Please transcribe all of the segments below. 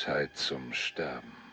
Zeit zum Sterben.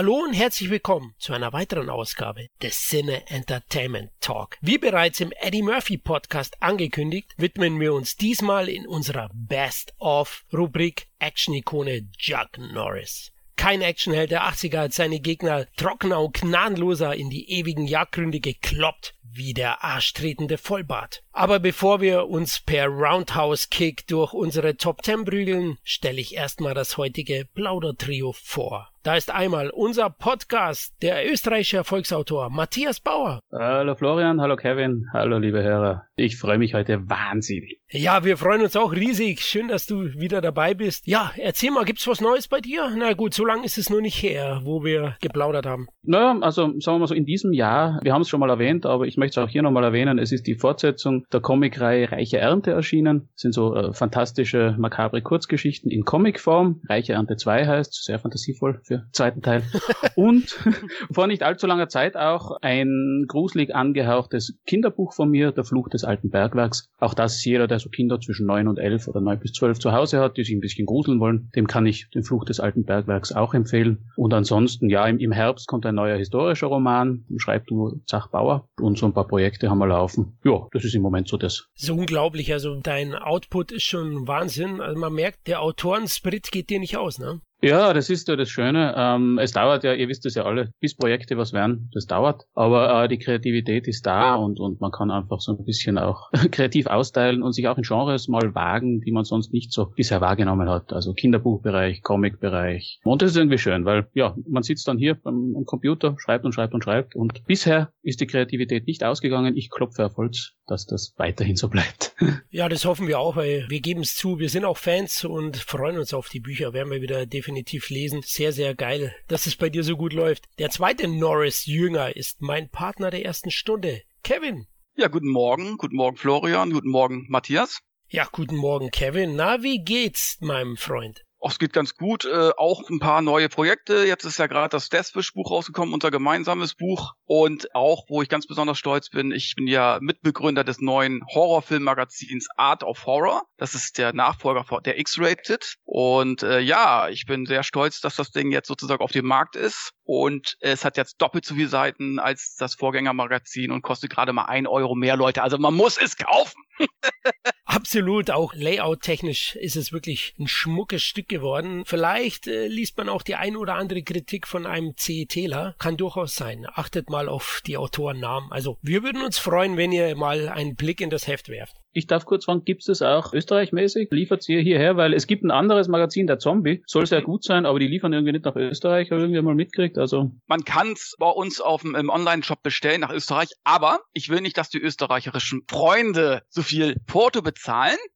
Hallo und herzlich willkommen zu einer weiteren Ausgabe des Cine Entertainment Talk. Wie bereits im Eddie Murphy Podcast angekündigt, widmen wir uns diesmal in unserer Best of Rubrik Action-Ikone Chuck Norris. Kein Actionheld der 80er hat seine Gegner trockener und gnadenloser in die ewigen Jagdgründe gekloppt wie der arschtretende Vollbart. Aber bevor wir uns per Roundhouse Kick durch unsere Top 10 prügeln, stelle ich erstmal das heutige Plaudertrio vor. Da ist einmal unser Podcast, der österreichische Erfolgsautor Matthias Bauer. Hallo Florian, hallo Kevin, hallo liebe Hörer. Ich freue mich heute wahnsinnig. Ja, wir freuen uns auch riesig. Schön, dass du wieder dabei bist. Ja, erzähl mal, gibt's was Neues bei dir? Na gut, so lange ist es nur nicht her, wo wir geplaudert haben. Naja, also sagen wir mal so, in diesem Jahr, wir haben es schon mal erwähnt, aber ich möchte es auch hier nochmal erwähnen, es ist die Fortsetzung der Comicreihe Reiche Ernte erschienen. Das sind so äh, fantastische, makabre Kurzgeschichten in Comicform. Reiche Ernte 2 heißt, sehr fantasievoll für zweiten Teil. Und vor nicht allzu langer Zeit auch ein gruselig angehauchtes Kinderbuch von mir, Der Fluch des alten Bergwerks. Auch das jeder, der so Kinder zwischen neun und elf oder neun bis zwölf zu Hause hat, die sich ein bisschen gruseln wollen, dem kann ich den Fluch des alten Bergwerks auch empfehlen. Und ansonsten, ja, im, im Herbst kommt ein neuer historischer Roman, schreibt nur Zach Bauer und so ein paar Projekte haben wir laufen. Ja, das ist im Moment so das. So unglaublich, also dein Output ist schon Wahnsinn. Also man merkt, der Autorensprit geht dir nicht aus, ne? Ja, das ist ja das Schöne. Ähm, es dauert ja, ihr wisst es ja alle, bis Projekte was werden, das dauert. Aber äh, die Kreativität ist da und, und man kann einfach so ein bisschen auch kreativ austeilen und sich auch in Genres mal wagen, die man sonst nicht so bisher wahrgenommen hat. Also Kinderbuchbereich, Comicbereich. Und das ist irgendwie schön, weil ja, man sitzt dann hier am, am Computer, schreibt und schreibt und schreibt. Und bisher ist die Kreativität nicht ausgegangen. Ich klopfe auf Holz, dass das weiterhin so bleibt. Ja, das hoffen wir auch, weil wir geben es zu, wir sind auch Fans und freuen uns auf die Bücher, werden wir wieder definitiv lesen. Sehr, sehr geil, dass es bei dir so gut läuft. Der zweite Norris-Jünger ist mein Partner der ersten Stunde, Kevin. Ja, guten Morgen, guten Morgen Florian, guten Morgen Matthias. Ja, guten Morgen, Kevin. Na, wie geht's, meinem Freund? Auch es geht ganz gut. Äh, auch ein paar neue Projekte. Jetzt ist ja gerade das Deathwish-Buch rausgekommen, unser gemeinsames Buch. Und auch, wo ich ganz besonders stolz bin, ich bin ja Mitbegründer des neuen Horrorfilmmagazins Art of Horror. Das ist der Nachfolger von der X-Rated. Und äh, ja, ich bin sehr stolz, dass das Ding jetzt sozusagen auf dem Markt ist. Und es hat jetzt doppelt so viele Seiten als das Vorgängermagazin und kostet gerade mal ein Euro mehr, Leute. Also man muss es kaufen. Absolut, auch layout-technisch ist es wirklich ein schmuckes Stück geworden. Vielleicht äh, liest man auch die ein oder andere Kritik von einem CETler. Kann durchaus sein. Achtet mal auf die Autorennamen. Also, wir würden uns freuen, wenn ihr mal einen Blick in das Heft werft. Ich darf kurz fragen, gibt es das auch österreichmäßig? Liefert ihr hierher? Weil es gibt ein anderes Magazin, der Zombie, soll sehr gut sein, aber die liefern irgendwie nicht nach Österreich, habe ich irgendwie mal mitgekriegt. Also Man kann es bei uns auf dem im Online-Shop bestellen nach Österreich, aber ich will nicht, dass die österreichischen Freunde so viel Porto bezahlen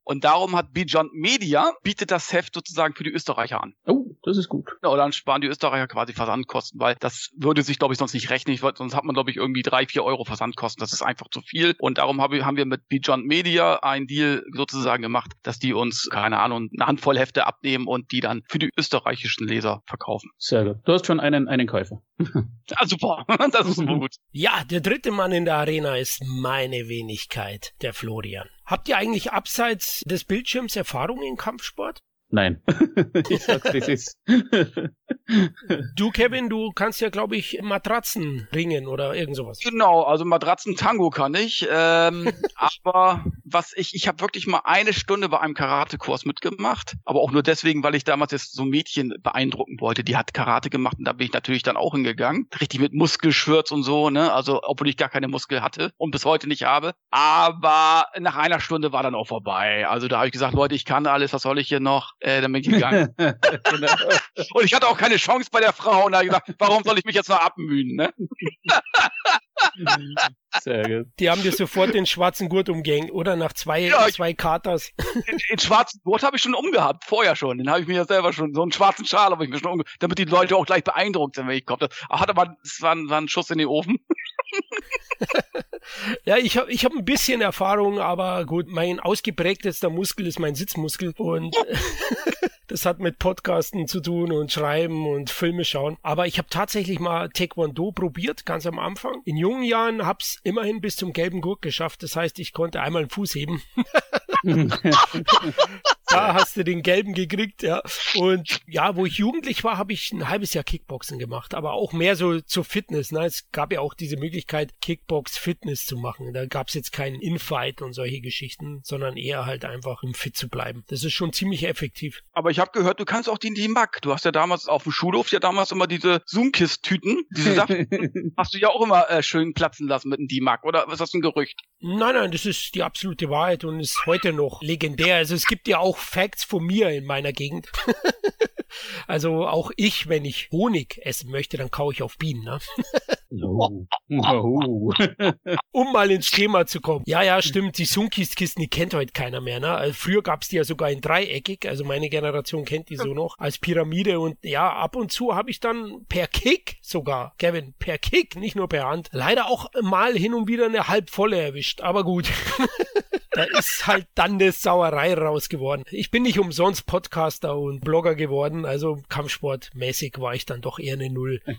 und darum hat Beyond Media bietet das Heft sozusagen für die Österreicher an. Oh, das ist gut. Ja, dann sparen die Österreicher quasi Versandkosten, weil das würde sich, glaube ich, sonst nicht rechnen. Ich, sonst hat man, glaube ich, irgendwie drei, vier Euro Versandkosten. Das ist einfach zu viel. Und darum hab, haben wir mit Beyond Media einen Deal sozusagen gemacht, dass die uns, keine Ahnung, eine Handvoll Hefte abnehmen und die dann für die österreichischen Leser verkaufen. Sehr gut. Du hast schon einen, einen Käufer. Ah, super. Das ist gut. Ja, der dritte Mann in der Arena ist meine Wenigkeit, der Florian. Habt ihr eigentlich abseits des Bildschirms Erfahrung im Kampfsport? Nein. ich sag's, das ist. Du, Kevin, du kannst ja, glaube ich, Matratzen ringen oder irgend sowas. Genau, also Matratzen-Tango kann ich. Ähm, aber was ich, ich habe wirklich mal eine Stunde bei einem Karatekurs mitgemacht, aber auch nur deswegen, weil ich damals jetzt so ein Mädchen beeindrucken wollte, die hat Karate gemacht und da bin ich natürlich dann auch hingegangen. Richtig mit Muskelschwürz und so, ne? Also, obwohl ich gar keine Muskel hatte und bis heute nicht habe. Aber nach einer Stunde war dann auch vorbei. Also da habe ich gesagt, Leute, ich kann alles, was soll ich hier noch? Äh, dann bin ich gegangen. Und ich hatte auch keine Chance bei der Frau und da habe ich gesagt, warum soll ich mich jetzt noch abmühen, ne? Sehr gut. Die haben dir sofort den schwarzen Gurt umgehängt, oder? Nach zwei, ja, zwei Katers. Den, den schwarzen Gurt habe ich schon umgehabt, vorher schon. Den habe ich mir ja selber schon, so einen schwarzen Schal habe ich mir schon umgehabt, damit die Leute auch gleich beeindruckt sind, wenn ich komme. Hat aber, es war, war ein Schuss in den Ofen. ja, ich habe ich hab ein bisschen Erfahrung, aber gut, mein ausgeprägtester Muskel ist mein Sitzmuskel und das hat mit Podcasten zu tun und Schreiben und Filme schauen. Aber ich habe tatsächlich mal Taekwondo probiert, ganz am Anfang. In jungen Jahren hab's immerhin bis zum gelben Gurt geschafft. Das heißt, ich konnte einmal einen Fuß heben. da hast du den gelben gekriegt, ja. Und ja, wo ich jugendlich war, habe ich ein halbes Jahr Kickboxen gemacht, aber auch mehr so zur Fitness. Ne? Es gab ja auch diese Möglichkeit, Kickbox Fitness zu machen. Da gab es jetzt keinen Infight und solche Geschichten, sondern eher halt einfach, um fit zu bleiben. Das ist schon ziemlich effektiv. Aber ich habe gehört, du kannst auch die DIMAC. Du hast ja damals auf dem Schulhof ja damals immer diese Zoomkist-Tüten, diese Sachen. hast du ja auch immer äh, schön platzen lassen mit dem DIMAC, oder ist das ein Gerücht? Nein, nein, das ist die absolute Wahrheit und ist heute noch legendär. Also es gibt ja auch Facts von mir in meiner Gegend. also auch ich, wenn ich Honig essen möchte, dann kaue ich auf Bienen. Ne? Oh. um mal ins Thema zu kommen. Ja, ja, stimmt. Die Sunkist-Kisten, die kennt heute keiner mehr. Ne? Also früher gab's die ja sogar in dreieckig. Also meine Generation kennt die so noch als Pyramide. Und ja, ab und zu habe ich dann per Kick sogar, Kevin, per Kick, nicht nur per Hand, leider auch mal hin und wieder eine halbvolle erwischt. Aber gut. da ist halt dann eine Sauerei raus geworden. Ich bin nicht umsonst Podcaster und Blogger geworden, also Kampfsportmäßig war ich dann doch eher eine Null.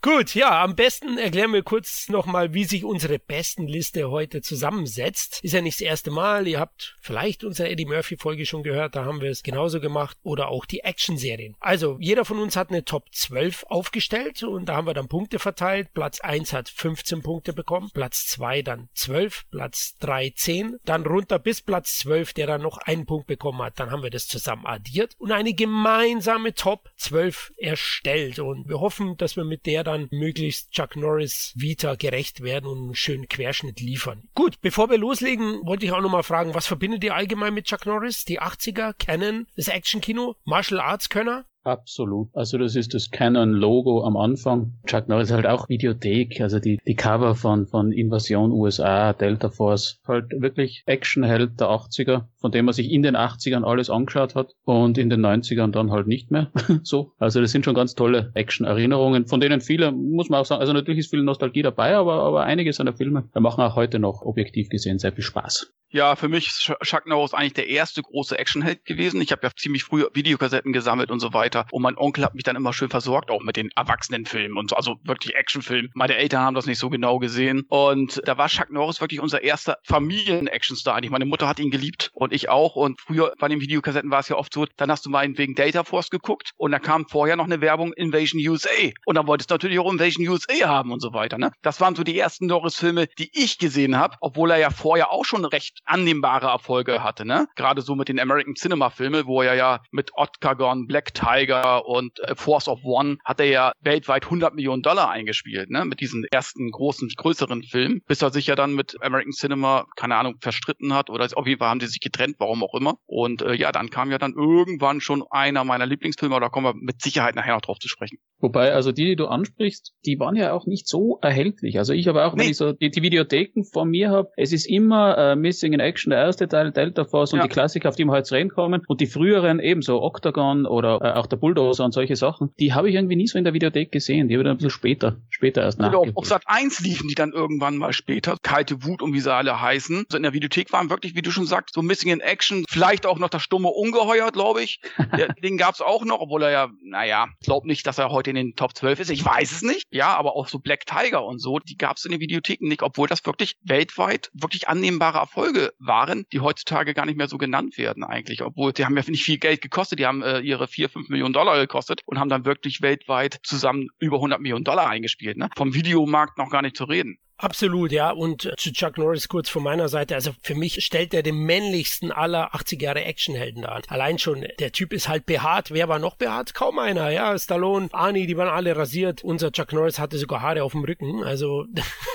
Gut, ja, am besten erklären wir kurz nochmal, wie sich unsere besten Liste heute zusammensetzt. Ist ja nicht das erste Mal. Ihr habt vielleicht unsere Eddie Murphy Folge schon gehört. Da haben wir es genauso gemacht. Oder auch die Action-Serien. Also, jeder von uns hat eine Top 12 aufgestellt und da haben wir dann Punkte verteilt. Platz 1 hat 15 Punkte bekommen. Platz 2 dann 12. Platz 3 10. Dann runter bis Platz 12, der dann noch einen Punkt bekommen hat. Dann haben wir das zusammen addiert und eine gemeinsame Top 12 erstellt. Und wir hoffen, dass wir mit der dann dann möglichst Chuck Norris Vita gerecht werden und einen schönen Querschnitt liefern. Gut, bevor wir loslegen, wollte ich auch nochmal fragen, was verbindet ihr allgemein mit Chuck Norris? Die 80er, Canon, das Actionkino, Martial Arts Könner? Absolut. Also das ist das Canon-Logo am Anfang. Chuck Norris halt auch Videothek, also die, die Cover von, von Invasion USA, Delta Force, halt wirklich Actionheld der 80er, von dem man sich in den 80ern alles angeschaut hat und in den 90ern dann halt nicht mehr. so. Also das sind schon ganz tolle Action-Erinnerungen, von denen viele, muss man auch sagen, also natürlich ist viel Nostalgie dabei, aber, aber einige seiner Filme machen auch heute noch objektiv gesehen sehr viel Spaß. Ja, für mich ist Chuck Norris eigentlich der erste große Actionheld gewesen. Ich habe ja ziemlich früh Videokassetten gesammelt und so weiter. Und mein Onkel hat mich dann immer schön versorgt, auch mit den Erwachsenenfilmen und so, also wirklich Actionfilmen. Meine Eltern haben das nicht so genau gesehen. Und da war Chuck Norris wirklich unser erster Familien-Actionstar. Meine Mutter hat ihn geliebt und ich auch. Und früher bei den Videokassetten war es ja oft so, dann hast du mal wegen Data Force geguckt und da kam vorher noch eine Werbung Invasion USA. Und dann wolltest du natürlich auch Invasion USA haben und so weiter. Ne? Das waren so die ersten Norris-Filme, die ich gesehen habe, obwohl er ja vorher auch schon recht annehmbare Erfolge hatte, ne? Gerade so mit den American Cinema Filmen, wo er ja mit Octagon, Black Tiger und äh, Force of One hat er ja weltweit 100 Millionen Dollar eingespielt, ne? Mit diesen ersten großen, größeren Filmen, bis er sich ja dann mit American Cinema, keine Ahnung, verstritten hat oder auf jeden Fall haben sie sich getrennt, warum auch immer. Und äh, ja, dann kam ja dann irgendwann schon einer meiner Lieblingsfilme, da kommen wir mit Sicherheit nachher noch drauf zu sprechen. Wobei, also die, die du ansprichst, die waren ja auch nicht so erhältlich. Also ich habe auch, nee. wenn ich so die, die Videotheken vor mir habe, es ist immer äh, Missing in Action, der erste Teil, Delta Force und ja. die Klassiker, auf die wir heute reinkommen. Und die früheren ebenso, Octagon oder äh, auch der Bulldozer und solche Sachen, die habe ich irgendwie nie so in der Videothek gesehen. Die habe ich dann ein bisschen später, später erst nach. Auf Sat 1 liefen die dann irgendwann mal später. Kalte Wut und wie sie alle heißen. Also in der Videothek waren wirklich, wie du schon sagst, so Missing in Action, vielleicht auch noch das stumme Ungeheuer, glaube ich. den gab's auch noch, obwohl er ja, naja, glaub nicht, dass er heute in den Top 12 ist. Ich weiß es nicht. Ja, aber auch so Black Tiger und so, die gab es in den Videotheken nicht, obwohl das wirklich weltweit wirklich annehmbare Erfolge waren, die heutzutage gar nicht mehr so genannt werden eigentlich. Obwohl, die haben ja nicht viel Geld gekostet, die haben äh, ihre 4, 5 Millionen Dollar gekostet und haben dann wirklich weltweit zusammen über 100 Millionen Dollar eingespielt. Ne? Vom Videomarkt noch gar nicht zu reden. Absolut, ja. Und zu Chuck Norris kurz von meiner Seite. Also für mich stellt er den männlichsten aller 80 Jahre Actionhelden dar. Allein schon, der Typ ist halt behaart. Wer war noch behaart? Kaum einer, ja. Stallone, Arnie, die waren alle rasiert. Unser Chuck Norris hatte sogar Haare auf dem Rücken. Also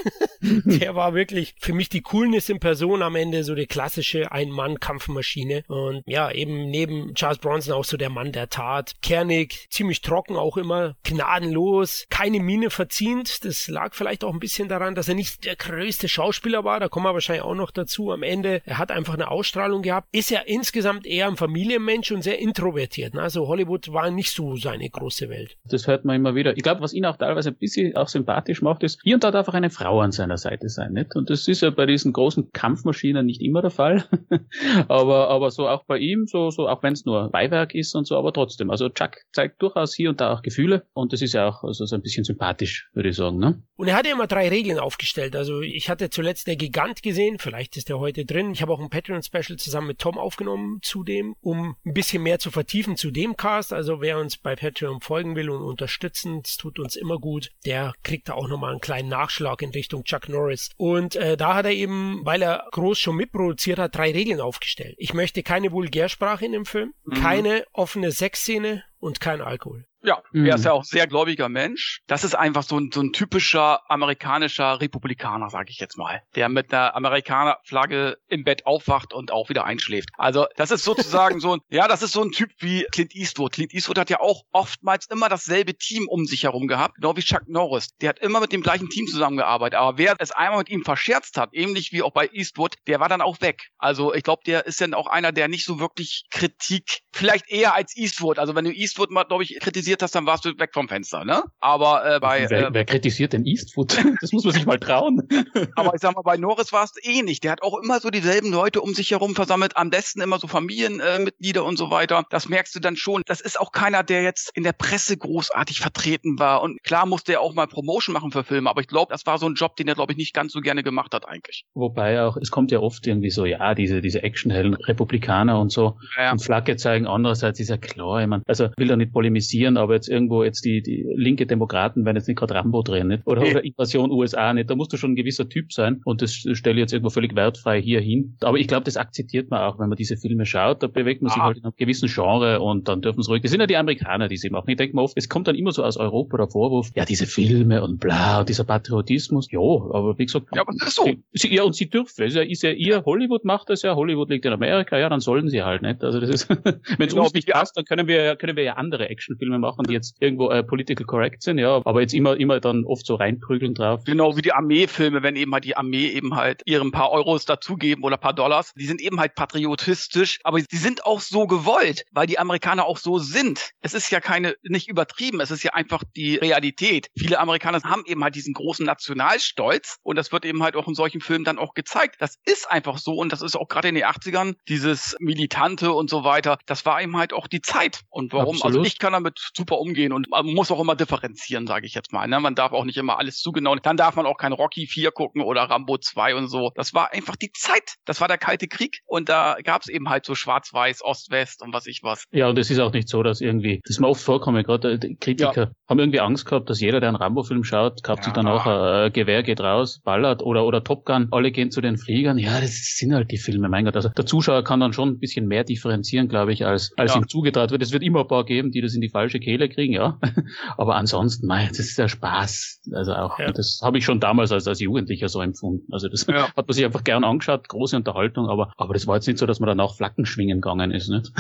der war wirklich für mich die Coolness in Person am Ende, so die klassische Ein-Mann-Kampfmaschine. Und ja, eben neben Charles Bronson auch so der Mann der Tat. Kernig, ziemlich trocken auch immer, gnadenlos, keine Mine verziehend. Das lag vielleicht auch ein bisschen daran, dass er nicht der größte Schauspieler war, da kommen wir wahrscheinlich auch noch dazu am Ende. Er hat einfach eine Ausstrahlung gehabt, ist ja insgesamt eher ein Familienmensch und sehr introvertiert. Ne? Also Hollywood war nicht so seine große Welt. Das hört man immer wieder. Ich glaube, was ihn auch teilweise ein bisschen auch sympathisch macht, ist, hier und da darf auch eine Frau an seiner Seite sein. Nicht? Und das ist ja bei diesen großen Kampfmaschinen nicht immer der Fall. aber, aber so auch bei ihm, so, so auch wenn es nur Beiwerk ist und so, aber trotzdem. Also Chuck zeigt durchaus hier und da auch Gefühle und das ist ja auch also so ein bisschen sympathisch, würde ich sagen. Ne? Und er hat ja immer drei Regeln aufgestellt. Also ich hatte zuletzt der Gigant gesehen, vielleicht ist er heute drin. Ich habe auch ein Patreon-Special zusammen mit Tom aufgenommen zu dem, um ein bisschen mehr zu vertiefen zu dem Cast. Also wer uns bei Patreon folgen will und unterstützen, das tut uns immer gut, der kriegt da auch nochmal einen kleinen Nachschlag in Richtung Chuck Norris. Und äh, da hat er eben, weil er groß schon mitproduziert hat, drei Regeln aufgestellt. Ich möchte keine Vulgärsprache in dem Film, mhm. keine offene Sexszene und kein Alkohol. Ja, mhm. er ist ja auch sehr gläubiger Mensch. Das ist einfach so ein, so ein typischer amerikanischer Republikaner, sage ich jetzt mal, der mit einer Amerikanerflagge im Bett aufwacht und auch wieder einschläft. Also das ist sozusagen so ein, ja, das ist so ein Typ wie Clint Eastwood. Clint Eastwood hat ja auch oftmals immer dasselbe Team um sich herum gehabt, genau wie Chuck Norris. Der hat immer mit dem gleichen Team zusammengearbeitet. Aber wer es einmal mit ihm verscherzt hat, ähnlich wie auch bei Eastwood, der war dann auch weg. Also ich glaube, der ist dann auch einer, der nicht so wirklich Kritik, vielleicht eher als Eastwood. Also wenn du Eastwood mal, glaube ich, kritisiert hast, dann warst du weg vom Fenster, ne? Aber äh, bei wer, äh, wer kritisiert denn Eastwood? Das muss man sich mal trauen. aber ich sag mal, bei Norris war es eh nicht. Der hat auch immer so dieselben Leute um sich herum versammelt, am besten immer so Familienmitglieder äh, und so weiter. Das merkst du dann schon. Das ist auch keiner, der jetzt in der Presse großartig vertreten war. Und klar musste er auch mal Promotion machen für Filme, aber ich glaube, das war so ein Job, den er, glaube ich, nicht ganz so gerne gemacht hat eigentlich. Wobei auch, es kommt ja oft irgendwie so, ja, diese, diese Actionhelden, Republikaner und so, ja. und Flagge zeigen. Andererseits ist ja klar, ich meine, also will er nicht polemisieren, aber jetzt irgendwo jetzt die, die linke Demokraten werden jetzt nicht gerade Rambo drehen, nicht? Oder, oder Invasion USA nicht. Da musst du schon ein gewisser Typ sein und das stelle ich jetzt irgendwo völlig wertfrei hier hin. Aber ich glaube, das akzeptiert man auch, wenn man diese Filme schaut. Da bewegt man sich ah. halt in einem gewissen Genre und dann dürfen es ruhig. Das sind ja die Amerikaner, die sie machen. Ich denke mal oft, es kommt dann immer so aus Europa der Vorwurf, ja, diese Filme und bla, dieser Patriotismus. Ja, aber wie gesagt, ja, aber das ist so. Sie, ja, und sie dürfen. Es ist ja, ist ja ihr, Hollywood macht das ja, Hollywood liegt in Amerika, ja, dann sollen sie halt nicht. Also das ist, wenn es genau, uns nicht passt, dann können wir, können wir ja andere Actionfilme machen, die jetzt irgendwo äh, political correct sind, ja, aber jetzt immer, immer dann oft so reinprügeln drauf. Genau, wie die Armeefilme, wenn eben halt die Armee eben halt ihren paar Euros dazugeben oder paar Dollars, die sind eben halt patriotistisch, aber die sind auch so gewollt, weil die Amerikaner auch so sind. Es ist ja keine, nicht übertrieben, es ist ja einfach die Realität. Viele Amerikaner haben eben halt diesen großen Nationalstolz und das wird eben halt auch in solchen Filmen dann auch gezeigt. Das ist einfach so und das ist auch gerade in den 80ern dieses Militante und so weiter. Das war eben halt auch die Zeit. Und warum? Also Absolut. Also ich kann damit super umgehen und man muss auch immer differenzieren, sage ich jetzt mal. Ne? Man darf auch nicht immer alles zu genau. Dann darf man auch kein Rocky 4 gucken oder Rambo 2 und so. Das war einfach die Zeit. Das war der Kalte Krieg und da gab es eben halt so Schwarz-Weiß, Ost-West und was ich was. Ja, und es ist auch nicht so, dass irgendwie, das ist mir oft vorkommen, gerade Kritiker ja. haben irgendwie Angst gehabt, dass jeder, der einen Rambo-Film schaut, kauft ja. sich dann auch ein Gewehr, geht raus, ballert oder, oder Top Gun, alle gehen zu den Fliegern. Ja, das sind halt die Filme, mein Gott. Also der Zuschauer kann dann schon ein bisschen mehr differenzieren, glaube ich, als, als ja. ihm zugetraut wird. Es wird immer ein paar geben, die das in die falsche Kehle kriegen, ja. Aber ansonsten, mei, das ist ja Spaß. Also auch, ja. das habe ich schon damals als, als Jugendlicher so empfunden. Also das ja. hat man sich einfach gern angeschaut, große Unterhaltung, aber, aber das war jetzt nicht so, dass man danach Flaggen schwingen gegangen ist, nicht?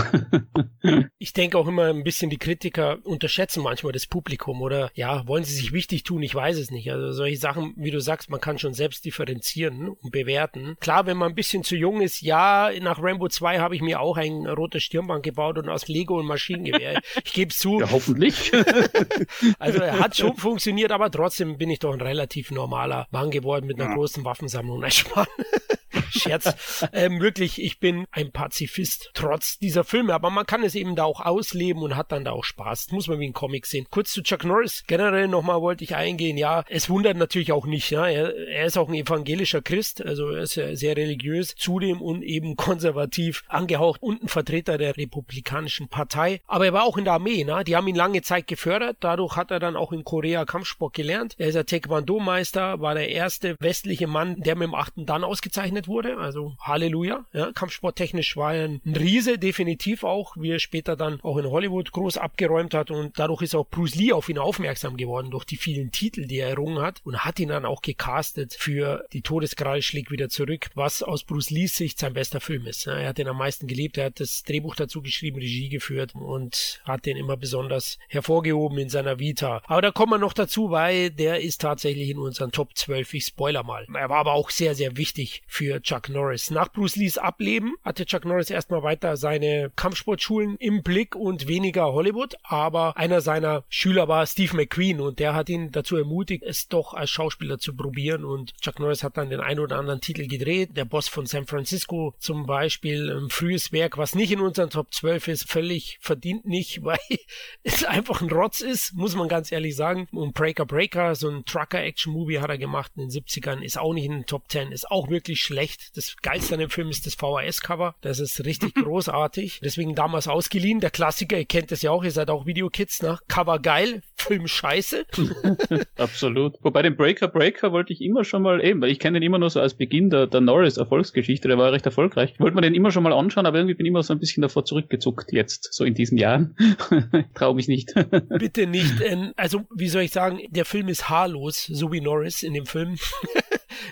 ich denke auch immer ein bisschen, die Kritiker unterschätzen manchmal das Publikum oder ja, wollen sie sich wichtig tun? Ich weiß es nicht. Also solche Sachen, wie du sagst, man kann schon selbst differenzieren und bewerten. Klar, wenn man ein bisschen zu jung ist, ja, nach Rambo 2 habe ich mir auch ein rotes Stirnband gebaut und aus Lego und Maschinengewehr. Ich gebe es zu. Ja, hoffentlich. Also er hat schon funktioniert, aber trotzdem bin ich doch ein relativ normaler Mann geworden mit einer ja. großen Waffensammlung. Nein, Scherz. ähm, wirklich, ich bin ein Pazifist, trotz dieser Filme. Aber man kann es eben da auch ausleben und hat dann da auch Spaß. Das muss man wie ein Comic sehen. Kurz zu Chuck Norris. Generell nochmal wollte ich eingehen. Ja, es wundert natürlich auch nicht. Ja, er, er ist auch ein evangelischer Christ, also er ist ja sehr religiös, zudem und eben konservativ angehaucht und ein Vertreter der Republikanischen Partei. Aber er war auch in der Armee. Ne? Die haben ihn lange Zeit gefördert. Dadurch hat er dann auch in Korea Kampfsport gelernt. Er ist ja Taekwondo-Meister, war der erste westliche Mann, der mit dem achten Dan ausgezeichnet wurde. Also Halleluja. Ja, Kampfsporttechnisch war er ein Riese, definitiv auch, wie er später dann auch in Hollywood groß abgeräumt hat. Und dadurch ist auch Bruce Lee auf ihn aufmerksam geworden durch die vielen Titel, die er errungen hat und hat ihn dann auch gecastet für Die Todeskralle schlägt wieder zurück, was aus Bruce Lees Sicht sein bester Film ist. Er hat ihn am meisten geliebt, er hat das Drehbuch dazu geschrieben, Regie geführt und hat den immer besonders hervorgehoben in seiner Vita. Aber da kommen wir noch dazu, weil der ist tatsächlich in unseren Top 12. Ich spoiler mal. Er war aber auch sehr, sehr wichtig für Chuck Norris. Nach Bruce Lees Ableben hatte Chuck Norris erstmal weiter seine Kampfsportschulen im Blick und weniger Hollywood, aber einer seiner Schüler war Steve McQueen und der hat ihn dazu ermutigt, es doch als Schauspieler zu probieren und Chuck Norris hat dann den ein oder anderen Titel gedreht. Der Boss von San Francisco zum Beispiel, ein frühes Werk, was nicht in unseren Top 12 ist, völlig verdient nicht, weil es einfach ein Rotz ist, muss man ganz ehrlich sagen. Und Breaker Breaker, so ein Trucker-Action-Movie hat er gemacht in den 70ern, ist auch nicht in den Top 10, ist auch wirklich schlecht. Das Geilste an dem Film ist das VHS-Cover. Das ist richtig großartig. Deswegen damals ausgeliehen. Der Klassiker, ihr kennt das ja auch, ihr seid auch Videokids, ne? Cover geil, Film scheiße. Absolut. Wobei den Breaker Breaker wollte ich immer schon mal eben, weil ich kenne den immer nur so als Beginn der, der Norris-Erfolgsgeschichte, der war recht erfolgreich. Wollte man den immer schon mal anschauen, aber irgendwie bin ich immer so ein bisschen davor zurückgezuckt jetzt, so in diesen Jahren. Traue mich nicht. Bitte nicht. Ähm, also, wie soll ich sagen, der Film ist haarlos, so wie Norris in dem Film.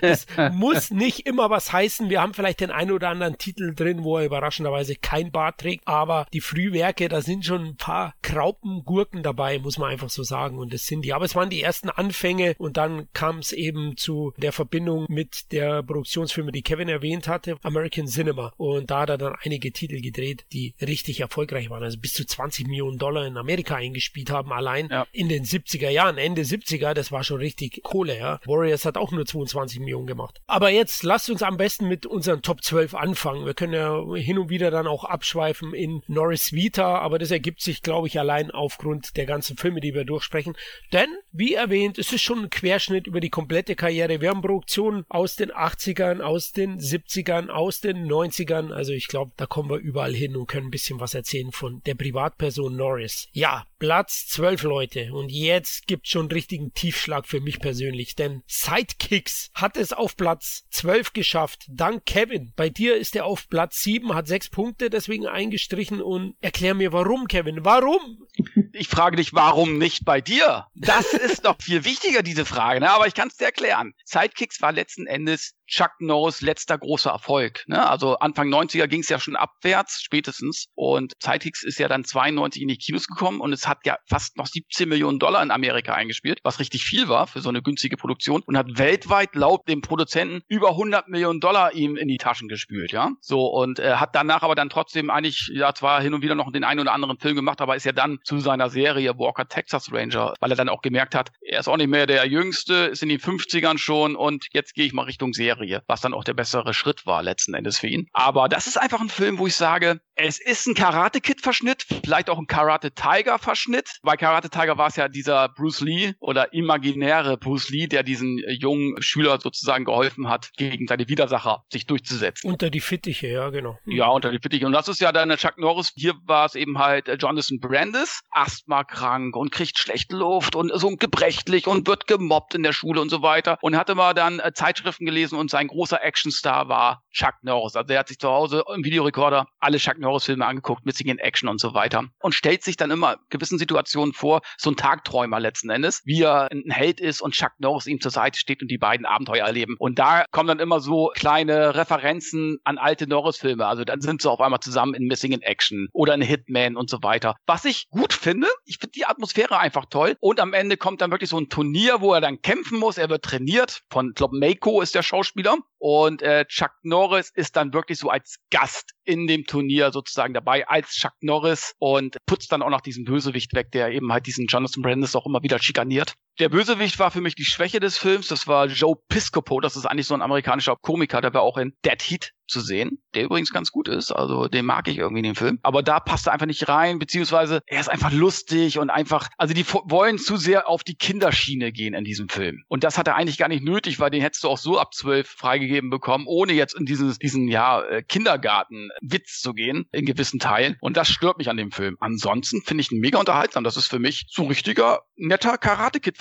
Es muss nicht immer was heißen. Wir haben vielleicht den einen oder anderen Titel drin, wo er überraschenderweise kein Bart trägt, aber die Frühwerke, da sind schon ein paar Graupengurken dabei, muss man einfach so sagen. Und das sind die. Aber es waren die ersten Anfänge und dann kam es eben zu der Verbindung mit der Produktionsfirma, die Kevin erwähnt hatte, American Cinema. Und da hat er dann einige Titel gedreht, die richtig erfolgreich waren. Also bis zu 20 Millionen Dollar in Amerika eingespielt haben, allein ja. in den 70er Jahren, Ende 70er, das war schon richtig Kohle, ja. Warriors hat auch nur 22 Millionen gemacht. Aber jetzt lasst uns am besten mit unseren Top 12 anfangen. Wir können ja hin und wieder dann auch abschweifen in Norris Vita, aber das ergibt sich, glaube ich, allein aufgrund der ganzen Filme, die wir durchsprechen. Denn, wie erwähnt, es ist schon ein Querschnitt über die komplette Karriere. Wir haben Produktionen aus den 80ern, aus den 70ern, aus den 90ern. Also ich glaube, da kommen wir überall hin und können ein bisschen was erzählen von der Privatperson Norris. Ja, Platz 12 Leute. Und jetzt gibt schon einen richtigen Tiefschlag für mich persönlich, denn Sidekicks hat es auf Platz 12 geschafft. Dank Kevin. Bei dir ist er auf Platz 7, hat 6 Punkte deswegen eingestrichen und erklär mir warum, Kevin. Warum? Ich frage dich, warum nicht bei dir? Das ist doch viel wichtiger, diese Frage, ne? aber ich kann es dir erklären. Sidekicks war letzten Endes Chuck Norris letzter großer Erfolg. Ne? Also Anfang 90er ging es ja schon abwärts, spätestens. Und Sidekicks ist ja dann 92 in die Kinos gekommen und es hat ja fast noch 17 Millionen Dollar in Amerika eingespielt, was richtig viel war für so eine günstige Produktion und hat weltweit laut dem Produzenten über 100 Millionen Dollar ihm in die Taschen gespült, ja. So und äh, hat danach aber dann trotzdem eigentlich ja zwar hin und wieder noch den einen oder anderen Film gemacht, aber ist ja dann zu seiner Serie Walker Texas Ranger, weil er dann auch gemerkt hat, er ist auch nicht mehr der Jüngste, ist in den 50ern schon und jetzt gehe ich mal Richtung Serie, was dann auch der bessere Schritt war letzten Endes für ihn. Aber das ist einfach ein Film, wo ich sage, es ist ein Karate Kid Verschnitt, vielleicht auch ein Karate Tiger Verschnitt. Bei Karate Tiger war es ja dieser Bruce Lee oder imaginäre Bruce Lee, der diesen jungen Schüler sozusagen geholfen hat, gegen seine Widersacher sich durchzusetzen. Unter die Fittiche, ja, genau. Ja, unter die Fittiche. Und das ist ja dann der Chuck Norris. Hier war es eben halt Jonathan Brandis, Asthma krank und kriegt schlechte Luft und so gebrechlich und wird gemobbt in der Schule und so weiter. Und hatte mal dann äh, Zeitschriften gelesen und sein großer Actionstar war Chuck Norris. Also er hat sich zu Hause im Videorekorder alle Chuck Norris-Filme angeguckt, Missing in Action und so weiter. Und stellt sich dann immer gewissen Situationen vor, so ein Tagträumer letzten Endes, wie er ein Held ist und Chuck Norris ihm zur Seite steht und die beiden Abenteuer erleben. Und da kommen dann immer so kleine Referenzen an alte Norris-Filme. Also dann sind sie auf einmal zusammen in Missing in Action oder in Hitman und so weiter. Was ich gut finde, ich finde die Atmosphäre einfach toll. Und am Ende kommt dann wirklich so ein Turnier, wo er dann kämpfen muss. Er wird trainiert von, ich glaube, Mako ist der Schauspieler. Und äh, Chuck Norris ist dann wirklich so als Gast in dem Turnier sozusagen dabei als Chuck Norris und putzt dann auch noch diesen Bösewicht weg, der eben halt diesen Jonathan Brandis auch immer wieder schikaniert. Der Bösewicht war für mich die Schwäche des Films. Das war Joe Piscopo. Das ist eigentlich so ein amerikanischer Komiker, der war auch in Dead Heat zu sehen, der übrigens ganz gut ist, also den mag ich irgendwie in dem Film. Aber da passt er einfach nicht rein, beziehungsweise er ist einfach lustig und einfach, also die wollen zu sehr auf die Kinderschiene gehen in diesem Film. Und das hat er eigentlich gar nicht nötig, weil den hättest du auch so ab zwölf freigegeben bekommen, ohne jetzt in dieses, diesen, ja, äh, Kindergarten-Witz zu gehen, in gewissen Teilen. Und das stört mich an dem Film. Ansonsten finde ich ihn mega unterhaltsam. Das ist für mich so ein richtiger, netter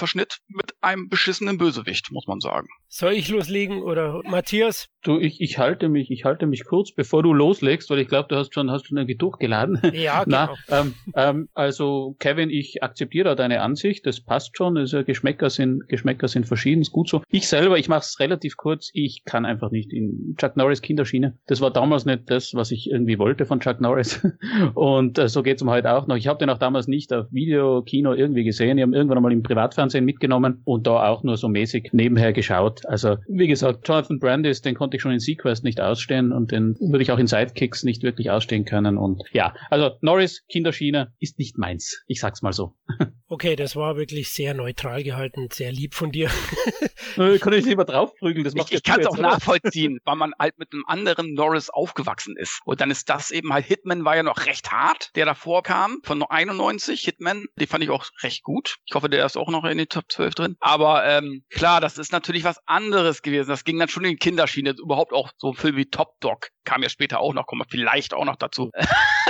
Karate-Kid-Verschnitt mit einem beschissenen Bösewicht, muss man sagen. Soll ich loslegen oder Matthias? Du, ich, ich halte mich, ich halte mich kurz, bevor du loslegst, weil ich glaube, du hast schon, hast schon irgendwie durchgeladen. Ja, genau. Na, ähm, ähm, also Kevin, ich akzeptiere deine Ansicht, das passt schon. Also Geschmäcker sind, Geschmäcker sind verschieden, ist gut so. Ich selber, ich mache es relativ kurz. Ich kann einfach nicht in Chuck Norris Kinderschiene. Das war damals nicht das, was ich irgendwie wollte von Chuck Norris. Und äh, so geht's um heute auch noch. Ich habe den auch damals nicht auf Video, Kino irgendwie gesehen. Ich habe irgendwann mal im Privatfernsehen mitgenommen und da auch nur so mäßig nebenher geschaut. Also wie gesagt, Jonathan Brandis, den konnte ich schon in Sequest nicht ausstehen und den würde ich auch in Sidekicks nicht wirklich ausstehen können. Und ja, also Norris, Kinderschiene, ist nicht meins. Ich sag's mal so. Okay, das war wirklich sehr neutral gehalten, sehr lieb von dir. kann ich lieber draufprügeln, das macht Ich, ich kann es auch nachvollziehen, weil man halt mit einem anderen Norris aufgewachsen ist. Und dann ist das eben halt, Hitman war ja noch recht hart, der davor kam, von 91, Hitman, den fand ich auch recht gut. Ich hoffe, der ist auch noch in den Top 12 drin. Aber ähm, klar, das ist natürlich was anderes gewesen. Das ging dann schon in die Kinderschiene. Überhaupt auch so ein Film wie Top Dog kam ja später auch noch, kommen wir vielleicht auch noch dazu.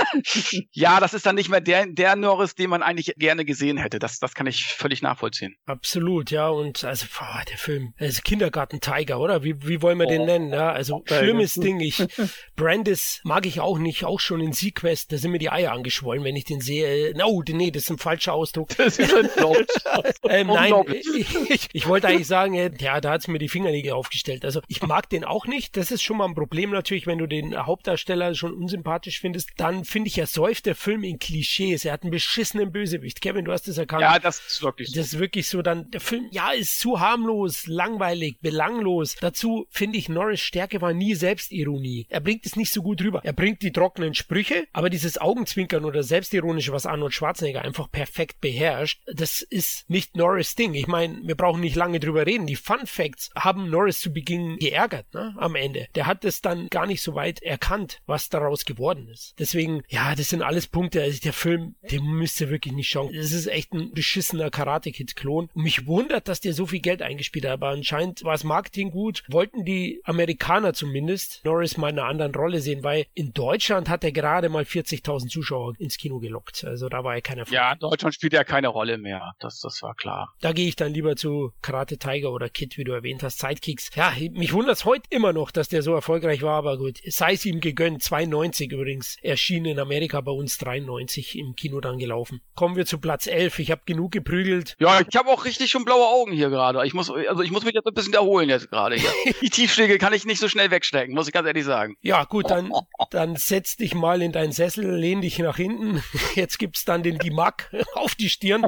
ja, das ist dann nicht mehr der, der Norris, den man eigentlich gerne gesehen hätte. Das, das kann ich völlig nachvollziehen. Absolut, ja. Und also, boah, der Film, also Kindergarten Tiger, oder? Wie, wie wollen wir oh. den nennen? Ja, also schlimmes Ding. Ich, Brandis mag ich auch nicht, auch schon in Sequest, da sind mir die Eier angeschwollen, wenn ich den sehe. No, nee, das ist ein falscher Ausdruck. Das ist ähm, nein, ich, ich, wollte eigentlich sagen, ja, da hat's mir die Fingernägel aufgestellt. Also ich mag den auch nicht. Das ist schon mal ein Problem natürlich, wenn du den Hauptdarsteller schon unsympathisch findest. Dann finde ich, er säuft der Film in Klischees. Er hat einen beschissenen Bösewicht. Kevin, du hast das erkannt. Ja, das ist wirklich so. Das ist wirklich so. Dann der Film, ja, ist zu harmlos, langweilig, belanglos. Dazu finde ich, Norris Stärke war nie Selbstironie. Er bringt es nicht so gut rüber. Er bringt die trockenen Sprüche, aber dieses Augenzwinkern oder Selbstironische, was Arnold Schwarzenegger einfach perfekt beherrscht, das ist nicht Norris Ding. Ich meine, wir brauchen nicht lange drüber reden. Die Fun Facts haben Norris zu Beginn geärgert, ne, am Ende. Der hat es dann gar nicht so weit erkannt, was daraus geworden ist. Deswegen, ja, das sind alles Punkte. Also der Film, den müsst ihr wirklich nicht schauen. Das ist echt ein beschissener Karate-Kid-Klon. Mich wundert, dass der so viel Geld eingespielt hat, aber anscheinend war das Marketing gut. Wollten die Amerikaner zumindest Norris mal in einer anderen Rolle sehen, weil in Deutschland hat er gerade mal 40.000 Zuschauer ins Kino gelockt. Also da war er keiner. Ja, in Deutschland spielt er keine Rolle mehr. Das, das war klar. Da gehe ich dann lieber zu Karate Tiger oder Kid, wie du erwähnt hast, Sidekicks. Ja, mich wundert es heute immer noch, dass der so erfolgreich war, aber gut. Sei es ihm gegönnt. 92 übrigens. Erschien in Amerika bei uns 93 im Kino dann gelaufen. Kommen wir zu Platz 11. Ich habe genug geprügelt. Ja, ich habe auch richtig schon blaue Augen hier gerade. Ich muss, also ich muss mich jetzt ein bisschen erholen jetzt gerade hier. Die Tiefschläge kann ich nicht so schnell wegstecken, muss ich ganz ehrlich sagen. Ja, gut, dann, dann setz dich mal in deinen Sessel, lehn dich nach hinten. Jetzt gibt's dann den Dimak auf die Stirn.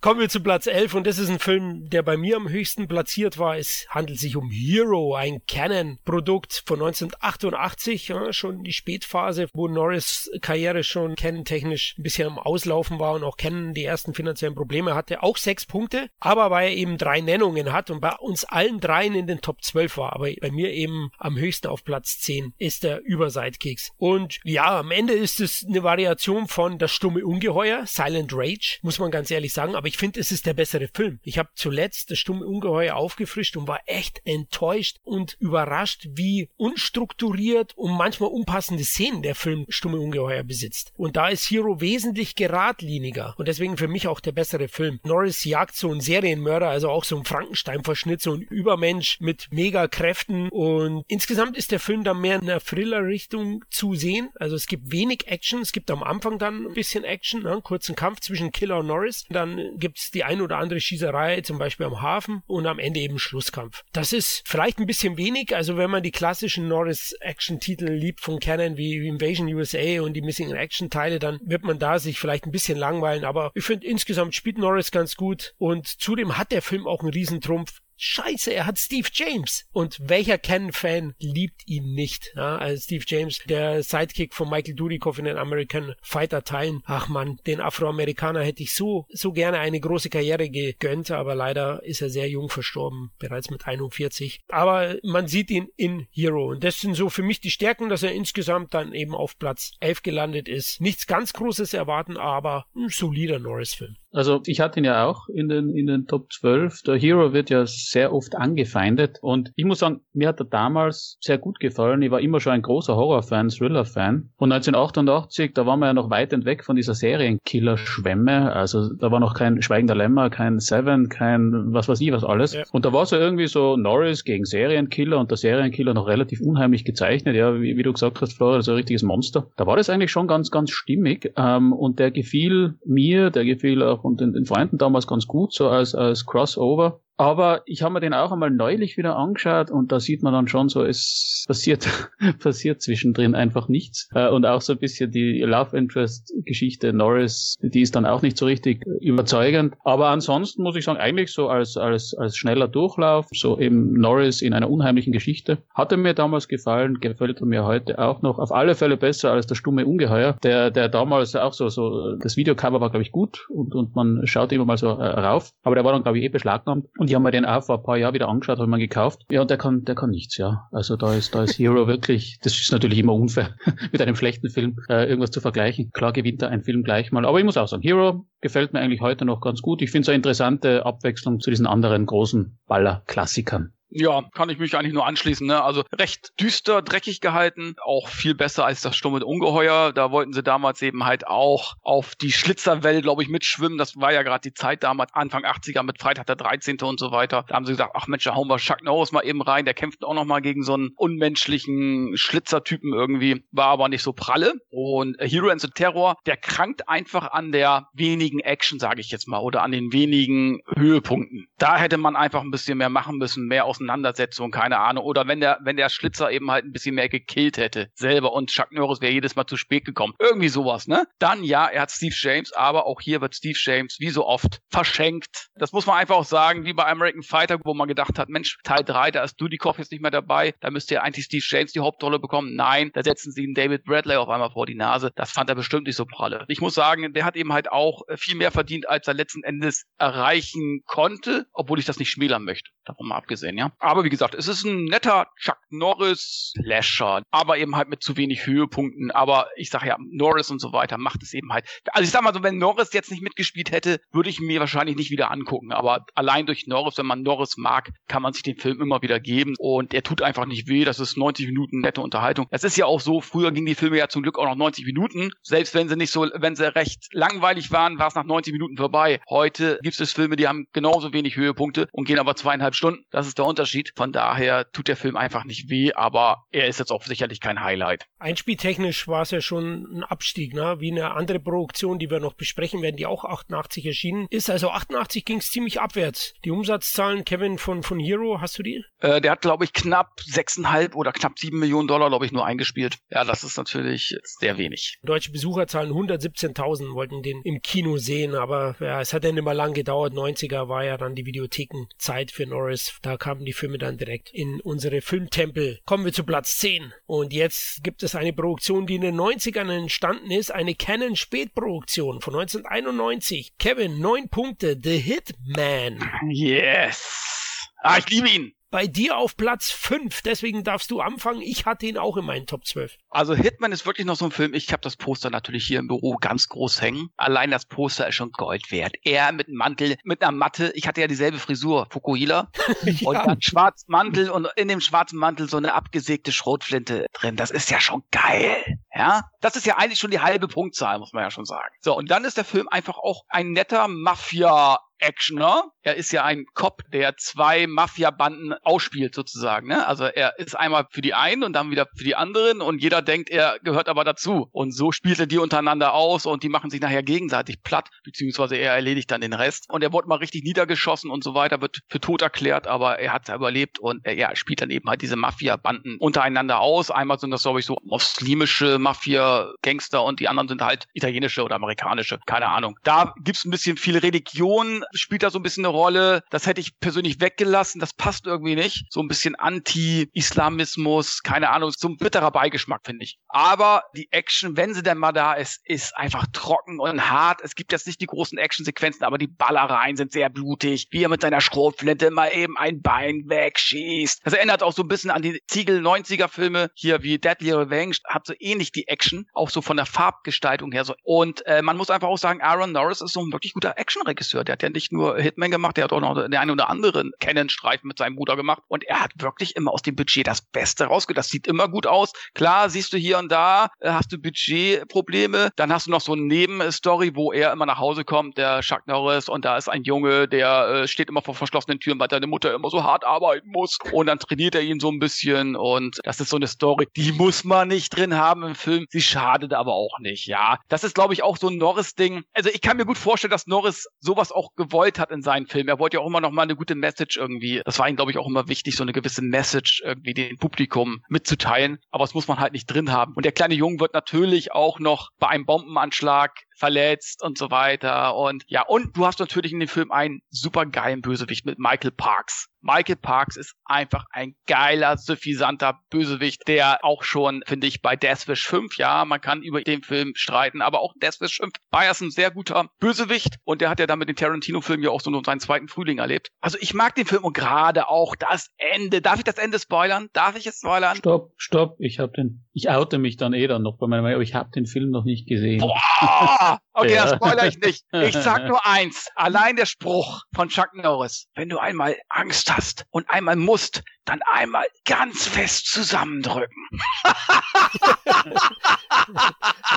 Kommen wir zu Platz 11 und das ist ein Film, der bei mir am höchsten platziert war. Es handelt sich um Hero, ein Canon-Produkt von 1988, ja, schon die Spätphase, wo Norris Karriere schon Canon-technisch ein bisschen am Auslaufen war und auch Canon die ersten finanziellen Probleme hatte. Auch sechs Punkte, aber weil er eben drei Nennungen hat und bei uns allen dreien in den Top 12 war, aber bei mir eben am höchsten auf Platz 10 ist der über Sidekicks. Und ja, am Ende ist es eine Variation von Das stumme Ungeheuer, Silent Rage, muss man ganz ehrlich sagen, aber ich finde, es ist der bessere Film. Ich habe zuletzt Das stumme Ungeheuer aufgefrischt und war echt enttäuscht und überrascht, wie unstrukturiert und manchmal unpassende Szenen der Film Stumme Ungeheuer besitzt. Und da ist Hero wesentlich geradliniger und deswegen für mich auch der bessere Film. Norris jagt so einen Serienmörder, also auch so ein Frankenstein-Verschnitt, so ein Übermensch mit Mega-Kräften und insgesamt ist der Film dann mehr in einer Thriller-Richtung zu sehen. Also es gibt wenig Action, es gibt am Anfang dann ein bisschen Action, ne? einen kurzen Kampf zwischen Killer und Norris. Dann gibt's die ein oder andere Schießerei, zum Beispiel am Hafen und am Ende eben Schlusskampf. Das ist vielleicht ein bisschen wenig, also wenn man die klassischen Norris-Action-Titel liebt von Canon wie Invasion USA und die Missing in Action-Teile, dann wird man da sich vielleicht ein bisschen langweilen, aber ich finde insgesamt spielt Norris ganz gut und zudem hat der Film auch einen Riesentrumpf scheiße, er hat Steve James. Und welcher Ken-Fan liebt ihn nicht? Ja, also Steve James, der Sidekick von Michael Dudikoff in den American Fighter Teilen. Ach man, den Afroamerikaner hätte ich so, so gerne eine große Karriere gegönnt, aber leider ist er sehr jung verstorben, bereits mit 41. Aber man sieht ihn in Hero. Und das sind so für mich die Stärken, dass er insgesamt dann eben auf Platz 11 gelandet ist. Nichts ganz Großes erwarten, aber ein solider Norris-Film. Also ich hatte ihn ja auch in den, in den Top 12. Der Hero wird ja sehr oft angefeindet und ich muss sagen, mir hat er damals sehr gut gefallen. Ich war immer schon ein großer Horror-Fan, Thriller-Fan. Und 1988, da waren wir ja noch weit weg von dieser Serienkiller-Schwemme. Also da war noch kein Schweigender Lämmer, kein Seven, kein was weiß ich was alles. Ja. Und da war so irgendwie so Norris gegen Serienkiller und der Serienkiller noch relativ unheimlich gezeichnet. Ja, wie, wie du gesagt hast, Flora, so ein richtiges Monster. Da war das eigentlich schon ganz, ganz stimmig. Ähm, und der gefiel mir, der gefiel auch und den, den Freunden damals ganz gut, so als, als Crossover. Aber ich habe mir den auch einmal neulich wieder angeschaut und da sieht man dann schon so, es passiert, passiert zwischendrin einfach nichts. Äh, und auch so ein bisschen die Love Interest Geschichte Norris, die ist dann auch nicht so richtig überzeugend. Aber ansonsten muss ich sagen, eigentlich so als, als, als schneller Durchlauf, so eben Norris in einer unheimlichen Geschichte, hatte mir damals gefallen, gefällt mir heute auch noch. Auf alle Fälle besser als der stumme Ungeheuer, der, der damals auch so, so, das Videocover war glaube ich gut und, und man schaut immer mal so äh, rauf. Aber der war dann glaube ich eh beschlagnahmt. Und ich habe mir den auch vor ein paar Jahren wieder angeschaut, habe mir gekauft. Ja, und der kann, der kann nichts, ja. Also da ist, da ist Hero wirklich, das ist natürlich immer unfair, mit einem schlechten Film äh, irgendwas zu vergleichen. Klar gewinnt er ein Film gleich mal. Aber ich muss auch sagen, Hero gefällt mir eigentlich heute noch ganz gut. Ich finde es eine interessante Abwechslung zu diesen anderen großen Baller-Klassikern. Ja, kann ich mich eigentlich nur anschließen. Ne? Also recht düster, dreckig gehalten, auch viel besser als das stumme Ungeheuer. Da wollten sie damals eben halt auch auf die Schlitzerwelle, glaube ich, mitschwimmen. Das war ja gerade die Zeit damals, Anfang 80er mit Freitag der 13. und so weiter. Da haben sie gesagt, ach Mensch, da hauen wir Chuck Norris mal eben rein. Der kämpft auch noch mal gegen so einen unmenschlichen Schlitzertypen irgendwie. War aber nicht so pralle. Und Hero and the Terror, der krankt einfach an der wenigen Action, sage ich jetzt mal, oder an den wenigen Höhepunkten. Da hätte man einfach ein bisschen mehr machen müssen, mehr aus Auseinandersetzung, keine Ahnung. Oder wenn der, wenn der Schlitzer eben halt ein bisschen mehr gekillt hätte, selber und Chuck Norris wäre jedes Mal zu spät gekommen. Irgendwie sowas, ne? Dann ja, er hat Steve James, aber auch hier wird Steve James wie so oft verschenkt. Das muss man einfach auch sagen, wie bei American Fighter, wo man gedacht hat, Mensch, Teil 3, da ist Dudikoff jetzt nicht mehr dabei, da müsste ja eigentlich Steve James die Hauptrolle bekommen. Nein, da setzen sie einen David Bradley auf einmal vor die Nase. Das fand er bestimmt nicht so pralle. Ich muss sagen, der hat eben halt auch viel mehr verdient, als er letzten Endes erreichen konnte, obwohl ich das nicht schmälern möchte. Davon mal abgesehen, ja. Aber wie gesagt, es ist ein netter Chuck Norris Slasher, aber eben halt mit zu wenig Höhepunkten. Aber ich sage ja, Norris und so weiter macht es eben halt. Also ich sag mal so, wenn Norris jetzt nicht mitgespielt hätte, würde ich mir wahrscheinlich nicht wieder angucken. Aber allein durch Norris, wenn man Norris mag, kann man sich den Film immer wieder geben. Und er tut einfach nicht weh. Das ist 90 Minuten nette Unterhaltung. Es ist ja auch so, früher gingen die Filme ja zum Glück auch noch 90 Minuten. Selbst wenn sie nicht so, wenn sie recht langweilig waren, war es nach 90 Minuten vorbei. Heute gibt es Filme, die haben genauso wenig Höhepunkte und gehen aber zweieinhalb Stunden. Das ist der Unterschied. Von daher tut der Film einfach nicht weh, aber er ist jetzt auch sicherlich kein Highlight. Einspieltechnisch war es ja schon ein Abstieg, ne? wie eine andere Produktion, die wir noch besprechen werden, die auch 88 erschienen ist. Also 88 ging es ziemlich abwärts. Die Umsatzzahlen, Kevin, von, von Hero, hast du die? Äh, der hat, glaube ich, knapp 6,5 oder knapp 7 Millionen Dollar, glaube ich, nur eingespielt. Ja, das ist natürlich sehr wenig. Deutsche Besucherzahlen 117.000 wollten den im Kino sehen, aber ja, es hat dann immer lang gedauert. 90er war ja dann die Videothekenzeit für Norris. Da kamen die Filme dann direkt in unsere Filmtempel. Kommen wir zu Platz 10. Und jetzt gibt es eine Produktion, die in den 90ern entstanden ist. Eine Canon Spätproduktion von 1991. Kevin, neun Punkte. The Hitman. Yes. Ah, ich liebe ihn bei dir auf Platz 5. Deswegen darfst du anfangen. Ich hatte ihn auch in meinen Top 12. Also Hitman ist wirklich noch so ein Film. Ich habe das Poster natürlich hier im Büro ganz groß hängen. Allein das Poster ist schon Gold wert. Er mit einem Mantel, mit einer Matte. Ich hatte ja dieselbe Frisur, Fukuhila. ja. Und dann schwarzen Mantel und in dem schwarzen Mantel so eine abgesägte Schrotflinte drin. Das ist ja schon geil. Ja, das ist ja eigentlich schon die halbe Punktzahl, muss man ja schon sagen. So, und dann ist der Film einfach auch ein netter Mafia Actioner. Er ist ja ein Cop, der zwei Mafia-Banden ausspielt sozusagen. Ne? Also er ist einmal für die einen und dann wieder für die anderen und jeder denkt, er gehört aber dazu. Und so spielt er die untereinander aus und die machen sich nachher gegenseitig platt, beziehungsweise er erledigt dann den Rest. Und er wurde mal richtig niedergeschossen und so weiter, wird für tot erklärt, aber er hat überlebt und er ja, spielt dann eben halt diese Mafia-Banden untereinander aus. Einmal sind das, glaube ich, so muslimische Mafia, Gangster und die anderen sind halt italienische oder amerikanische, keine Ahnung. Da gibt's ein bisschen viel Religion, spielt da so ein bisschen eine Rolle. Das hätte ich persönlich weggelassen, das passt irgendwie nicht. So ein bisschen Anti-Islamismus, keine Ahnung, so ein bitterer Beigeschmack, finde ich. Aber die Action, wenn sie denn mal da ist, ist einfach trocken und hart. Es gibt jetzt nicht die großen Actionsequenzen, aber die Ballereien sind sehr blutig, wie er mit seiner Schrotflinte mal eben ein Bein wegschießt. Das erinnert auch so ein bisschen an die Ziegel 90er Filme hier wie Deadly Revenge, hat so ähnlich die Action, auch so von der Farbgestaltung her. Und äh, man muss einfach auch sagen, Aaron Norris ist so ein wirklich guter Actionregisseur. Der hat ja nicht nur Hitman gemacht, der hat auch noch den einen oder anderen Canon-Streifen mit seinem Bruder gemacht. Und er hat wirklich immer aus dem Budget das Beste rausgeholt. Das sieht immer gut aus. Klar, siehst du hier und da, äh, hast du Budgetprobleme. Dann hast du noch so eine Nebenstory, wo er immer nach Hause kommt, der Chuck Norris, und da ist ein Junge, der äh, steht immer vor verschlossenen Türen, weil seine Mutter immer so hart arbeiten muss. Und dann trainiert er ihn so ein bisschen. Und das ist so eine Story, die muss man nicht drin haben im Film. Sie schadet aber auch nicht, ja. Das ist, glaube ich, auch so ein Norris-Ding. Also ich kann mir gut vorstellen, dass Norris sowas auch gewollt hat in seinen Filmen. Er wollte ja auch immer noch mal eine gute Message irgendwie. Das war ihm, glaube ich, auch immer wichtig, so eine gewisse Message irgendwie dem Publikum mitzuteilen. Aber das muss man halt nicht drin haben. Und der kleine Junge wird natürlich auch noch bei einem Bombenanschlag verletzt und so weiter. Und ja, und du hast natürlich in dem Film einen super geilen Bösewicht mit Michael Parks. Michael Parks ist einfach ein geiler, suffisanter Bösewicht, der auch schon, finde ich, bei Deathwish 5, ja, man kann über den Film streiten, aber auch Deathwish 5 war er ein sehr guter Bösewicht und der hat ja dann mit den Tarantino-Filmen ja auch so seinen zweiten Frühling erlebt. Also ich mag den Film und gerade auch das Ende. Darf ich das Ende spoilern? Darf ich es spoilern? Stopp, stopp, ich habe den, ich oute mich dann eh dann noch bei meinem, aber ich habe den Film noch nicht gesehen. Boah! Okay, ja. das spoiler ich nicht. Ich sag nur eins. Allein der Spruch von Chuck Norris. Wenn du einmal Angst hast und einmal musst, dann einmal ganz fest zusammendrücken.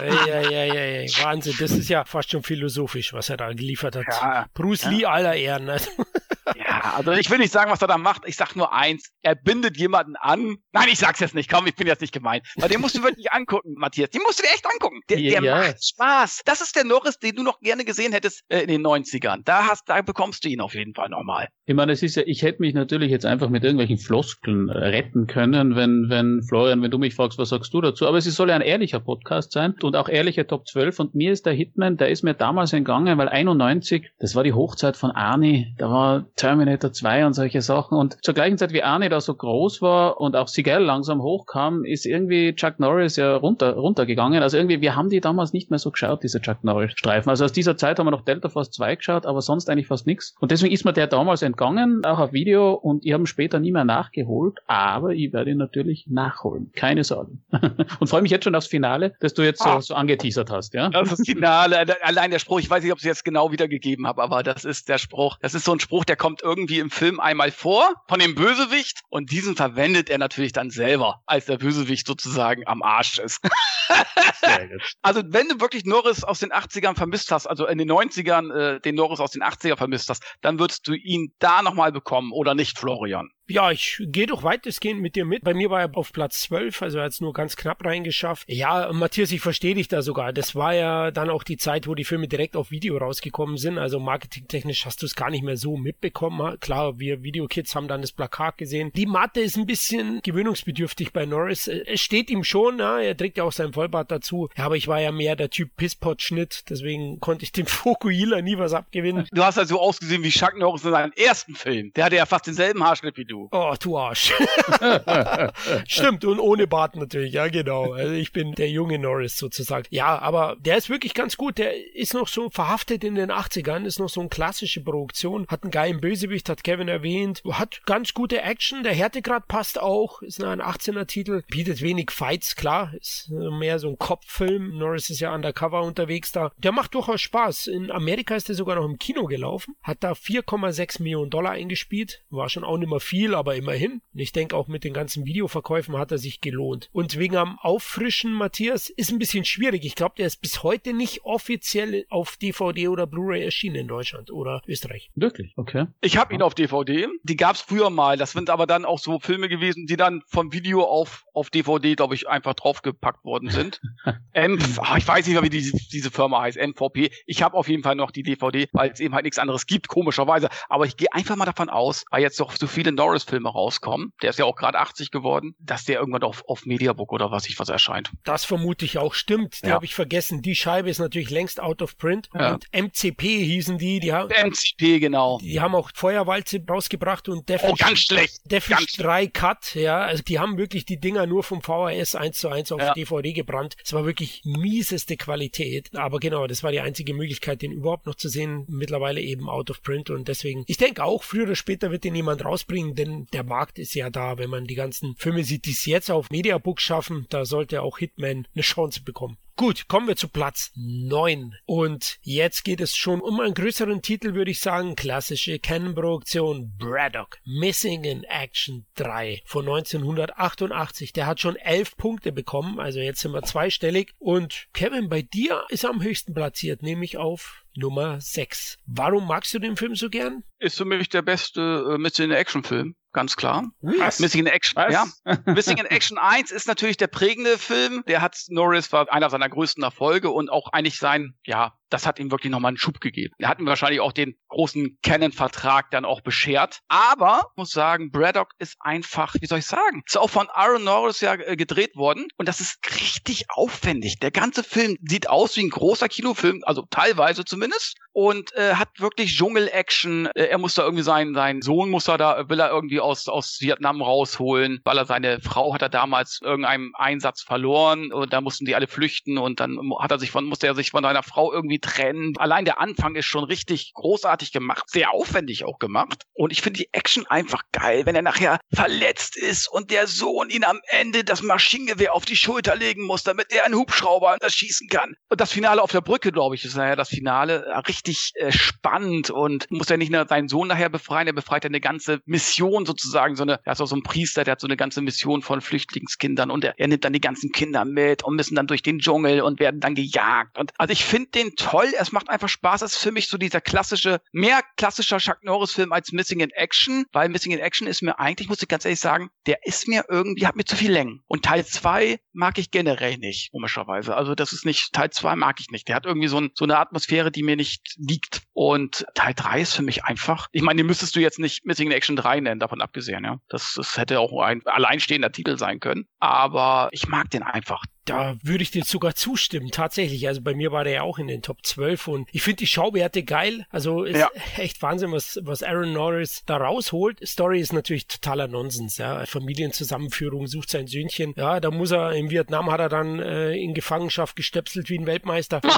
ja, ja, ja, ja, Wahnsinn. Das ist ja fast schon philosophisch, was er da geliefert hat. Ja, Bruce ja. Lee aller Ehren. Also. Ja, also ich will nicht sagen, was er da macht. Ich sag nur eins. Er bindet jemanden an. Nein, ich sag's jetzt nicht. Komm, ich bin jetzt nicht gemein. Weil den musst du wirklich angucken, Matthias. Den musst du dir echt angucken. Der, der ja. macht Spaß. Das ist der Norris, den du noch gerne gesehen hättest äh, in den 90ern. Da hast, da bekommst du ihn auf jeden Fall nochmal. Ich meine, es ist ja, ich hätte mich natürlich jetzt einfach mit irgendwelchen Floskeln retten können, wenn, wenn, Florian, wenn du mich fragst, was sagst du dazu? Aber es soll ja ein ehrlicher Podcast sein und auch ehrliche Top 12. Und mir ist der Hitman, der ist mir damals entgangen, weil 91, das war die Hochzeit von Arnie. Da war Terminator 2 und solche Sachen. Und zur gleichen Zeit, wie Arnie da so groß war und auch Sigel langsam hochkam, ist irgendwie Chuck Norris ja runter, runtergegangen. Also irgendwie, wir haben die damals nicht mehr so geschaut, diese Chuck Norris Streifen. Also aus dieser Zeit haben wir noch Delta Force 2 geschaut, aber sonst eigentlich fast nichts. Und deswegen ist mir der damals entgangen, auch auf Video und ich habe später nie mehr nachgeholt, aber ich werde ihn natürlich nachholen. Keine Sorgen. und freue mich jetzt schon aufs Finale, das du jetzt so, ah. so angeteasert hast, ja? Das ist das Finale. Allein der Spruch, ich weiß nicht, ob ich es jetzt genau wiedergegeben habe, aber das ist der Spruch. Das ist so ein Spruch, der kommt irgendwie irgendwie im Film einmal vor von dem Bösewicht und diesen verwendet er natürlich dann selber, als der Bösewicht sozusagen am Arsch ist. also wenn du wirklich Norris aus den 80ern vermisst hast, also in den 90ern äh, den Norris aus den 80ern vermisst hast, dann würdest du ihn da nochmal bekommen oder nicht, Florian? Ja, ich gehe doch weitestgehend mit dir mit. Bei mir war er auf Platz 12, also er hat es nur ganz knapp reingeschafft. Ja, Matthias, ich verstehe dich da sogar. Das war ja dann auch die Zeit, wo die Filme direkt auf Video rausgekommen sind. Also marketingtechnisch hast du es gar nicht mehr so mitbekommen. Klar, wir Videokids haben dann das Plakat gesehen. Die Matte ist ein bisschen gewöhnungsbedürftig bei Norris. Es steht ihm schon, ja, er trägt ja auch sein Vollbart dazu. Ja, aber ich war ja mehr der Typ Pisspot-Schnitt, deswegen konnte ich dem Fokuhila nie was abgewinnen. Du hast also ausgesehen wie Chuck Norris in seinem ersten Film. Der hatte ja fast denselben Haarschnitt wie du. Oh, du Arsch. Stimmt, und ohne Bart natürlich, ja genau. Also ich bin der junge Norris sozusagen. Ja, aber der ist wirklich ganz gut. Der ist noch so verhaftet in den 80ern, ist noch so eine klassische Produktion, hat einen geilen Bösewicht, hat Kevin erwähnt, hat ganz gute Action, der Härtegrad passt auch, ist ein 18er Titel, bietet wenig Fights, klar, ist mehr so ein Kopffilm. Norris ist ja undercover unterwegs da. Der macht durchaus Spaß. In Amerika ist er sogar noch im Kino gelaufen, hat da 4,6 Millionen Dollar eingespielt, war schon auch nicht mehr viel, viel, aber immerhin. Ich denke, auch mit den ganzen Videoverkäufen hat er sich gelohnt. Und wegen am Auffrischen, Matthias, ist ein bisschen schwierig. Ich glaube, der ist bis heute nicht offiziell auf DVD oder Blu-ray erschienen in Deutschland oder Österreich. Wirklich? Okay. Ich habe ihn auf DVD. Die gab es früher mal. Das sind aber dann auch so Filme gewesen, die dann vom Video auf, auf DVD, glaube ich, einfach draufgepackt worden sind. M, ach, ich weiß nicht mehr, wie die, diese Firma heißt, MVP. Ich habe auf jeden Fall noch die DVD, weil es eben halt nichts anderes gibt, komischerweise. Aber ich gehe einfach mal davon aus, weil jetzt doch so viele Norris Norris-Filme rauskommen, der ist ja auch gerade 80 geworden, dass der irgendwann auf, auf Mediabook oder was ich was erscheint. Das vermute ich auch stimmt. Die Ja. habe ich vergessen. Die Scheibe ist natürlich längst out of print. Ja. Und MCP hießen die. Die, haben MCP, genau. die haben auch Feuerwalze rausgebracht und Death Oh, ganz schlecht. Death Ganz 3 Cut, ja, also die haben wirklich die Dinger nur vom VHS 1 zu 1 auf Ja. DVD gebrannt. Es war wirklich mieseste Qualität, aber genau, das war die einzige Möglichkeit, den überhaupt noch zu sehen. Mittlerweile eben out of print und deswegen, ich denke auch, früher oder später wird den jemand rausbringen, denn der Markt ist ja da, wenn man die ganzen Filme sieht, die es jetzt auf Mediabook schaffen, da sollte auch Hitman eine Chance bekommen. Gut, kommen wir zu Platz 9. Und jetzt geht es schon um einen größeren Titel, würde ich sagen. Klassische Canon-Produktion Braddock. Missing in Action 3 von 1988. Der hat schon elf Punkte bekommen, also jetzt sind wir zweistellig. Und Kevin, bei dir ist er am höchsten platziert, nämlich auf Nummer 6. Warum magst du den Film so gern? Ist für mich der beste äh, Missing-in-Action-Film, ganz klar. Was? Missing in Action, Was? ja. Missing in Action 1 ist natürlich der prägende Film. Der hat Norris war einer seiner größten Erfolge und auch eigentlich sein, ja, das hat ihm wirklich nochmal einen Schub gegeben. Er hat ihm wahrscheinlich auch den großen Canon-Vertrag dann auch beschert. Aber muss sagen, Braddock ist einfach, wie soll ich sagen, ist auch von Aaron Norris ja äh, gedreht worden und das ist richtig aufwendig. Der ganze Film sieht aus wie ein großer Kinofilm, also teilweise zumindest und äh, hat wirklich Dschungel-Action. Äh, er muss da irgendwie seinen, seinen Sohn muss er da, will er irgendwie aus, aus Vietnam rausholen, weil er seine Frau hat er damals irgendeinem Einsatz verloren und da mussten die alle flüchten und dann hat er sich von, musste er sich von seiner Frau irgendwie trennen. Allein der Anfang ist schon richtig großartig gemacht, sehr aufwendig auch gemacht. Und ich finde die Action einfach geil, wenn er nachher verletzt ist und der Sohn ihn am Ende das Maschinengewehr auf die Schulter legen muss, damit er einen Hubschrauber erschießen kann. Und das Finale auf der Brücke, glaube ich, ist nachher das Finale äh, richtig äh, spannend und muss er nicht nur seinen Sohn nachher befreien, er befreit ja eine ganze Mission sozusagen, so eine, er ist auch so ein Priester, der hat so eine ganze Mission von Flüchtlingskindern und er, er nimmt dann die ganzen Kinder mit und müssen dann durch den Dschungel und werden dann gejagt. Und also ich finde den toll, es macht einfach Spaß, es ist für mich so dieser klassische, mehr klassischer Chuck Norris Film als Missing in Action, weil Missing in Action ist mir eigentlich, muss ich ganz ehrlich sagen, der ist mir irgendwie, hat mir zu viel Längen. Und Teil 2 mag ich generell nicht, komischerweise. Also das ist nicht, Teil 2 mag ich nicht. Der hat irgendwie so, ein, so eine Atmosphäre, die mir nicht liegt. Und Teil 3 ist für mich einfach, ich meine, den müsstest du jetzt nicht Missing in Action 3 nennen, davon abgesehen, ja. Das, das hätte auch ein alleinstehender Titel sein können. Aber ich mag den einfach. Da würde ich dir sogar zustimmen, tatsächlich. Also bei mir war der ja auch in den Top 12 und ich finde die Schauwerte geil. Also ist Ja. echt Wahnsinn, was, was Aaron Norris da rausholt. Story ist natürlich totaler Nonsens, ja. Familienzusammenführung, sucht sein Söhnchen. Ja, da muss er, in Vietnam hat er dann äh, in Gefangenschaft gestöpselt wie ein Weltmeister.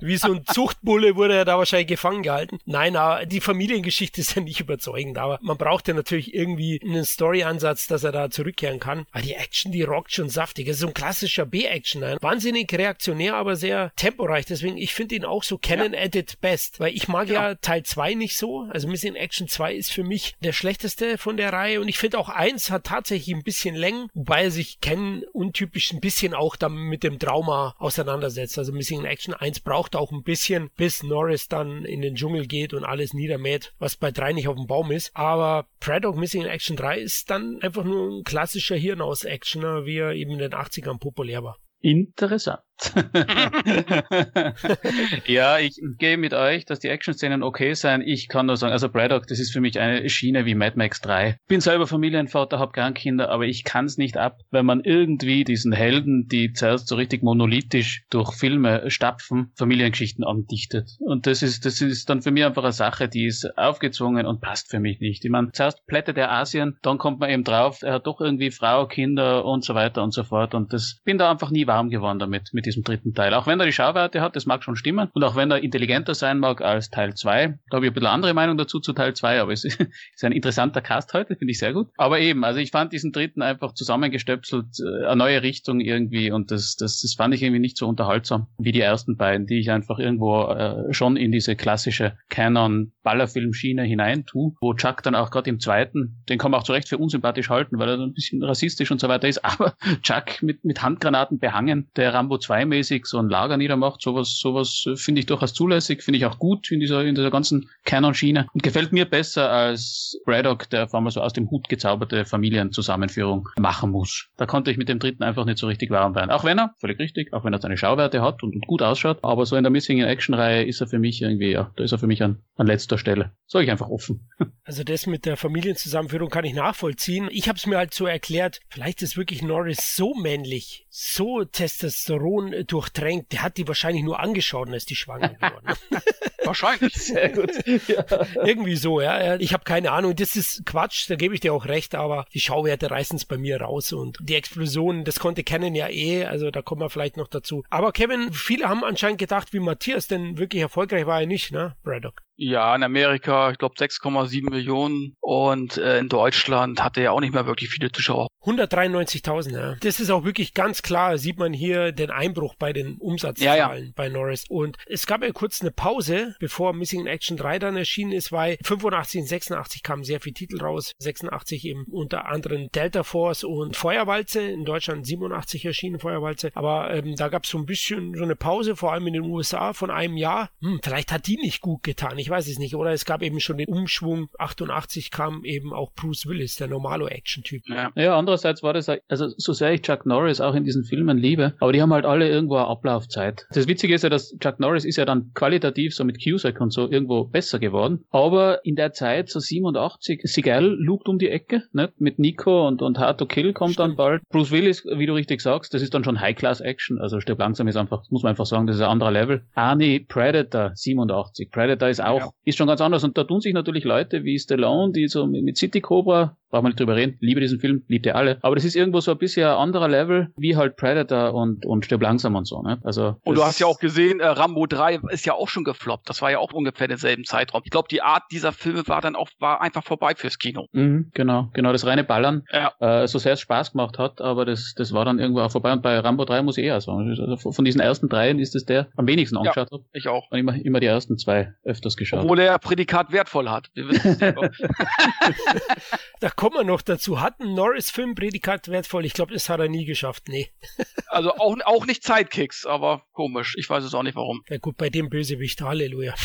Wie so ein Zuchtbulle wurde er da wahrscheinlich gefangen gehalten. Nein, aber die Familiengeschichte ist ja nicht überzeugend, aber man braucht ja natürlich irgendwie einen Story-Ansatz, dass er da zurückkehren kann. Aber die Action, die rockt schon saftig. Es ist so ein klassischer B-Action. Ein wahnsinnig reaktionär, aber sehr temporeich. Deswegen, ich finde ihn auch so Canon at its best, weil ich mag ja Teil 2 nicht so. Also Missing Action 2 ist für mich der schlechteste von der Reihe und ich finde auch 1 hat tatsächlich ein bisschen Längen, wobei er sich Ken untypisch ein bisschen auch dann mit dem Trauma auseinandersetzt. Also Missing in Action 1 braucht auch ein bisschen, bis Norris dann in den Dschungel geht und alles niedermäht, was bei 3 nicht auf dem Baum ist. Aber Braddock Missing in Action 3 ist dann einfach nur ein klassischer Hirnaus-Actioner, wie er eben in den 80ern populär war. Interessant. ja, ich gehe mit euch, dass die Action-Szenen okay sein. Ich kann nur sagen, also Braddock, das ist für mich eine Schiene wie Mad Max 3. Bin selber Familienvater, habe Krankinder, aber ich kann es nicht ab, wenn man irgendwie diesen Helden, die zuerst so richtig monolithisch durch Filme stapfen, Familiengeschichten andichtet. Und das ist, das ist dann für mich einfach eine Sache, die ist aufgezwungen und passt für mich nicht. Ich meine, zuerst plättet er Asien, dann kommt man eben drauf, er hat doch irgendwie Frau, Kinder und so weiter und so fort. Und das bin da einfach nie warm geworden damit, mit diesem dritten Teil. Auch wenn er die Schauwerte hat, das mag schon stimmen. Und auch wenn er intelligenter sein mag als Teil 2, da habe ich ein bisschen andere Meinung dazu zu Teil 2, aber es ist ein interessanter Cast heute, finde ich sehr gut. Aber eben, also ich fand diesen dritten einfach zusammengestöpselt, äh, eine neue Richtung irgendwie und das, das, das fand ich irgendwie nicht so unterhaltsam wie die ersten beiden, die ich einfach irgendwo äh, schon in diese klassische Canon-Ballerfilm-Schiene hinein tue, wo Chuck dann auch gerade im zweiten, den kann man auch zu Recht für unsympathisch halten, weil er ein bisschen rassistisch und so weiter ist, aber Chuck mit, mit Handgranaten behangen, der Rambo 2 MI5-mäßig so ein Lager niedermacht. Sowas, sowas finde ich durchaus zulässig, finde ich auch gut in dieser, in dieser ganzen Canon-Schiene und gefällt mir besser als Braddock, der auf einmal so aus dem Hut gezauberte Familienzusammenführung machen muss. Da konnte ich mit dem dritten einfach nicht so richtig warm werden. Auch wenn er, völlig richtig, auch wenn er seine Schauwerte hat und, und gut ausschaut, aber so in der Missing in Action-Reihe ist er für mich irgendwie, ja, da ist er für mich an, an letzter Stelle. Sag ich einfach offen. Also das mit der Familienzusammenführung kann ich nachvollziehen. Ich habe es mir halt so erklärt, vielleicht ist wirklich Norris so männlich, so Testosteron durchtränkt, der hat die wahrscheinlich nur angeschaut und ist die schwanger geworden. Wahrscheinlich. Sehr gut. Ja. Irgendwie so, ja. Ich habe keine Ahnung. Das ist Quatsch, da gebe ich dir auch recht, aber die Schauwerte reißen es bei mir raus und die Explosion, das konnte Canon ja eh, also da kommen wir vielleicht noch dazu. Aber Kevin, viele haben anscheinend gedacht, wie Matthias, denn wirklich erfolgreich war er nicht, ne, Braddock? Ja, in Amerika, ich glaube 6,7 Millionen und äh, in Deutschland hatte er auch nicht mehr wirklich viele Zuschauer. 193.000, ja. Das ist auch wirklich ganz klar, sieht man hier den Einbruch bei den Umsatzzahlen ja, ja. bei Norris. Und es gab ja kurz eine Pause, bevor Missing in Action 3 dann erschienen ist, weil 85 und 86 kamen sehr viele Titel raus. 86 eben unter anderem Delta Force und Feuerwalze. In Deutschland 87 erschienen Feuerwalze. Aber ähm, da gab es so ein bisschen so eine Pause, vor allem in den USA von einem Jahr. Hm, vielleicht hat die nicht gut getan. Ich weiß es nicht. Oder es gab eben schon den Umschwung. 88 kam eben auch Bruce Willis, der Normalo-Action-Typ. Ja. ja, andererseits war das, also so sehr ich Chuck Norris auch in diesen Filmen liebe, aber die haben halt alle irgendwo eine Ablaufzeit. Das Witzige ist ja, dass Chuck Norris ist ja dann qualitativ so mit Cusack und so irgendwo besser geworden. Aber in der Zeit, so 87, Seagal lugt um die Ecke, ne? mit Nico und, und Hard to Kill kommt Stimmt. dann bald. Bruce Willis, wie du richtig sagst, das ist dann schon High-Class-Action. Also Stirb langsam ist einfach, muss man einfach sagen, das ist ein anderer Level. Arnie Predator, 87. Predator ist auch, ja. ist schon ganz anders. Und da tun sich natürlich Leute wie Stallone, die so mit City Cobra brauchen wir nicht drüber reden, liebe diesen Film, liebt ihr alle. Aber das ist irgendwo so ein bisschen ein anderer Level, wie halt Predator und, und Stirb langsam und so. Ne? Also, und du hast ja auch gesehen, äh, Rambo 3 ist ja auch schon gefloppt. Das war ja auch ungefähr denselben Zeitraum. Ich glaube, die Art dieser Filme war dann auch war einfach vorbei fürs Kino. Mhm, genau, genau, das reine Ballern. Ja. Äh, so sehr es Spaß gemacht hat, aber das, das war dann irgendwo auch vorbei. Und bei Rambo 3 muss ich eher sagen. Also von diesen ersten dreien ist das der am wenigsten angeschaut ja, habe. Ich auch. Und immer, immer die ersten zwei öfters geschaut. Obwohl er Prädikat wertvoll hat. Wir wissen da kommen wir noch dazu. Hat ein Norris-Film Prädikat wertvoll? Ich glaube, das hat er nie geschafft. Nee. also auch, auch nicht Sidekicks, aber komisch. Ich weiß es auch nicht warum. Ja gut, bei dem Bösewicht, Halleluja.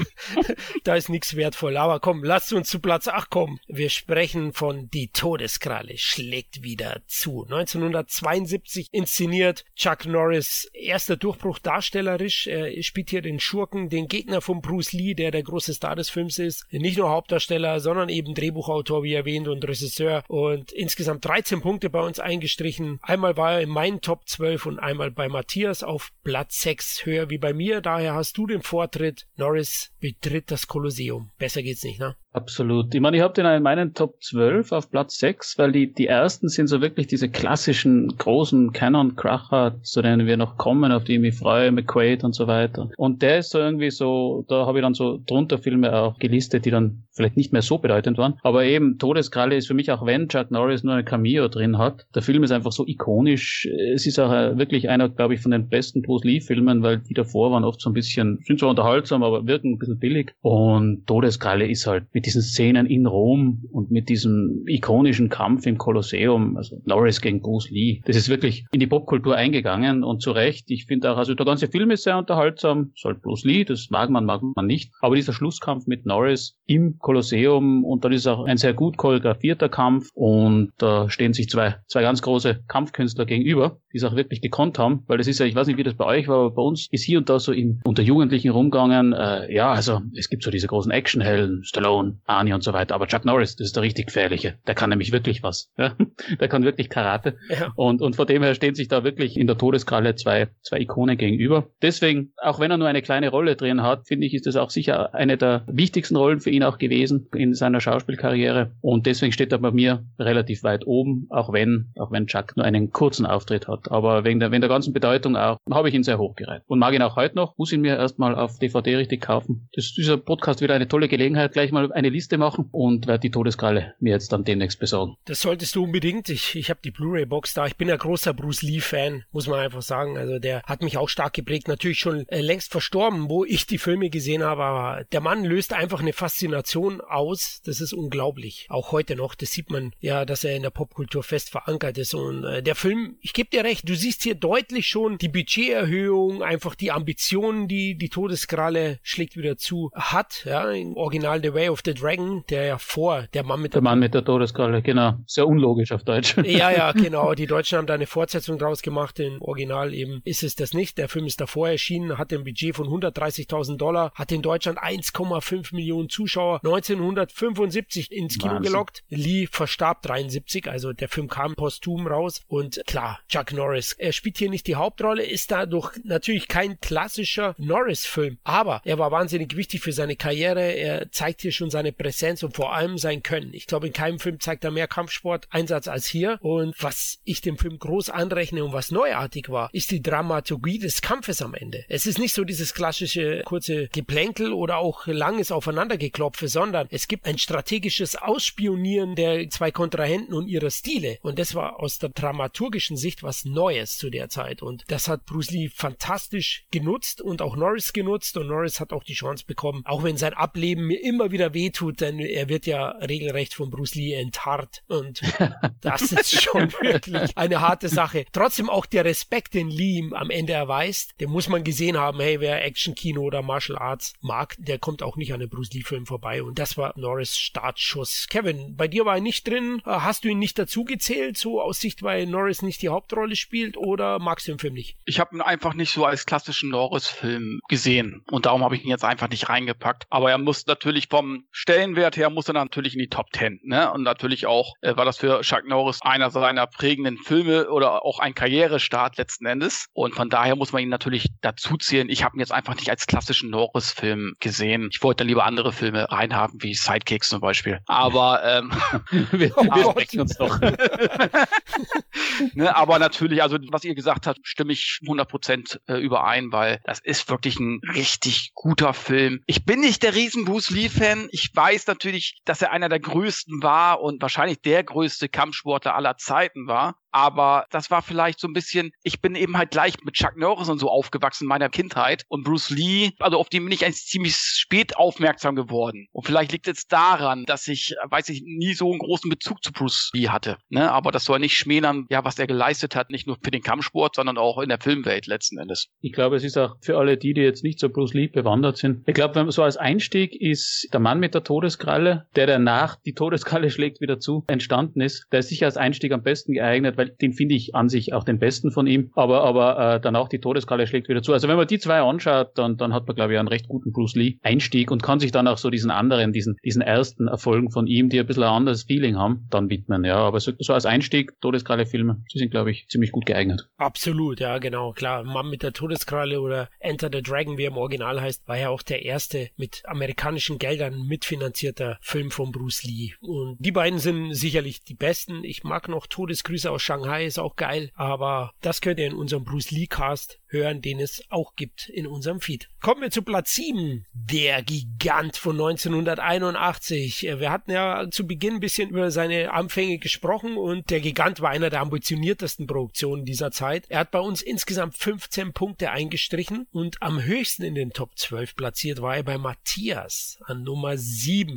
da ist nichts wertvoll. Aber komm, lasst uns zu Platz 8 kommen. Wir sprechen von Die Todeskralle schlägt wieder zu. 1972 inszeniert Chuck Norris erster Durchbruch darstellerisch. Er spielt hier den Schurken, den Gegner von Bruce Lee, der der große Star des Films ist. Nicht nur Hauptdarsteller, sondern eben Drehbuchautor, wie erwähnt, und Regisseur. Und insgesamt 13 Punkte bei uns eingestrichen. Einmal war er in meinen Top 12 und einmal bei Matthias auf Platz 6 höher wie bei mir. Daher hast du den Vortritt. Norris betritt das Kolosseum. Besser geht's nicht, ne? Absolut. Ich meine, ich habe den in meinen Top 12 auf Platz 6, weil die, die ersten sind so wirklich diese klassischen großen Canon-Kracher, zu denen wir noch kommen, auf die ich mich freue, McQuaid und so weiter. Und der ist so irgendwie so, da habe ich dann so drunter Filme auch gelistet, die dann vielleicht nicht mehr so bedeutend waren. Aber eben Todeskralle ist für mich, auch wenn Chuck Norris nur ein Cameo drin hat, der Film ist einfach so ikonisch. Es ist auch wirklich einer, glaube ich, von den besten Bruce Lee-Filmen, weil die davor waren oft so ein bisschen, sind zwar unterhaltsam, aber wirken ein bisschen billig. Und Todeskralle ist halt mit diesen Szenen in Rom und mit diesem ikonischen Kampf im Kolosseum, also Norris gegen Bruce Lee, das ist wirklich in die Popkultur eingegangen und zu Recht. Ich finde auch, also der ganze Film ist sehr unterhaltsam, soll Bruce Lee, das mag man, mag man nicht. Aber dieser Schlusskampf mit Norris im Kolosseum und dann ist auch ein sehr gut choreografierter Kampf und da stehen sich zwei, zwei ganz große Kampfkünstler gegenüber, die es auch wirklich gekonnt haben, weil das ist ja, ich weiß nicht, wie das bei euch war, aber bei uns ist hier und da so im, unter Jugendlichen rumgegangen, äh, ja, also es gibt so diese großen Actionhelden, Stallone, Arnie und so weiter. Aber Chuck Norris, das ist der richtig gefährliche. Der kann nämlich wirklich was. Ja? Der kann wirklich Karate. Ja. Und, und vor dem her stehen sich da wirklich in der Todeskralle zwei, zwei Ikonen gegenüber. Deswegen, auch wenn er nur eine kleine Rolle drin hat, finde ich, ist das auch sicher eine der wichtigsten Rollen für ihn auch gewesen in seiner Schauspielkarriere. Und deswegen steht er bei mir relativ weit oben, auch wenn, auch wenn Chuck nur einen kurzen Auftritt hat. Aber wegen der, wegen der ganzen Bedeutung auch, habe ich ihn sehr hochgereiht. Und mag ihn auch heute noch, muss ihn mir erstmal auf DVD richtig kaufen. Das, dieser Podcast wieder eine tolle Gelegenheit, gleich mal eine eine Liste machen und werde die Todeskralle mir jetzt dann demnächst besorgen. Das solltest du unbedingt. Ich, ich habe die Blu-ray-Box da. Ich bin ein großer Bruce Lee-Fan, muss man einfach sagen. Also der hat mich auch stark geprägt. Natürlich schon äh, längst verstorben, wo ich die Filme gesehen habe, aber der Mann löst einfach eine Faszination aus. Das ist unglaublich. Auch heute noch. Das sieht man ja, dass er in der Popkultur fest verankert ist. Und äh, der Film, ich gebe dir recht, du siehst hier deutlich schon die Budgeterhöhung, einfach die Ambitionen, die die Todeskralle schlägt wieder zu hat. Ja, im Original The Way of the Dragon, der ja vor der Mann mit der, der Mann mit der Todeskralle, genau. Sehr unlogisch auf Deutsch. Ja, ja, genau. Die Deutschen haben da eine Fortsetzung draus gemacht. Im Original eben ist es das nicht. Der Film ist davor erschienen, hat ein Budget von 130.000 Dollar, hat in Deutschland 1,5 Millionen Zuschauer 1975 ins Kino Wahnsinn. gelockt. Lee verstarb 73, also der Film kam posthum raus und klar, Chuck Norris. Er spielt hier nicht die Hauptrolle, ist dadurch natürlich kein klassischer Norris-Film, aber er war wahnsinnig wichtig für seine Karriere. Er zeigt hier schon seine Präsenz und vor allem sein Können. Ich glaube, in keinem Film zeigt er mehr Kampfsport-Einsatz als hier. Und was ich dem Film groß anrechne und was neuartig war, ist die Dramaturgie des Kampfes am Ende. Es ist nicht so dieses klassische kurze Geplänkel oder auch langes Aufeinandergeklopfe, sondern es gibt ein strategisches Ausspionieren der zwei Kontrahenten und ihrer Stile. Und das war aus der dramaturgischen Sicht was Neues zu der Zeit. Und das hat Bruce Lee fantastisch genutzt und auch Norris genutzt. Und Norris hat auch die Chance bekommen, auch wenn sein Ableben mir immer wieder wehtut, denn er wird ja regelrecht von Bruce Lee entharrt. Und das ist schon wirklich eine harte Sache. Trotzdem auch der Respekt, den Lee ihm am Ende erweist, den muss man gesehen haben. Hey, wer Action-Kino oder Martial Arts mag, der kommt auch nicht an einem Bruce Lee-Film vorbei. Und das war Norris Startschuss. Kevin, bei dir war er nicht drin. Hast du ihn nicht dazu gezählt, so aus Sicht, weil Norris nicht die Hauptrolle spielt oder magst du den Film nicht? Ich habe ihn einfach nicht so als klassischen Norris-Film gesehen. Und darum habe ich ihn jetzt einfach nicht reingepackt. Aber er muss natürlich vom Stellenwert her, muss er natürlich in die Top Ten. Ne? Und natürlich auch äh, war das für Chuck Norris einer seiner prägenden Filme oder auch ein Karrierestart letzten Endes. Und von daher muss man ihn natürlich dazu zählen. Ich habe ihn jetzt einfach nicht als klassischen Norris-Film gesehen. Ich wollte dann lieber andere Filme reinhaben, wie Sidekicks zum Beispiel. Aber ähm, wir, wir sprechen uns doch. ne, aber natürlich, also was ihr gesagt habt, stimme ich 100% äh, überein, weil das ist wirklich ein richtig guter Film. Ich bin nicht der riesen Bruce Lee-Fan. Ich weiß natürlich, dass er einer der größten war und wahrscheinlich der größte Kampfsportler aller Zeiten war aber das war vielleicht so ein bisschen, ich bin eben halt gleich mit Chuck Norris und so aufgewachsen in meiner Kindheit und Bruce Lee, also auf den bin ich eigentlich ziemlich spät aufmerksam geworden. Und vielleicht liegt es daran, dass ich, weiß ich, nie so einen großen Bezug zu Bruce Lee hatte. Ne? Aber das soll nicht schmälern, ja, was er geleistet hat, nicht nur für den Kampfsport, sondern auch in der Filmwelt letzten Endes. Ich glaube, es ist auch für alle die, die jetzt nicht so Bruce Lee bewandert sind. Ich glaube, so als Einstieg ist der Mann mit der Todeskralle, der danach die Todeskralle schlägt wieder zu, entstanden ist. Der ist sicher als Einstieg am besten geeignet, weil den finde ich an sich auch den besten von ihm. Aber, aber äh, dann die Todeskralle schlägt wieder zu. Also wenn man die zwei anschaut, dann, dann hat man, glaube ich, einen recht guten Bruce Lee-Einstieg und kann sich dann auch so diesen anderen, diesen, diesen ersten Erfolgen von ihm, die ein bisschen ein anderes Feeling haben, dann widmen. Ja, aber so, so als Einstieg, Todeskralle-Filme, die sind, glaube ich, ziemlich gut geeignet. Absolut, ja, genau, klar. Mann mit der Todeskralle oder Enter the Dragon, wie er im Original heißt, war ja auch der erste mit amerikanischen Geldern mitfinanzierter Film von Bruce Lee. Und die beiden sind sicherlich die besten. Ich mag noch Todesgrüße aus Shanghai ist auch geil, aber das könnt ihr in unserem Bruce Lee Cast hören, den es auch gibt in unserem Feed. Kommen wir zu Platz 7. Der Gigant von 1981. Wir hatten ja zu Beginn ein bisschen über seine Anfänge gesprochen und der Gigant war einer der ambitioniertesten Produktionen dieser Zeit. Er hat bei uns insgesamt 15 Punkte eingestrichen und am höchsten in den Top 12 platziert war er bei Matthias an Nummer 7.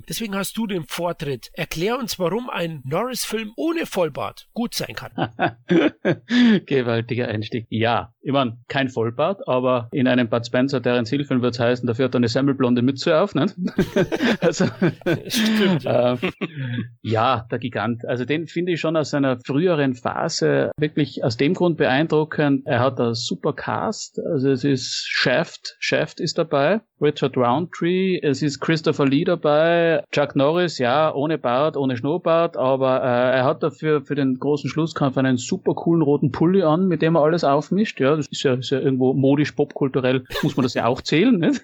Deswegen hast du den Vortritt. Erklär uns, warum ein Norris-Film ohne Vollbart gut sein kann. Gewaltiger Einstieg. Ja, ich meine, kein Vollbart, aber in einem Bud Spencer, der ins Hilfen wird es heißen, dafür hat er eine semmelblonde Mütze auf, ne? also, Stimmt, ja. Äh, ja, der Gigant. Also den finde ich schon aus seiner früheren Phase wirklich aus dem Grund beeindruckend. Er hat einen super Cast, also es ist Shaft, Shaft ist dabei, Richard Roundtree, es ist Christopher Lee dabei, Chuck Norris, ja, ohne Bart, ohne Schnurrbart, aber äh, er hat dafür für den großen Schlusskampf einen super coolen roten Pulli an, mit dem er alles aufmischt. Ja, das ist ja, ist ja irgendwo modisch, popkulturell, muss man das ja auch zählen. Nicht?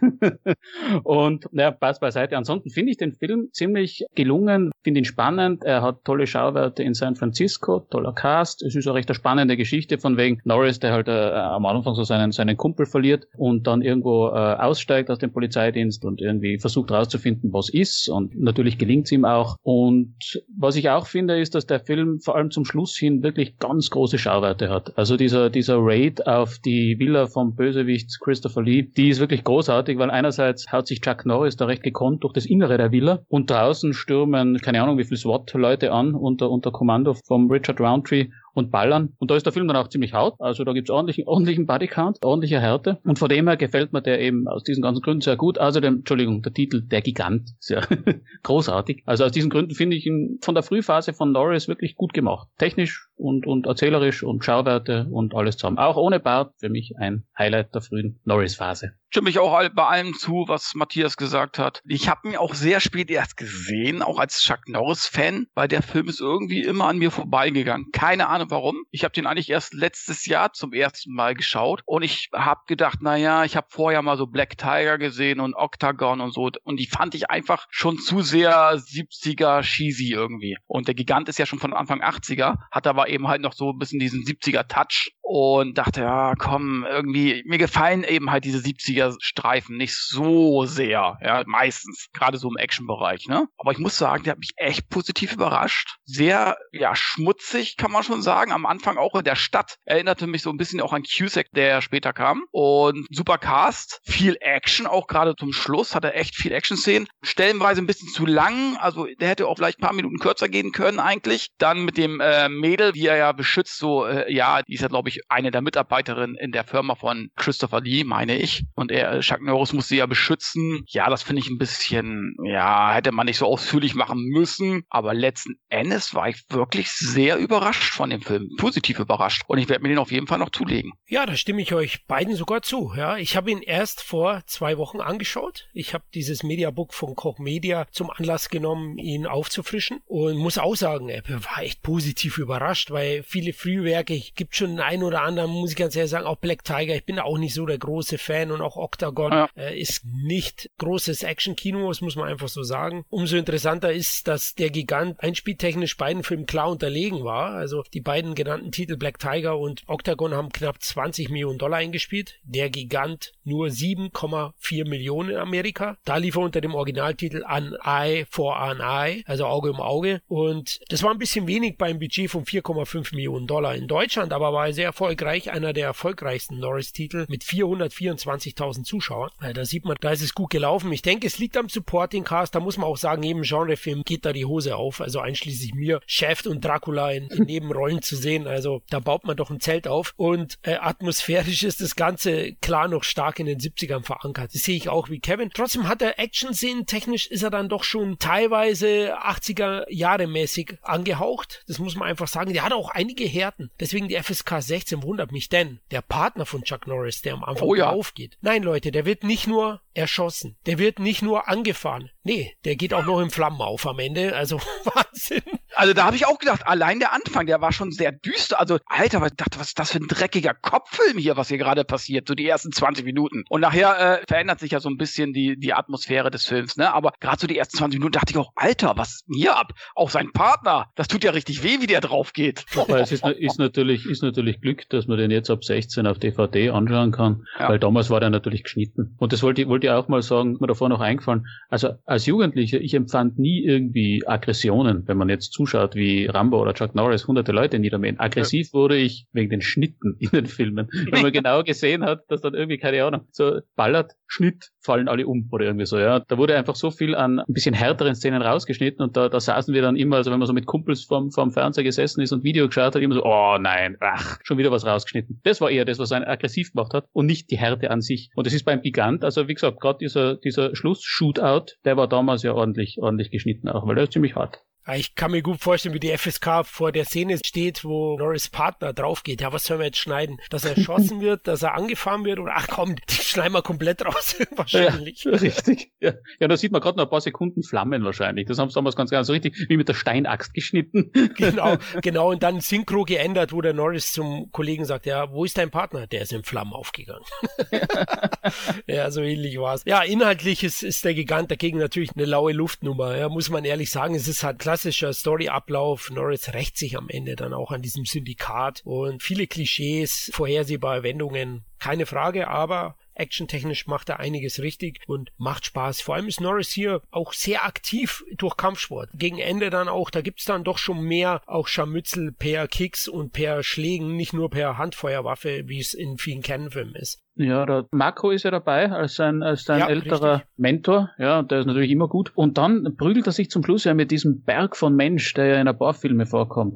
Und naja, passt beiseite. Ansonsten finde ich den Film ziemlich gelungen, finde ihn spannend. Er hat tolle Schauwerte in San Francisco, toller Cast. Es ist eine recht spannende Geschichte von wegen Norris, der halt äh, am Anfang so seinen, seinen Kumpel verliert und dann irgendwo äh, aussteigt aus den Polizeidienst und irgendwie versucht herauszufinden, was ist. Und natürlich gelingt es ihm auch. Und was ich auch finde, ist, dass der Film vor allem zum Schluss hin wirklich ganz große Schauwerte hat. Also dieser, dieser Raid auf die Villa vom Bösewicht Christopher Lee, die ist wirklich großartig, weil einerseits haut sich Chuck Norris da recht gekonnt durch das Innere der Villa und draußen stürmen, keine Ahnung wie viel SWAT-Leute an unter, unter Kommando vom Richard Roundtree und ballern. Und da ist der Film dann auch ziemlich hart. Also da gibt's ordentlichen, ordentlichen Bodycount, ordentliche Härte. Und von dem her gefällt mir der eben aus diesen ganzen Gründen sehr gut. Außerdem, Entschuldigung, der Titel Der Gigant. Sehr großartig. Also aus diesen Gründen finde ich ihn von der Frühphase von Norris wirklich gut gemacht. Technisch und, und erzählerisch und Schauwerte und alles zusammen. Auch ohne Bart für mich ein Highlight der frühen Norris-Phase stimme ich auch bei allem zu, was Matthias gesagt hat. Ich habe ihn auch sehr spät erst gesehen, auch als Chuck Norris-Fan, weil der Film ist irgendwie immer an mir vorbeigegangen. Keine Ahnung warum. Ich habe den eigentlich erst letztes Jahr zum ersten Mal geschaut und ich habe gedacht, naja, ich habe vorher mal so Black Tiger gesehen und Octagon und so und die fand ich einfach schon zu sehr 70er cheesy irgendwie. Und der Gigant ist ja schon von Anfang 80er, hat aber eben halt noch so ein bisschen diesen 70er Touch und dachte, ja, komm, irgendwie, mir gefallen eben halt diese 70er Streifen nicht so sehr, ja, meistens, gerade so im Action-Bereich, ne? Aber ich muss sagen, der hat mich echt positiv überrascht. Sehr, ja, schmutzig, kann man schon sagen. Am Anfang auch in der Stadt. Erinnerte mich so ein bisschen auch an Cusack, der später kam. Und super Cast, viel Action, auch gerade zum Schluss hat er echt viel Action-Szenen. Stellenweise ein bisschen zu lang, also der hätte auch vielleicht ein paar Minuten kürzer gehen können eigentlich. Dann mit dem äh, Mädel, die er ja beschützt, so, äh, ja, die ist ja, glaube ich, ich, eine der Mitarbeiterinnen in der Firma von Christopher Lee, meine ich. Und er, Chuck Norris muss sie ja beschützen. Ja, das finde ich ein bisschen, ja, hätte man nicht so ausführlich machen müssen. Aber letzten Endes war ich wirklich sehr überrascht von dem Film. Positiv überrascht. Und ich werde mir den auf jeden Fall noch zulegen. Ja, da stimme ich euch beiden sogar zu. Ja, ich habe ihn erst vor zwei Wochen angeschaut. Ich habe dieses Mediabook von Koch Media zum Anlass genommen, ihn aufzufrischen. Und muss auch sagen, er war echt positiv überrascht, weil viele Frühwerke, gibt schon ein oder anderen, muss ich ganz ehrlich sagen, auch Black Tiger, ich bin auch nicht so der große Fan und auch Octagon ja. äh, ist nicht großes Action-Kino, das muss man einfach so sagen. Umso interessanter ist, dass der Gigant einspieltechnisch beiden Filmen klar unterlegen war. Also die beiden genannten Titel Black Tiger und Octagon haben knapp 20 Millionen Dollar eingespielt. Der Gigant nur 7,4 Millionen in Amerika. Da lief er unter dem Originaltitel An Eye for an Eye, also Auge um Auge. Und das war ein bisschen wenig beim Budget von 4,5 Millionen Dollar in Deutschland, aber war sehr erfolgreich, einer der erfolgreichsten Norris-Titel mit 424.000 Zuschauern. Da sieht man, da ist es gut gelaufen. Ich denke, es liegt am Supporting Cast. Da muss man auch sagen, jedem Genrefilm geht da die Hose auf. Also einschließlich mir, Chef und Dracula in, in Nebenrollen zu sehen. Also da baut man doch ein Zelt auf. Und äh, atmosphärisch ist das Ganze klar noch stark in den 70ern verankert. Das sehe ich auch wie Kevin. Trotzdem hat er Action-Szenen. Technisch ist er dann doch schon teilweise 80er Jahre mäßig angehaucht. Das muss man einfach sagen. Der hat auch einige Härten. Deswegen die FSK 16 16 wundert mich denn, der Partner von Chuck Norris, der am Anfang oh ja. aufgeht. Nein, Leute, der wird nicht nur erschossen, der wird nicht nur angefahren. Nee, der geht auch noch in Flammen auf am Ende. Also Wahnsinn. Also da habe ich auch gedacht, allein der Anfang, der war schon sehr düster. Also, Alter, ich dachte, was ist das für ein dreckiger Kopffilm hier, was hier gerade passiert, so die ersten 20 Minuten. Und nachher äh, verändert sich ja so ein bisschen die, die Atmosphäre des Films, ne? Aber gerade so die ersten 20 Minuten dachte ich auch, Alter, was ist denn hier ab? Auch sein Partner, das tut ja richtig weh, wie der drauf geht. Aber es ist, ist, natürlich, ist natürlich Glück, dass man den jetzt ab 16 auf DVD anschauen kann, ja. weil damals war der natürlich geschnitten. Und das wollte ich, wollte ich auch mal sagen, mir davor noch eingefallen. Also als Jugendlicher, ich empfand nie irgendwie Aggressionen, wenn man jetzt zu zuschaut, wie Rambo oder Chuck Norris hunderte Leute niedermähen. Aggressiv ja. wurde ich wegen den Schnitten in den Filmen. Wenn man genau gesehen hat, dass dann irgendwie, keine Ahnung, so ballert, Schnitt, fallen alle um oder irgendwie so, ja. Da wurde einfach so viel an ein bisschen härteren Szenen rausgeschnitten und da, da saßen wir dann immer, also wenn man so mit Kumpels vorm, vorm Fernseher gesessen ist und Video geschaut hat, immer so, oh nein, ach, schon wieder was rausgeschnitten. Das war eher das, was einen aggressiv gemacht hat und nicht die Härte an sich. Und das ist beim Gigant, also wie gesagt, gerade dieser, dieser Schluss-Shootout, der war damals ja ordentlich, ordentlich geschnitten auch, weil der ist ziemlich hart. Ich kann mir gut vorstellen, wie die FSK vor der Szene steht, wo Norris Partner draufgeht. Ja, was sollen wir jetzt schneiden? Dass er erschossen wird, dass er angefahren wird oder ach komm, die schneiden wir komplett raus wahrscheinlich. Ja, richtig. Ja, ja da sieht man gerade noch ein paar Sekunden Flammen wahrscheinlich. Das haben sie damals ganz ganz so richtig wie mit der Steinaxt geschnitten. Genau, genau. Und dann Synchro geändert, wo der Norris zum Kollegen sagt, ja, wo ist dein Partner? Der ist in Flammen aufgegangen. ja, so ähnlich war's. Ja, inhaltlich ist, ist der Gigant dagegen natürlich eine laue Luftnummer. Ja, muss man ehrlich sagen. Es ist halt klar, klassischer Storyablauf. Norris rächt sich am Ende dann auch an diesem Syndikat und viele Klischees, vorhersehbare Wendungen, keine Frage, aber actiontechnisch macht er einiges richtig und macht Spaß. Vor allem ist Norris hier auch sehr aktiv durch Kampfsport. Gegen Ende dann auch, da gibt's dann doch schon mehr auch Scharmützel per Kicks und per Schlägen, nicht nur per Handfeuerwaffe, wie es in vielen Kernfilmen ist. Ja, der Marco ist ja dabei als sein, als sein ja, älterer richtig. Mentor. Ja, der ist natürlich immer gut. Und dann prügelt er sich zum Schluss ja mit diesem Berg von Mensch, der ja in ein paar Filme vorkommt,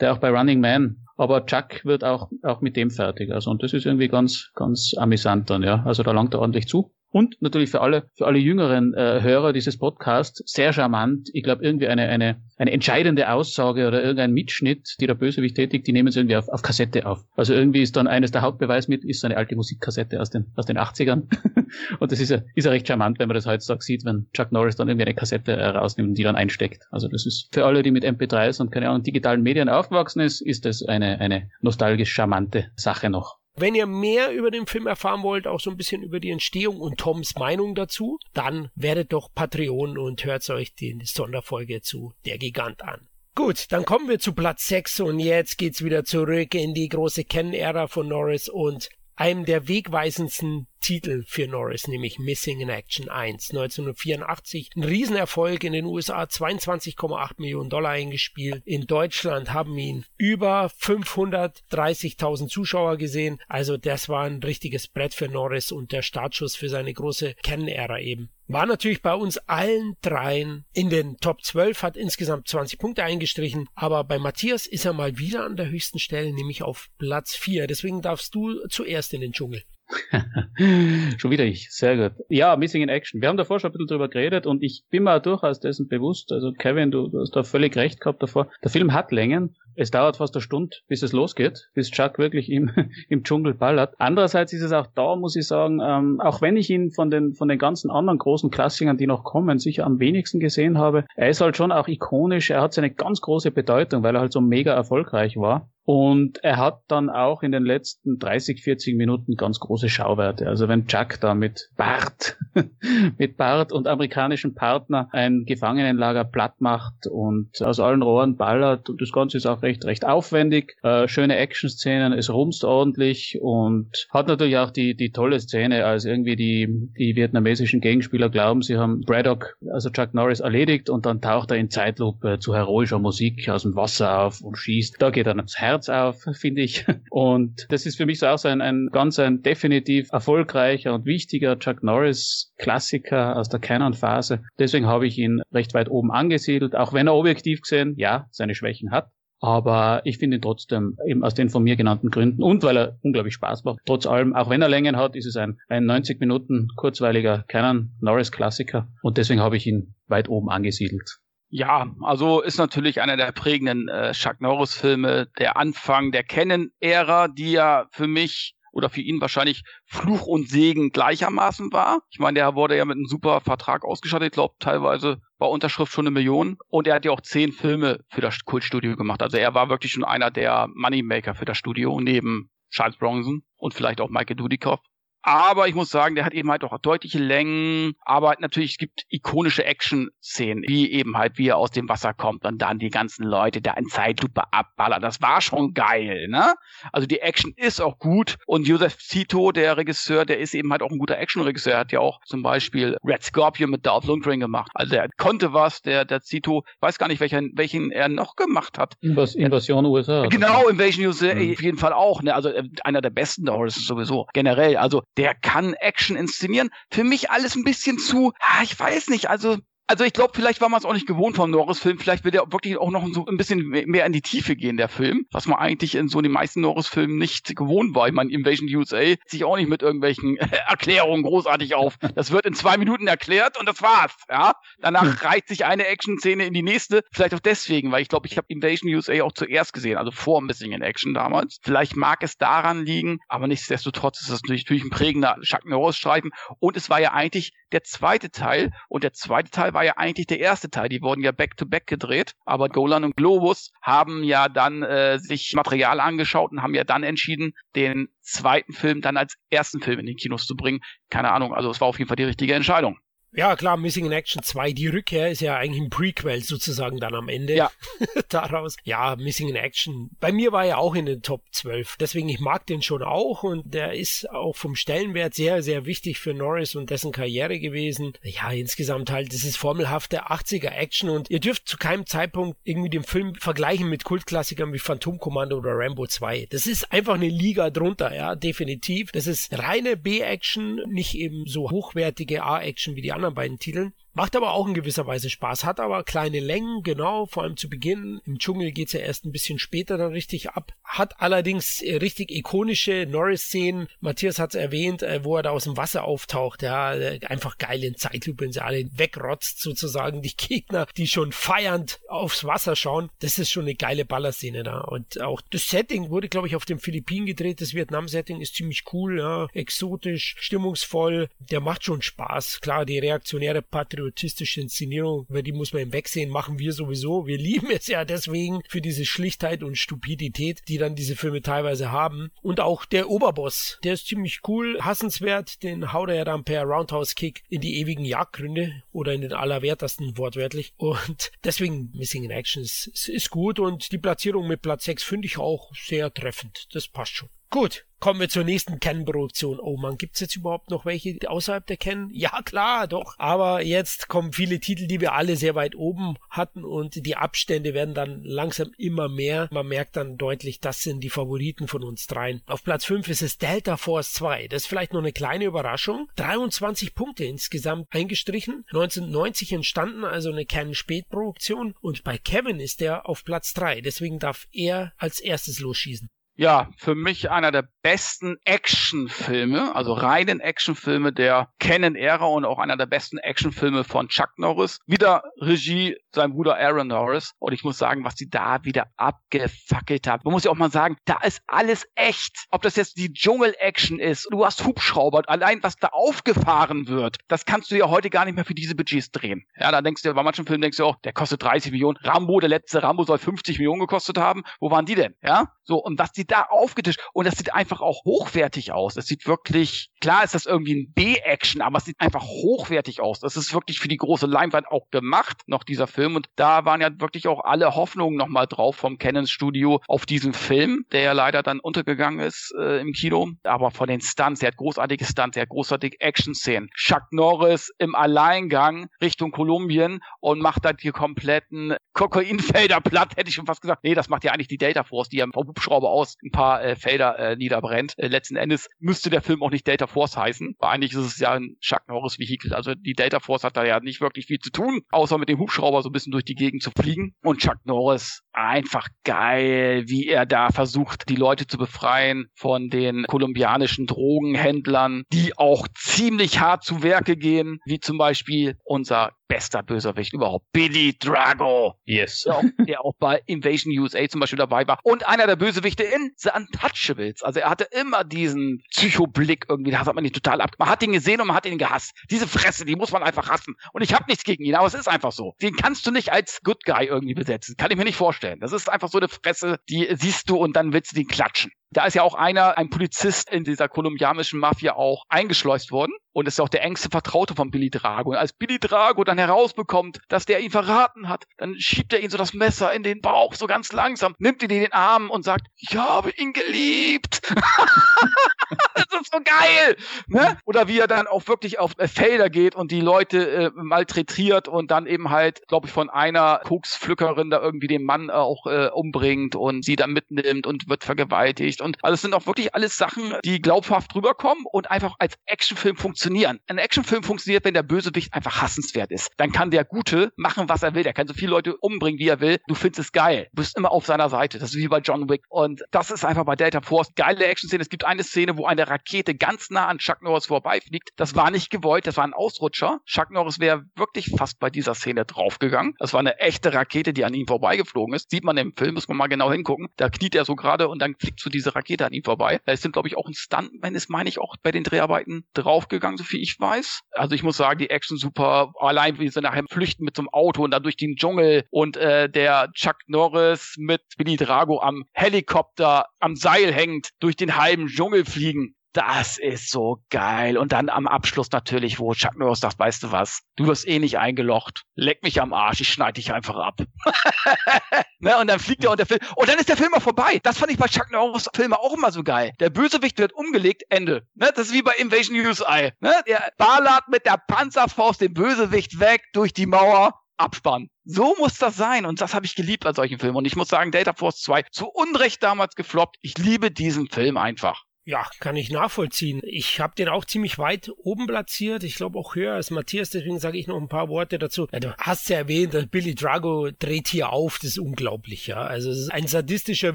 der auch bei Running Man aber Chuck wird auch, auch mit dem fertig. Also, und das ist irgendwie ganz, ganz amüsant dann, ja. Also da langt er ordentlich zu. Und natürlich für alle, für alle jüngeren äh, Hörer dieses Podcasts sehr charmant. Ich glaube, irgendwie eine, eine, eine entscheidende Aussage oder irgendein Mitschnitt, die der Bösewicht tätigt, die nehmen sie irgendwie auf, auf Kassette auf. Also irgendwie ist dann eines der Hauptbeweismittel, ist so eine alte Musikkassette aus den, aus den 80ern. und das ist ja, ist ja recht charmant, wenn man das heutzutage sieht, wenn Chuck Norris dann irgendwie eine Kassette äh, rausnimmt und die dann einsteckt. Also das ist für alle, die mit MP3s und keine Ahnung, digitalen Medien aufgewachsen ist, ist das eine, eine nostalgisch charmante Sache noch. Wenn ihr mehr über den Film erfahren wollt, auch so ein bisschen über die Entstehung und Toms Meinung dazu, dann werdet doch Patreon und hört euch die Sonderfolge zu Der Gigant an. Gut, dann kommen wir zu Platz 6 und jetzt geht's wieder zurück in die große Ken-Ära von Norris und einem der wegweisendsten Titel für Norris, nämlich Missing in Action 1. 1984 ein Riesenerfolg in den USA, 22,8 Millionen Dollar eingespielt. In Deutschland haben ihn über 530.000 Zuschauer gesehen. Also das war ein richtiges Brett für Norris und der Startschuss für seine große Kennenära eben. War natürlich bei uns allen dreien in den Top 12, hat insgesamt 20 Punkte eingestrichen, aber bei Matthias ist er mal wieder an der höchsten Stelle, nämlich auf Platz 4. Deswegen darfst du zuerst in den Dschungel. schon wieder ich, sehr gut. Ja, Missing in Action. Wir haben davor schon ein bisschen drüber geredet und ich bin mir durchaus dessen bewusst. Also Kevin, du, du hast da völlig recht gehabt davor. Der Film hat Längen. Es dauert fast eine Stunde, bis es losgeht, bis Chuck wirklich im, im Dschungel ballert. Andererseits ist es auch da, muss ich sagen, ähm, auch wenn ich ihn von den, von den ganzen anderen großen Klassikern, die noch kommen, sicher am wenigsten gesehen habe, er ist halt schon auch ikonisch. Er hat seine ganz große Bedeutung, weil er halt so mega erfolgreich war. Und er hat dann auch in den letzten 30, 40 Minuten ganz große Schauwerte. Also wenn Chuck da mit Bart, mit Bart und amerikanischen Partner ein Gefangenenlager platt macht und aus allen Rohren ballert und das Ganze ist auch recht, recht aufwendig. Äh, schöne Action-Szenen, es rumst ordentlich und hat natürlich auch die, die tolle Szene, als irgendwie die, die vietnamesischen Gegenspieler glauben, sie haben Braddock, also Chuck Norris erledigt und dann taucht er in Zeitlupe zu heroischer Musik aus dem Wasser auf und schießt. Da geht ans Herz Herz auf, finde ich. Und das ist für mich so auch so ein, ein ganz ein definitiv erfolgreicher und wichtiger Chuck Norris Klassiker aus der Canon-Phase. Deswegen habe ich ihn recht weit oben angesiedelt, auch wenn er objektiv gesehen, ja, seine Schwächen hat. Aber ich finde ihn trotzdem eben aus den von mir genannten Gründen und weil er unglaublich Spaß macht. Trotz allem, auch wenn er Längen hat, ist es ein, ein 90 Minuten kurzweiliger Canon Norris Klassiker und deswegen habe ich ihn weit oben angesiedelt. Ja, also ist natürlich einer der prägenden äh, Chuck Norris-Filme, der Anfang der Canon-Ära, die ja für mich oder für ihn wahrscheinlich Fluch und Segen gleichermaßen war. Ich meine, der wurde ja mit einem super Vertrag ausgestattet, ich glaube teilweise bei Unterschrift schon eine Million. Und er hat ja auch zehn Filme für das Kultstudio gemacht. Also er war wirklich schon einer der Moneymaker für das Studio neben Charles Bronson und vielleicht auch Michael Dudikoff. Aber ich muss sagen, der hat eben halt auch deutliche Längen. Aber natürlich, es gibt ikonische Action-Szenen, wie eben halt, wie er aus dem Wasser kommt und dann die ganzen Leute da in Zeitlupe abballern. Das war schon geil, ne? Also die Action ist auch gut. Und Joseph Zito, der Regisseur, der ist eben halt auch ein guter Action-Regisseur. Er hat ja auch zum Beispiel Red Scorpion mit Dolph Lundgren gemacht. Also er konnte was, der, der Zito, weiß gar nicht, welchen, welchen er noch gemacht hat. Invas Invasion USA. Genau, Invasion USA, mhm. auf jeden Fall auch, ne? Also äh, einer der besten Horrors sowieso. Generell. Also der kann Action inszenieren. Für mich alles ein bisschen zu, ich weiß nicht, also also ich glaube, vielleicht war man es auch nicht gewohnt vom Norris-Film. Vielleicht wird er wirklich auch noch so ein bisschen mehr in die Tiefe gehen, der Film. Was man eigentlich in so den meisten Norris-Filmen nicht gewohnt war. Ich meine, Invasion USA sich auch nicht mit irgendwelchen Erklärungen großartig auf. Das wird in zwei Minuten erklärt und das war's. Ja, Danach hm. reiht sich eine Action-Szene in die nächste. Vielleicht auch deswegen, weil ich glaube, ich habe Invasion USA auch zuerst gesehen, also vor Missing in Action damals. Vielleicht mag es daran liegen, aber nichtsdestotrotz ist das natürlich ein prägender Chuck Norris-Streifen. Und es war ja eigentlich der zweite Teil. Und der zweite Teil war ja eigentlich der erste Teil. Die wurden ja back-to-back -back gedreht. Aber Golan und Globus haben ja dann äh, sich Material angeschaut und haben ja dann entschieden, den zweiten Film dann als ersten Film in den Kinos zu bringen. Keine Ahnung, also es war auf jeden Fall die richtige Entscheidung. Ja, klar, Missing in Action 2, die Rückkehr ist ja eigentlich ein Prequel sozusagen dann am Ende. Ja. Daraus. Ja, Missing in Action. Bei mir war er auch in den Top 12. Deswegen, ich mag den schon auch und der ist auch vom Stellenwert sehr, sehr wichtig für Norris und dessen Karriere gewesen. Ja, insgesamt halt, das ist formelhafte 80er Action und ihr dürft zu keinem Zeitpunkt irgendwie den Film vergleichen mit Kultklassikern wie Phantom Commando oder Rambo 2. Das ist einfach eine Liga drunter, ja, definitiv. Das ist reine B-Action, nicht eben so hochwertige A-Action wie die anderen beiden Titeln. Macht aber auch in gewisser Weise Spaß, hat aber kleine Längen, genau, vor allem zu Beginn. Im Dschungel geht's ja erst ein bisschen später dann richtig ab. Hat allerdings äh, richtig ikonische Norris-Szenen. Matthias hat's erwähnt, äh, wo er da aus dem Wasser auftaucht. Ja, äh, einfach geil in Zeitlupe, wenn sie alle wegrotzt sozusagen. Die Gegner, die schon feiernd aufs Wasser schauen. Das ist schon eine geile Ballerszene da. Und auch das Setting wurde, glaube ich, auf den Philippinen gedreht. Das Vietnam-Setting ist ziemlich cool, ja, exotisch, stimmungsvoll. Der macht schon Spaß. Klar, die reaktionäre Patriotismus patriotistische Inszenierung, über die muss man Wegsehen, machen wir sowieso. Wir lieben es ja deswegen für diese Schlichtheit und Stupidität, die dann diese Filme teilweise haben. Und auch der Oberboss, der ist ziemlich cool, hassenswert, den haut er ja dann per Roundhouse-Kick in die ewigen Jagdgründe oder in den allerwertesten wortwörtlich. Und deswegen Missing in Action ist, ist gut und die Platzierung mit Platz 6 finde ich auch sehr treffend. Das passt schon. Gut, kommen wir zur nächsten Canon-Produktion. Oh man, gibt's jetzt überhaupt noch welche außerhalb der Canon? Ja, klar, doch. Aber jetzt kommen viele Titel, die wir alle sehr weit oben hatten und die Abstände werden dann langsam immer mehr. Man merkt dann deutlich, das sind die Favoriten von uns dreien. Auf Platz 5 ist es Delta Force 2. Das ist vielleicht noch eine kleine Überraschung. 23 Punkte insgesamt eingestrichen. 1990 entstanden, also eine Canon-Spätproduktion. Und bei Kevin ist der auf Platz 3. Deswegen darf er als erstes losschießen. Ja, für mich einer der besten Actionfilme, also reinen Actionfilme der Canon-Ära und auch einer der besten Actionfilme von Chuck Norris. Wieder Regie sein Bruder Aaron Norris. Und ich muss sagen, was die da wieder abgefackelt haben. Man muss ja auch mal sagen, da ist alles echt. Ob das jetzt die Dschungel-Action ist, du hast Hubschrauber, allein was da aufgefahren wird, das kannst du ja heute gar nicht mehr für diese Budgets drehen. Ja, da denkst du, bei manchen Filmen denkst du auch, der kostet 30 Millionen. Rambo, der letzte Rambo soll 50 Millionen gekostet haben. Wo waren die denn? Ja, so. Und was die da aufgetischt. Und das sieht einfach auch hochwertig aus. Es sieht wirklich, klar ist das irgendwie ein B-Action, aber es sieht einfach hochwertig aus. Das ist wirklich für die große Leinwand auch gemacht, noch dieser Film. Und da waren ja wirklich auch alle Hoffnungen nochmal drauf vom Canon Studio auf diesen Film, der ja leider dann untergegangen ist äh, im Kino. Aber von den Stunts, er hat großartige Stunts, er hat großartige Action-Szenen. Chuck Norris im Alleingang Richtung Kolumbien und macht da die kompletten Kokainfelder platt, hätte ich schon fast gesagt. Nee, das macht ja eigentlich die Data Force, die ja vom Hubschrauber aus ein paar äh, Felder äh, niederbrennt. Äh, letzten Endes müsste der Film auch nicht Data Force heißen, weil eigentlich ist es ja ein Chuck Norris Vehikel. Also die Data Force hat da ja nicht wirklich viel zu tun, außer mit dem Hubschrauber so ein bisschen durch die Gegend zu fliegen. Und Chuck Norris einfach geil, wie er da versucht, die Leute zu befreien von den kolumbianischen Drogenhändlern, die auch ziemlich hart zu Werke gehen, wie zum Beispiel unser bester Bösewicht überhaupt, Billy Drago. Yes. Der auch, der auch bei Invasion USA zum Beispiel dabei war. Und einer der Bösewichte in The Untouchables. Also er hatte immer diesen Psychoblick irgendwie, das hat man ihn total ab. Man hat ihn gesehen und man hat ihn gehasst. Diese Fresse, die muss man einfach hassen. Und ich habe nichts gegen ihn, aber es ist einfach so. Den kannst du nicht als Good Guy irgendwie besetzen. Kann ich mir nicht vorstellen. Das ist einfach so eine Fresse, die siehst du und dann willst du den klatschen. Da ist ja auch einer, ein Polizist in dieser kolumbianischen Mafia auch eingeschleust worden und ist auch der engste Vertraute von Billy Drago. Und als Billy Drago dann herausbekommt, dass der ihn verraten hat, dann schiebt er ihn so das Messer in den Bauch, so ganz langsam, nimmt ihn in den Arm und sagt, ich habe ihn geliebt. das ist so geil. Ne? Oder wie er dann auch wirklich auf äh, Felder geht und die Leute äh, malträtiert und dann eben halt, glaube ich, von einer Kokspflückerin da irgendwie den Mann auch äh, umbringt und sie dann mitnimmt und wird vergewaltigt und also es sind auch wirklich alles Sachen, die glaubhaft rüberkommen und einfach als Actionfilm funktionieren. Ein Actionfilm funktioniert, wenn der Bösewicht einfach hassenswert ist. Dann kann der Gute machen, was er will. Der kann so viele Leute umbringen, wie er will. Du findest es geil. Du bist immer auf seiner Seite. Das ist wie bei John Wick. Und das ist einfach bei Delta Force. Geile Action-Szene. Es gibt eine Szene, wo eine Rakete ganz nah an Chuck Norris vorbeifliegt. Das war nicht gewollt. Das war ein Ausrutscher. Chuck Norris wäre wirklich fast bei dieser Szene draufgegangen. Das war eine echte Rakete, die an ihm vorbeigeflogen ist. Sieht man im Film, muss man mal genau hingucken. Da kniet er so gerade und dann fliegt so diese Rakete an ihm vorbei. Da ist, glaube ich, auch ein Stuntman, ist, meine ich, auch bei den Dreharbeiten draufgegangen, so viel ich weiß. Also ich muss sagen, die Action super. Allein wie sie nachher flüchten mit so einem Auto und dann durch den Dschungel und äh, der Chuck Norris mit Billy Drago am Helikopter am Seil hängt, durch den halben Dschungel fliegen Das ist so geil. Und dann am Abschluss natürlich, wo Chuck Norris sagt, weißt du was, du wirst eh nicht eingelocht. Leck mich am Arsch, ich schneide dich einfach ab. ne, und dann fliegt er und der Film. Und dann ist der Film auch vorbei. Das fand ich bei Chuck Norris Filmen auch immer so geil. Der Bösewicht wird umgelegt, Ende. Ne, das ist wie bei Invasion USA. Ne? Der ballert mit der Panzerfaust den Bösewicht weg durch die Mauer. Abspann. So muss das sein. Und das habe ich geliebt an solchen Filmen. Und ich muss sagen, Data Force 2 zu Unrecht damals gefloppt. Ich liebe diesen Film einfach. Ja, kann ich nachvollziehen. Ich habe den auch ziemlich weit oben platziert. Ich glaube auch höher als Matthias, deswegen sage ich noch ein paar Worte dazu. Ja, du hast ja erwähnt, Billy Drago dreht hier auf. Das ist unglaublich, ja. Also es ist ein sadistischer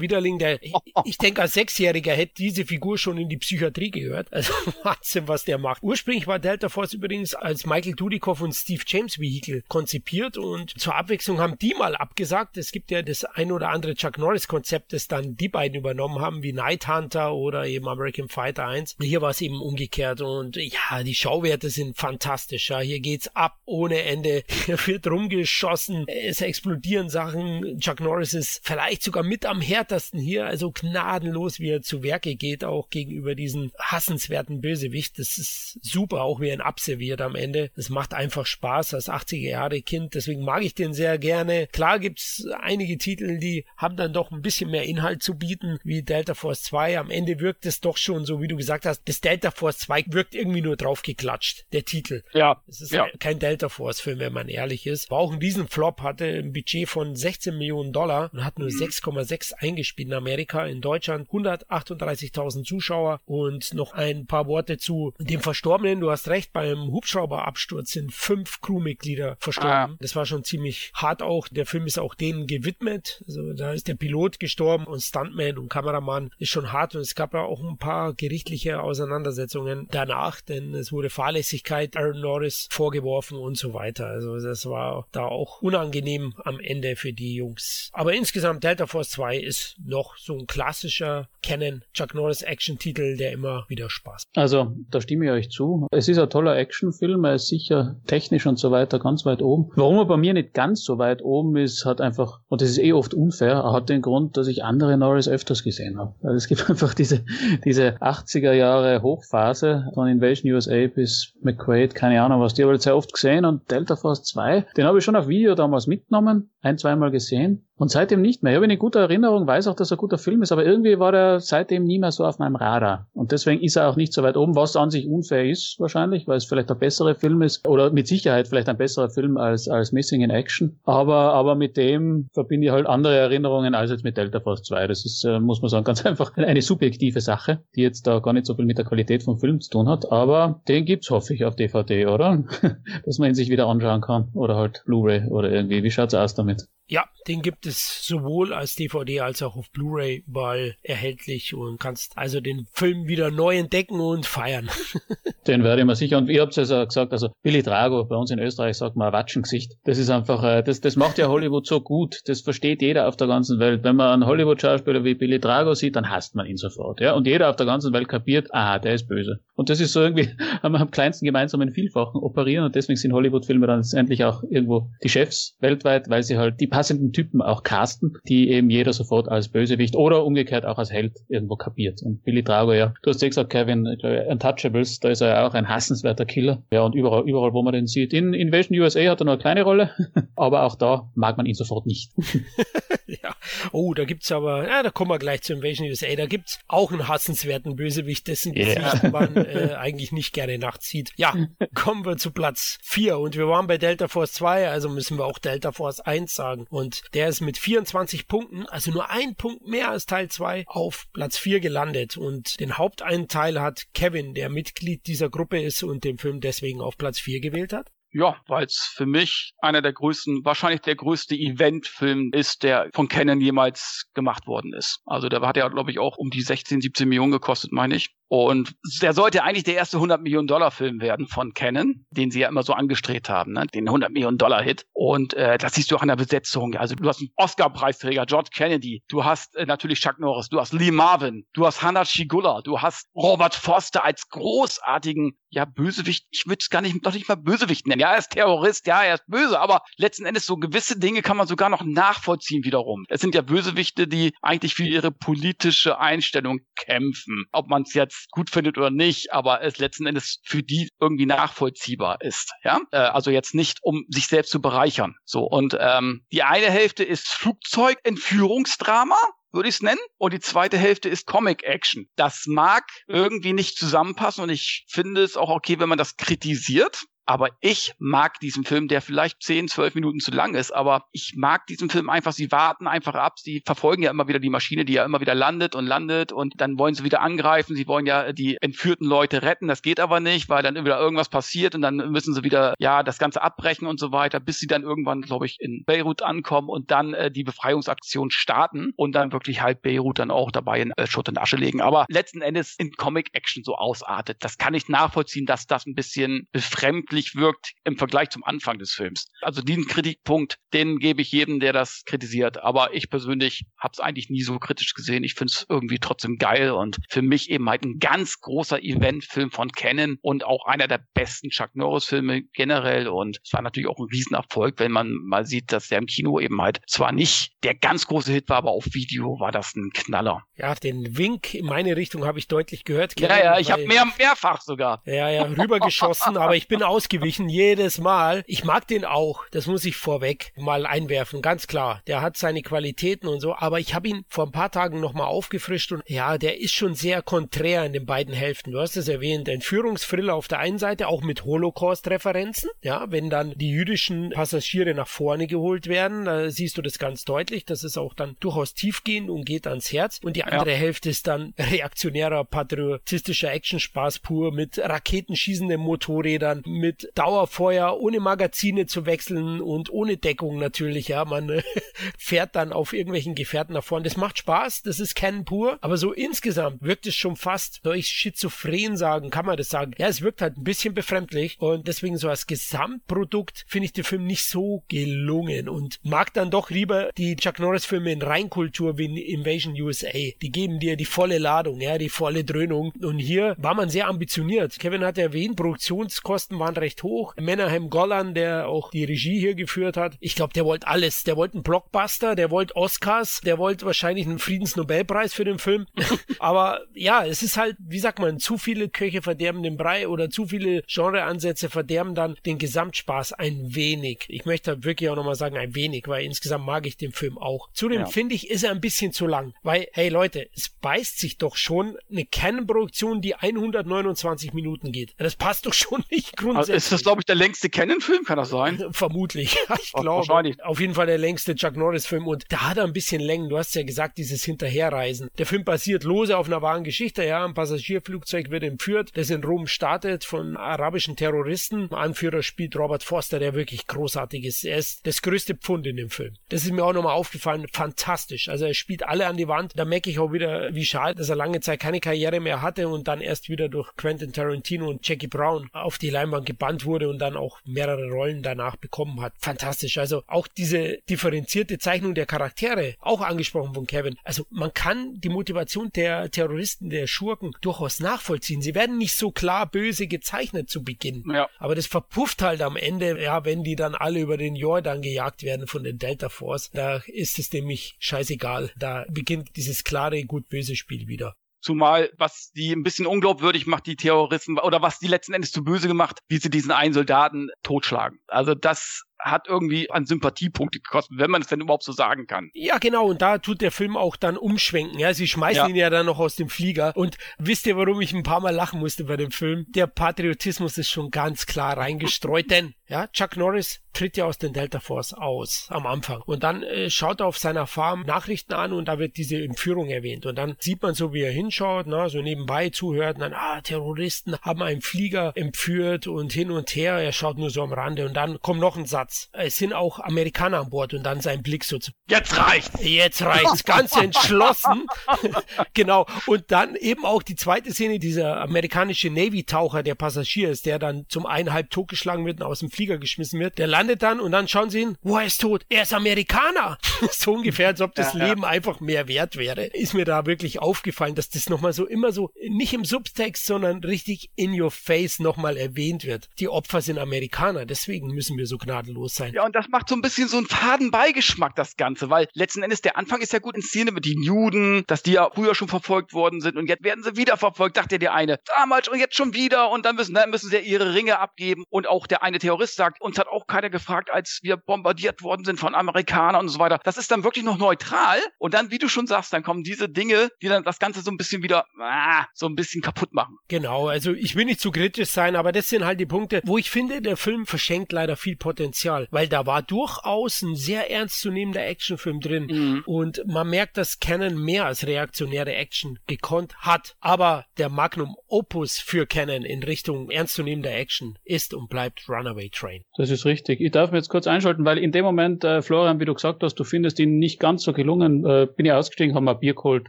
Widerling, der ich, ich denke als Sechsjähriger hätte diese Figur schon in die Psychiatrie gehört. Also Wahnsinn, was der macht. Ursprünglich war Delta Force übrigens als Michael Dudikoff und Steve James Vehicle konzipiert und zur Abwechslung haben die mal abgesagt. Es gibt ja das ein oder andere Chuck Norris Konzept, das dann die beiden übernommen haben, wie Night Hunter oder eben American Fighter 1. Hier war es eben umgekehrt und ja, die Schauwerte sind fantastisch. Ja. Hier geht's ab ohne Ende. Hier wird rumgeschossen. Es explodieren Sachen. Chuck Norris ist vielleicht sogar mit am härtesten hier, also gnadenlos, wie er zu Werke geht, auch gegenüber diesen hassenswerten Bösewicht. Das ist super, auch wie er ihn abserviert am Ende. Das macht einfach Spaß als 80er Jahre Kind. Deswegen mag ich den sehr gerne. Klar gibt's einige Titel, die haben dann doch ein bisschen mehr Inhalt zu bieten, wie Delta Force 2. Am Ende wirkt es doch schon so, wie du gesagt hast, das Delta Force 2 wirkt irgendwie nur draufgeklatscht, der Titel. Ja. Es ist ja. kein Delta Force Film, wenn man ehrlich ist. War auch ein Riesenflop, hatte ein Budget von 16 Millionen Dollar und hat nur 6,6 eingespielt in Amerika. In Deutschland 138.000 Zuschauer und noch ein paar Worte zu dem Verstorbenen. Du hast recht, beim Hubschrauberabsturz sind fünf Crewmitglieder verstorben. Ah. Das war schon ziemlich hart auch. Der Film ist auch denen gewidmet. Also da ist der Pilot gestorben und Stuntman und Kameramann ist schon hart und es gab ja auch ein paar gerichtliche Auseinandersetzungen danach, denn es wurde Fahrlässigkeit Aaron Norris vorgeworfen und so weiter. Also das war da auch unangenehm am Ende für die Jungs. Aber insgesamt Delta Force 2 ist noch so ein klassischer Canon Chuck Norris Action-Titel, der immer wieder Spaß. Also, da stimme ich euch zu. Es ist ein toller Actionfilm, er ist sicher technisch und so weiter ganz weit oben. Warum er bei mir nicht ganz so weit oben ist, hat einfach, und das ist eh oft unfair, hat den Grund, dass ich andere Norris öfters gesehen habe. Also es gibt einfach diese, diese 80er Jahre Hochphase von Invasion USA bis McQuaid, keine Ahnung was, die habe ich sehr oft gesehen und Delta Force 2, den habe ich schon auf Video damals mitgenommen, ein, zweimal gesehen und seitdem nicht mehr. Ich habe eine gute Erinnerung, weiß auch, dass er ein guter Film ist, aber irgendwie war er seitdem nie mehr so auf meinem Radar. Und deswegen ist er auch nicht so weit oben, was an sich unfair ist wahrscheinlich, weil es vielleicht ein besserer Film ist oder mit Sicherheit vielleicht ein besserer Film als, als Missing in Action. Aber, aber mit dem verbinde ich halt andere Erinnerungen als jetzt mit Delta Force 2. Das ist, äh, muss man sagen, ganz einfach eine subjektive Sache, die jetzt da gar nicht so viel mit der Qualität vom Film zu tun hat. Aber den gibt's hoffe ich auf DVD, oder? Dass man ihn sich wieder anschauen kann. Oder halt Blu-ray oder irgendwie. Wie schaut's aus damit? Ja, den gibt es sowohl als DVD als auch auf Blu-ray überall erhältlich und kannst also den Film wieder neu entdecken und feiern. den werde ich mir sicher, und ihr habt es ja gesagt, also Billy Drago, bei uns in Österreich sagt man Watschengesicht. Das ist einfach, äh, das, das macht ja Hollywood so gut. Das versteht jeder auf der ganzen Welt. Wenn man einen Hollywood-Schauspieler wie Billy Drago sieht, dann hasst man ihn sofort. Ja? Und jeder auf der ganzen Welt kapiert, aha, der ist böse. Und das ist so irgendwie am kleinsten gemeinsamen Vielfachen operieren und deswegen sind Hollywood-Filme dann endlich auch irgendwo die Chefs weltweit, weil sie halt die passenden Typen auch casten, die eben jeder sofort als Bösewicht oder umgekehrt auch als Held irgendwo kapiert. Und Billy Drago, ja, du hast ja gesagt, Kevin, glaube, Untouchables, da ist er ja auch ein hassenswerter Killer. Ja, und überall, überall, wo man den sieht. In Invasion USA hat er nur eine kleine Rolle, aber auch da mag man ihn sofort nicht. ja. Oh, da gibt's aber, ja, da kommen wir gleich zu Invasion USA, da gibt's auch einen hassenswerten Bösewicht, dessen Gesicht yeah. man äh, eigentlich nicht gerne nachzieht. Ja, kommen wir zu Platz 4 und wir waren bei Delta Force 2, also müssen wir auch Delta Force 1 sagen. Und der ist mit 24 Punkten, also nur ein Punkt mehr als Teil 2, auf Platz 4 gelandet. Und den Haupteinteil hat Kevin, der Mitglied dieser Gruppe ist und den Film deswegen auf Platz 4 gewählt hat. Ja, weil es für mich einer der größten, wahrscheinlich der größte Eventfilm ist, der von Canon jemals gemacht worden ist. Also der hat ja, glaube ich, auch um die 16, 17 Millionen gekostet, meine ich. Und der sollte eigentlich der erste 100 Millionen Dollar Film werden von Canon, den sie ja immer so angestrebt haben, ne? den 100 Millionen Dollar Hit. Und äh, das siehst du auch an der Besetzung. Also du hast einen Oscar-Preisträger, George Kennedy, du hast äh, natürlich Chuck Norris, du hast Lee Marvin, du hast Hannah Shigula, du hast Robert Foster als großartigen, ja Bösewicht. Ich würde es gar nicht, doch nicht mal Bösewicht nennen. Ja, er ist Terrorist, ja, er ist böse, aber letzten Endes so gewisse Dinge kann man sogar noch nachvollziehen wiederum. Es sind ja Bösewichte, die eigentlich für ihre politische Einstellung kämpfen. Ob man es jetzt jetzt gut findet oder nicht, aber es letzten Endes für die irgendwie nachvollziehbar ist. Ja, äh, also jetzt nicht, um sich selbst zu bereichern. So und ähm, die eine Hälfte ist Flugzeugentführungsdrama würde ich es nennen. Und die zweite Hälfte ist Comic Action. Das mag irgendwie nicht zusammenpassen und ich finde es auch okay, wenn man das kritisiert. Aber ich mag diesen Film, der vielleicht 10, 12 Minuten zu lang ist, aber ich mag diesen Film einfach. Sie warten einfach ab. Sie verfolgen ja immer wieder die Maschine, die ja immer wieder landet und landet und dann wollen sie wieder angreifen. Sie wollen ja die entführten Leute retten. Das geht aber nicht, weil dann wieder irgendwas passiert und dann müssen sie wieder, ja, das Ganze abbrechen und so weiter, bis sie dann irgendwann, glaube ich, in Beirut ankommen und dann äh, die Befreiungsaktion starten und dann wirklich halt Beirut dann auch dabei in äh, Schutt und Asche legen. Aber letzten Endes in Comic-Action so ausartet. Das kann ich nachvollziehen, dass das ein bisschen befremdlich künstlich wirkt im Vergleich zum Anfang des Films. Also diesen Kritikpunkt, den gebe ich jedem, der das kritisiert. Aber ich persönlich habe es eigentlich nie so kritisch gesehen. Ich finde es irgendwie trotzdem geil und für mich eben halt ein ganz großer Eventfilm von Canon und auch einer der besten Chuck Norris-Filme generell. Und es war natürlich auch ein Riesenerfolg, wenn man mal sieht, dass der im Kino eben halt zwar nicht der ganz große Hit war, aber auf Video war das ein Knaller. Ja, den Wink in meine Richtung habe ich deutlich gehört. Kevin, ja, ja, ich habe mehr, mehrfach sogar. Ja, ja, rübergeschossen, aber ich bin aus ausgewichen, jedes Mal. Ich mag den auch, das muss ich vorweg mal einwerfen, ganz klar. Der hat seine Qualitäten und so, aber ich habe ihn vor ein paar Tagen nochmal aufgefrischt und ja, der ist schon sehr konträr in den beiden Hälften. Du hast es erwähnt, Entführungsthriller auf der einen Seite, auch mit Holocaust-Referenzen. Ja, wenn dann die jüdischen Passagiere nach vorne geholt werden, da siehst du das ganz deutlich. Das ist auch dann durchaus tiefgehend und geht ans Herz. Und die andere ja. Hälfte ist dann reaktionärer, patriotistischer Actionspaß pur mit raketenschießenden Motorrädern, mit mit Dauerfeuer, ohne Magazine zu wechseln und ohne Deckung natürlich, ja. Man fährt dann auf irgendwelchen Gefährten nach vorne. Das macht Spaß, das ist Canon pur, aber so insgesamt wirkt es schon fast, soll schizophren sagen, kann man das sagen? Ja, es wirkt halt ein bisschen befremdlich und deswegen so als Gesamtprodukt finde ich den Film nicht so gelungen und mag dann doch lieber die Chuck Norris Filme in Reinkultur wie in Invasion USA. Die geben dir die volle Ladung, ja, die volle Dröhnung und hier war man sehr ambitioniert. Kevin hat erwähnt, Produktionskosten waren recht hoch. Menahem Golan, der auch die Regie hier geführt hat, ich glaube, der wollte alles. Der wollte einen Blockbuster, der wollte Oscars, der wollte wahrscheinlich einen Friedensnobelpreis für den Film. Aber ja, es ist halt, wie sagt man, zu viele Köche verderben den Brei oder zu viele Genreansätze verderben dann den Gesamtspaß ein wenig. Ich möchte wirklich auch nochmal sagen, ein wenig, weil insgesamt mag ich den Film auch. Zudem ja. finde ich, ist er ein bisschen zu lang, weil, hey Leute, es beißt sich doch schon eine Canon-Produktion, die 129 Minuten geht. Das passt doch schon nicht grundsätzlich. Ist das, glaube ich, der längste Canon-Film? Kann das sein? Vermutlich. Ich glaube. Wahrscheinlich. Auf jeden Fall der längste Chuck Norris-Film. Und da hat er ein bisschen Längen. Du hast ja gesagt, dieses Hinterherreisen. Der Film basiert lose auf einer wahren Geschichte. Ja, ein Passagierflugzeug wird entführt, das in Rom startet von arabischen Terroristen. Anführer spielt Robert Foster, der wirklich großartig ist. Er ist das größte Pfund in dem Film. Das ist mir auch nochmal aufgefallen. Fantastisch. Also er spielt alle an die Wand. Da merke ich auch wieder, wie schade, dass er lange Zeit keine Karriere mehr hatte und dann erst wieder durch Quentin Tarantino und Jackie Brown auf die Leinwand gebannt wurde und dann auch mehrere Rollen danach bekommen hat. Fantastisch. Also auch diese differenzierte Zeichnung der Charaktere, auch angesprochen von Kevin. Also man kann die Motivation der Terroristen, der Schurken durchaus nachvollziehen. Sie werden nicht so klar böse gezeichnet zu Beginn. Ja. Aber das verpufft halt am Ende, ja, wenn die dann alle über den Jordan gejagt werden von den Delta Force. Da ist es nämlich scheißegal. Da beginnt dieses klare Gut-Böse Spiel wieder. Zumal, was die ein bisschen unglaubwürdig macht, die Terroristen, oder was die letzten Endes zu böse gemacht, wie sie diesen einen Soldaten totschlagen. Also das hat irgendwie an Sympathiepunkte gekostet, wenn man es denn überhaupt so sagen kann. Ja, genau, und da tut der Film auch dann umschwenken. Ja, sie schmeißen ja. ihn ja dann noch aus dem Flieger. Und wisst ihr, warum ich ein paar Mal lachen musste bei dem Film? Der Patriotismus ist schon ganz klar reingestreut, denn ja, Chuck Norris tritt ja aus den Delta Force aus am Anfang. Und dann äh, schaut er auf seiner Farm Nachrichten an und da wird diese Entführung erwähnt. Und dann sieht man so, wie er hinschaut, na, so nebenbei zuhört und dann, ah, Terroristen haben einen Flieger entführt und hin und her. Er schaut nur so am Rande und dann kommt noch ein Satz. Platz. Es sind auch Amerikaner an Bord und dann sein Blick so zu. Jetzt reicht's! Jetzt reicht's. Ganz entschlossen. genau. Und dann eben auch die zweite Szene, dieser amerikanische Navy-Taucher, der Passagier ist, der dann zum einen halb totgeschlagen wird und aus dem Flieger geschmissen wird. Der landet dann und dann schauen sie ihn, wo er ist tot. Er ist Amerikaner. so ungefähr, als ob das ja, Leben ja. einfach mehr wert wäre. Ist mir da wirklich aufgefallen, dass das nochmal so immer so, nicht im Subtext, sondern richtig in your face nochmal erwähnt wird. Die Opfer sind Amerikaner, deswegen müssen wir so gnadenlos los sein. Ja, und das macht so ein bisschen so einen faden Beigeschmack, das Ganze, weil letzten Endes der Anfang ist ja gut inszeniert mit den Juden, dass die ja früher schon verfolgt worden sind und jetzt werden sie wieder verfolgt, dachte der eine. Damals und jetzt schon wieder und dann müssen, dann müssen sie ihre Ringe abgeben und auch der eine Terrorist sagt, uns hat auch keiner gefragt, als wir bombardiert worden sind von Amerikanern und so weiter. Das ist dann wirklich noch neutral und dann, wie du schon sagst, dann kommen diese Dinge, die dann das Ganze so ein bisschen wieder ah, so ein bisschen kaputt machen. Genau, also ich will nicht zu kritisch sein, aber das sind halt die Punkte, wo ich finde, der Film verschenkt leider viel Potenzial, weil da war durchaus ein sehr ernstzunehmender Actionfilm drin mhm. und man merkt, dass Canon mehr als reaktionäre Action gekonnt hat, aber der Magnum Opus für Canon in Richtung ernstzunehmender Action ist und bleibt Runaway Train. Das ist richtig. Ich darf mir jetzt kurz einschalten, weil in dem Moment, äh, Florian, wie du gesagt hast, du findest ihn nicht ganz so gelungen, äh, bin ich ausgestiegen, habe mal Bier geholt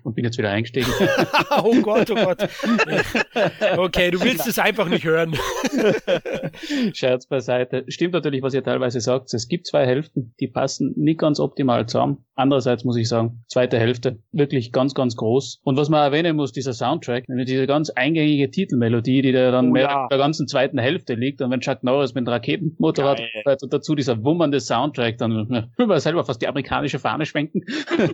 und bin jetzt wieder eingestiegen. oh Gott, oh Gott. okay, du willst es einfach nicht hören. Scherz beiseite. Stimmt natürlich, was ihr teilweise sagt. Es gibt zwei Hälften, die passen nicht ganz optimal zusammen. Andererseits muss ich sagen, zweite Hälfte wirklich ganz, ganz groß. Und was man erwähnen muss, dieser Soundtrack, diese ganz eingängige Titelmelodie, die da dann oh, mehr ja. in der ganzen zweiten Hälfte liegt und wenn Chuck Norris mit einem Raketenmotorrad fährt und dazu dieser wummernde Soundtrack, dann will man selber fast die amerikanische Fahne schwenken.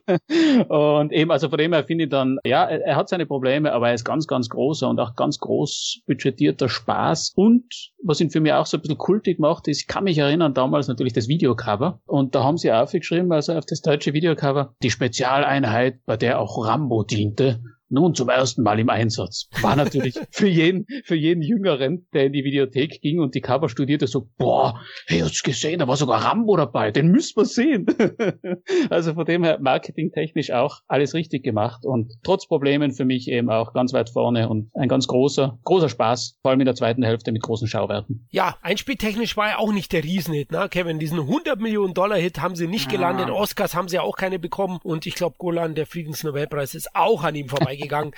und eben, also von dem her finde ich dann, ja, er, er hat seine Probleme, aber er ist ganz, ganz großer und auch ganz groß budgetierter Spaß. Und was ihn für mich auch so ein bisschen kultig macht, ist, ich kann mich erinnern, damals natürlich das Videocover. Und da haben sie aufgeschrieben, also auf das deutsche Videocover, die Spezialeinheit, bei der auch Rambo diente nun zum ersten Mal im Einsatz. War natürlich für jeden, für jeden Jüngeren, der in die Videothek ging und die Cover studierte, so, boah, hey, hast du gesehen, da war sogar Rambo dabei, den müssen wir sehen. also von dem her marketingtechnisch auch alles richtig gemacht und trotz Problemen für mich eben auch ganz weit vorne und ein ganz großer, großer Spaß, vor allem in der zweiten Hälfte mit großen Schauwerten. Ja, einspieltechnisch war ja auch nicht der Riesenhit, ne, Kevin? Diesen 100 Millionen Dollar Hit haben sie nicht gelandet, ah. Oscars haben sie auch keine bekommen und ich glaube, Golan, der Friedensnobelpreis ist auch an ihm vorbeigegangen gegangen.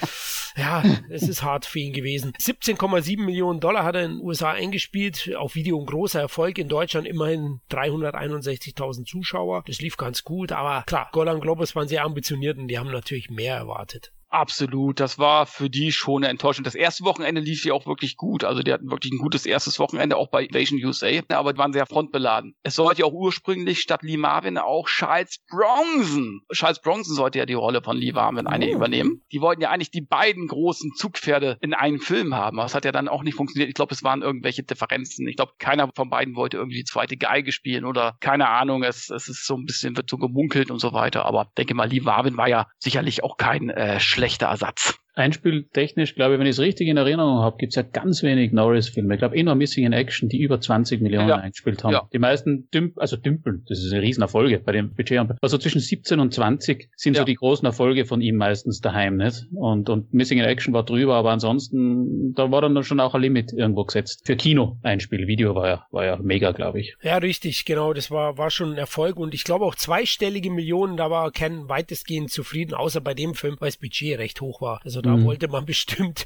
Ja, es ist hart für ihn gewesen. 17,7 Millionen Dollar hat er in den USA eingespielt. Auf Video ein großer Erfolg. In Deutschland immerhin 361.000 Zuschauer. Das lief ganz gut. Aber klar, Golan Globus waren sehr ambitioniert und die haben natürlich mehr erwartet. Absolut, das war für die schon eine Enttäuschung. Das erste Wochenende lief ja auch wirklich gut. Also die hatten wirklich ein gutes erstes Wochenende, auch bei Invasion USA, aber die waren sehr frontbeladen. Es sollte ja auch ursprünglich statt Lee Marvin auch Charles Bronson. Charles Bronson sollte ja die Rolle von Lee Marvin eine oh. übernehmen. Die wollten ja eigentlich die beiden großen Zugpferde in einem Film haben. Das hat ja dann auch nicht funktioniert. Ich glaube, es waren irgendwelche Differenzen. Ich glaube, keiner von beiden wollte irgendwie die zweite Geige spielen oder keine Ahnung. Es, es ist so ein bisschen, wird so gemunkelt und so weiter. Aber denke mal, Lee Marvin war ja sicherlich auch kein äh, schlechter schlechter Ersatz. Einspieltechnisch, glaube ich, wenn ich es richtig in Erinnerung habe, gibt es ja ganz wenig Norris-Filme. Ich glaube, eh nur Missing in Action, die über 20 Millionen ja. eingespielt haben. Ja. Die meisten dümp also dümpeln, das ist eine Riesenerfolge bei dem Budget. Also zwischen 17 und 20 sind ja. so die großen Erfolge von ihm meistens daheim, nicht? Und, und Missing in Action war drüber, aber ansonsten, da war dann schon auch ein Limit irgendwo gesetzt. Für Kino Einspiel, Video war ja, war ja mega, glaube ich. Ja, richtig, genau, das war, war schon ein Erfolg und ich glaube auch zweistellige Millionen, da war Ken weitestgehend zufrieden, außer bei dem Film, weil das Budget recht hoch war. Also da mhm. wollte man bestimmt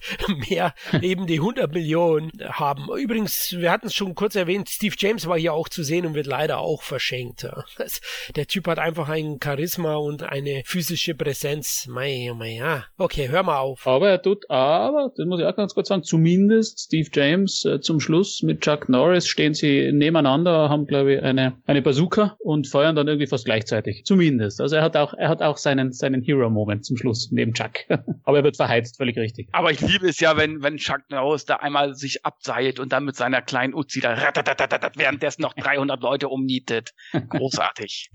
mehr, eben die 100 Millionen haben. Übrigens, wir hatten es schon kurz erwähnt, Steve James war hier auch zu sehen und wird leider auch verschenkt. Der Typ hat einfach ein Charisma und eine physische Präsenz. Mei, oh mei, ja. Okay, hör mal auf. Aber er tut, aber, das muss ich auch ganz kurz sagen, zumindest Steve James äh, zum Schluss mit Chuck Norris stehen sie nebeneinander, haben, glaube ich, eine, eine Bazooka und feuern dann irgendwie fast gleichzeitig. Zumindest. Also er hat auch, er hat auch seinen, seinen Hero-Moment zum Schluss neben Chuck. aber er wird verheizt, völlig richtig. Aber ich liebe es ja, wenn, wenn Chuck Norris da einmal sich abseilt und dann mit seiner kleinen Uzi da währenddessen noch 300 Leute umnietet. Großartig.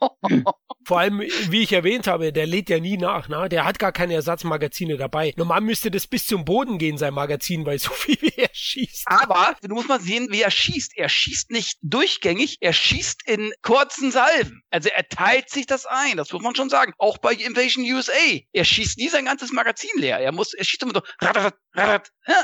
Vor allem, wie ich erwähnt habe, der lädt ja nie nach, ne? Der hat gar keine Ersatzmagazine dabei. Normal müsste das bis zum Boden gehen, sein Magazin, weil so viel wie er schießt. Aber du musst mal sehen, wie er schießt. Er schießt nicht durchgängig, er schießt in kurzen Salven. Also er teilt sich das ein, das muss man schon sagen. Auch bei Invasion USA. Er schießt nie sein ganzes Magazin leer. Er muss, er schießt immer so,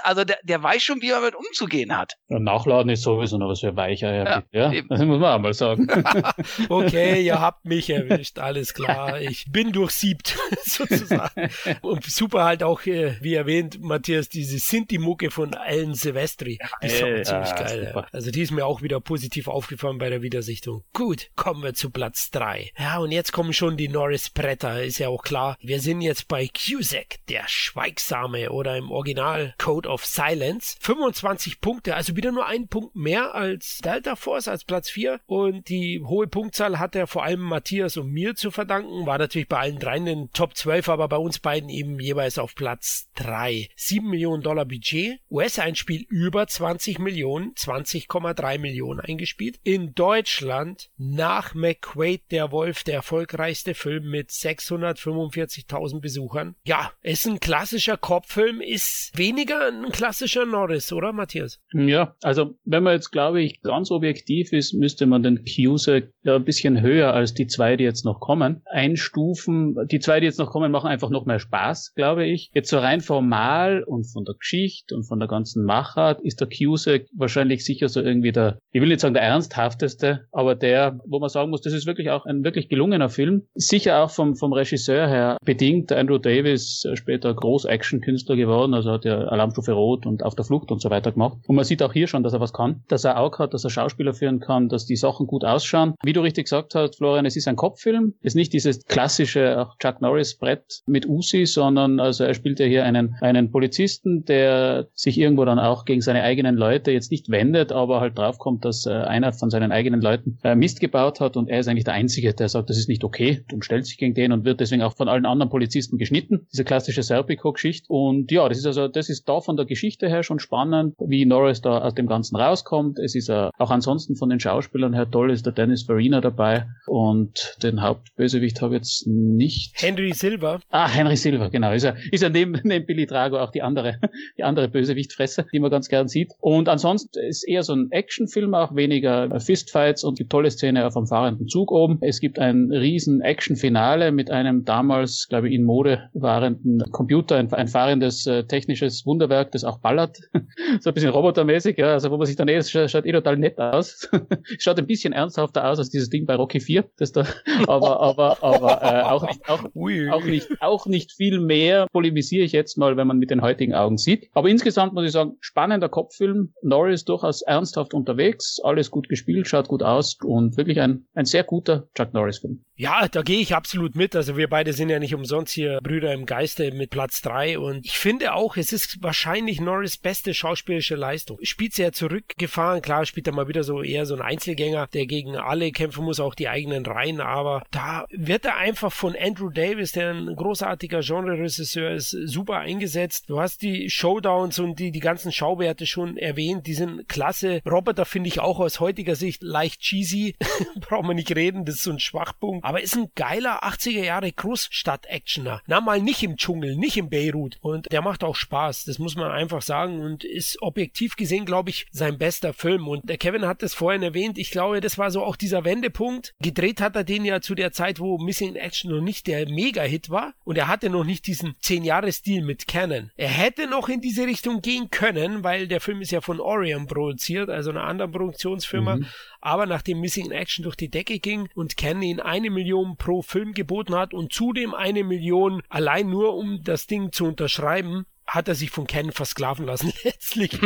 also der, der weiß schon, wie er damit umzugehen hat. Ja, Nachladen ist sowieso noch was für weicher. Ja, ja, ja? das muss man auch mal sagen. okay, ihr habt mich erwischt. alles klar. Ich bin durchsiebt, sozusagen. Und super halt auch, äh, wie erwähnt, Matthias, diese Sinti-Mucke von Alan Silvestri. Die ist auch ziemlich geil. Also die ist mir auch wieder positiv aufgefallen bei der Wiedersichtung. Gut, kommen wir zu Platz drei. Ja, und jetzt kommen schon die Norris Bretter, ist ja auch klar. Wir sind jetzt bei Cusack, der Schweigsame oder im Original Code of Silence. 25 Punkte, also wieder nur ein Punkt mehr als Delta Force, als Platz 4. Und die hohe Punktzahl hat er vor allem Matthias und mir zu verdanken. War natürlich bei allen dreien in den Top 12, aber bei uns beiden eben jeweils auf Platz 3. 7 Millionen Dollar Budget. US-Einspiel über 20 Millionen, 20,3 Millionen eingespielt. In Deutschland nach McQuaid der Wolf der erfolgreichste Film mit 645.000 Besuchern. Ja, ist ein klassischer Kopffilm, ist weniger ein klassischer Norris, oder Matthias? Ja, also wenn man jetzt, glaube ich, ganz objektiv ist, müsste man den Cusack ja ein bisschen höher als die zwei, die jetzt noch kommen, einstufen. Die zwei, die jetzt noch kommen, machen einfach noch mehr Spaß, glaube ich. Jetzt so rein formal und von der Geschichte und von der ganzen Machart ist der Cusack wahrscheinlich sicher so irgendwie der, ich will nicht sagen der ernsthafteste, aber der, wo man sagen muss, das ist wirklich auch ein wirklich gelungener Film. Sicher auch vom, vom Regisseur her bedingt. Andrew Davis, äh, später Groß-Action-Künstler geworden, also hat ja Alarmstufe Rot und Auf der Flucht und so weiter gemacht. Und man sieht auch hier schon, dass er was kann, dass er auch hat, dass er Schauspieler führen kann, dass die Sachen gut ausschauen. Wie du richtig gesagt hast, Florian, es ist ein Kopffilm. Es ist nicht dieses klassische Chuck Norris-Brett mit Usi, sondern also er spielt ja hier einen, einen Polizisten, der sich irgendwo dann auch gegen seine eigenen Leute jetzt nicht wendet, aber halt draufkommt, dass äh, einer von seinen eigenen Leuten äh, Mist gebaut hat und er ist eigentlich der Einzige, der sagt, das ist nicht okay und stellt sich gegen den und wird deswegen auch von allen anderen Polizisten geschnitten. Diese klassische Serpico-Geschichte. Und ja, das ist also, das ist da von der Geschichte her schon spannend, wie Norris da aus dem Ganzen rauskommt. Es ist uh, auch ansonsten von den Schauspielern her toll, ist der Dennis Farina dabei und den Hauptbösewicht habe ich jetzt nicht. Henry Silver. Ah, Henry Silver, genau. Ist er, ist er neben, neben Billy Drago auch die andere, die andere Bösewichtfresse, die man ganz gern sieht. Und ansonsten ist eher so ein Actionfilm, auch weniger Fistfights und gibt tolle Szene auf dem fahrenden Zug oben. Es gibt ein riesen Action-Finale mit einem damals, glaube ich, in Mode wahrenden Computer, ein, ein fahrendes äh, technisches Wunderwerk, das auch ballert. so ein bisschen robotermäßig, ja, also wo man sich dann eh, es schaut eh total nett aus. schaut ein bisschen ernsthafter aus als dieses Ding bei Rocky 4, das da, aber, aber, aber äh, auch, nicht, auch, auch, nicht, auch nicht viel mehr polemisiere ich jetzt mal, wenn man mit den heutigen Augen sieht. Aber insgesamt muss ich sagen, spannender Kopffilm. Norris durchaus ernsthaft unterwegs, alles gut gespielt, schaut gut aus und wirklich ein, ein sehr guter Chuck Norris-Film. Ja, da gehe ich absolut mit. Also wir beide sind ja nicht umsonst hier Brüder im Geiste mit Platz drei und ich finde auch, es ist wahrscheinlich Norris beste schauspielerische Leistung. Spielt sehr zurückgefahren, klar spielt er mal wieder so eher so ein Einzelgänger, der gegen alle kämpfen muss, auch die eigenen Reihen, aber da wird er einfach von Andrew Davis, der ein großartiger Genre-Regisseur ist, super eingesetzt. Du hast die Showdowns und die, die ganzen Schauwerte schon erwähnt, die sind klasse. Roboter finde ich auch aus heutiger Sicht leicht cheesy, braucht man nicht reden, das ist so ein Schwachpunkt, aber ist ein geiler 80er Jahre Großstadt-Actioner. Na, mal nicht im Dschungel, nicht in Beirut und der macht auch Spaß, das muss man einfach sagen und ist objektiv gesehen, glaube ich, sein bester Film und der Kevin hat das vorhin erwähnt, ich glaube, das war so auch dieser Wendepunkt. Gedreht hat er den ja zu der Zeit, wo Missing in Action noch nicht der Mega-Hit war und er hatte noch nicht diesen 10-Jahre-Stil mit Canon. Er hätte noch in diese Richtung gehen können, weil der Film ist ja von Orion produziert, also einer anderen Produktionsfirma. Mhm. Aber nachdem Missing in Action durch die Decke ging und Canon ihn eine Million pro Film geboten hat und zudem eine Million allein nur um das Ding zu unterschreiben, hat er sich von Ken versklaven lassen, letztlich.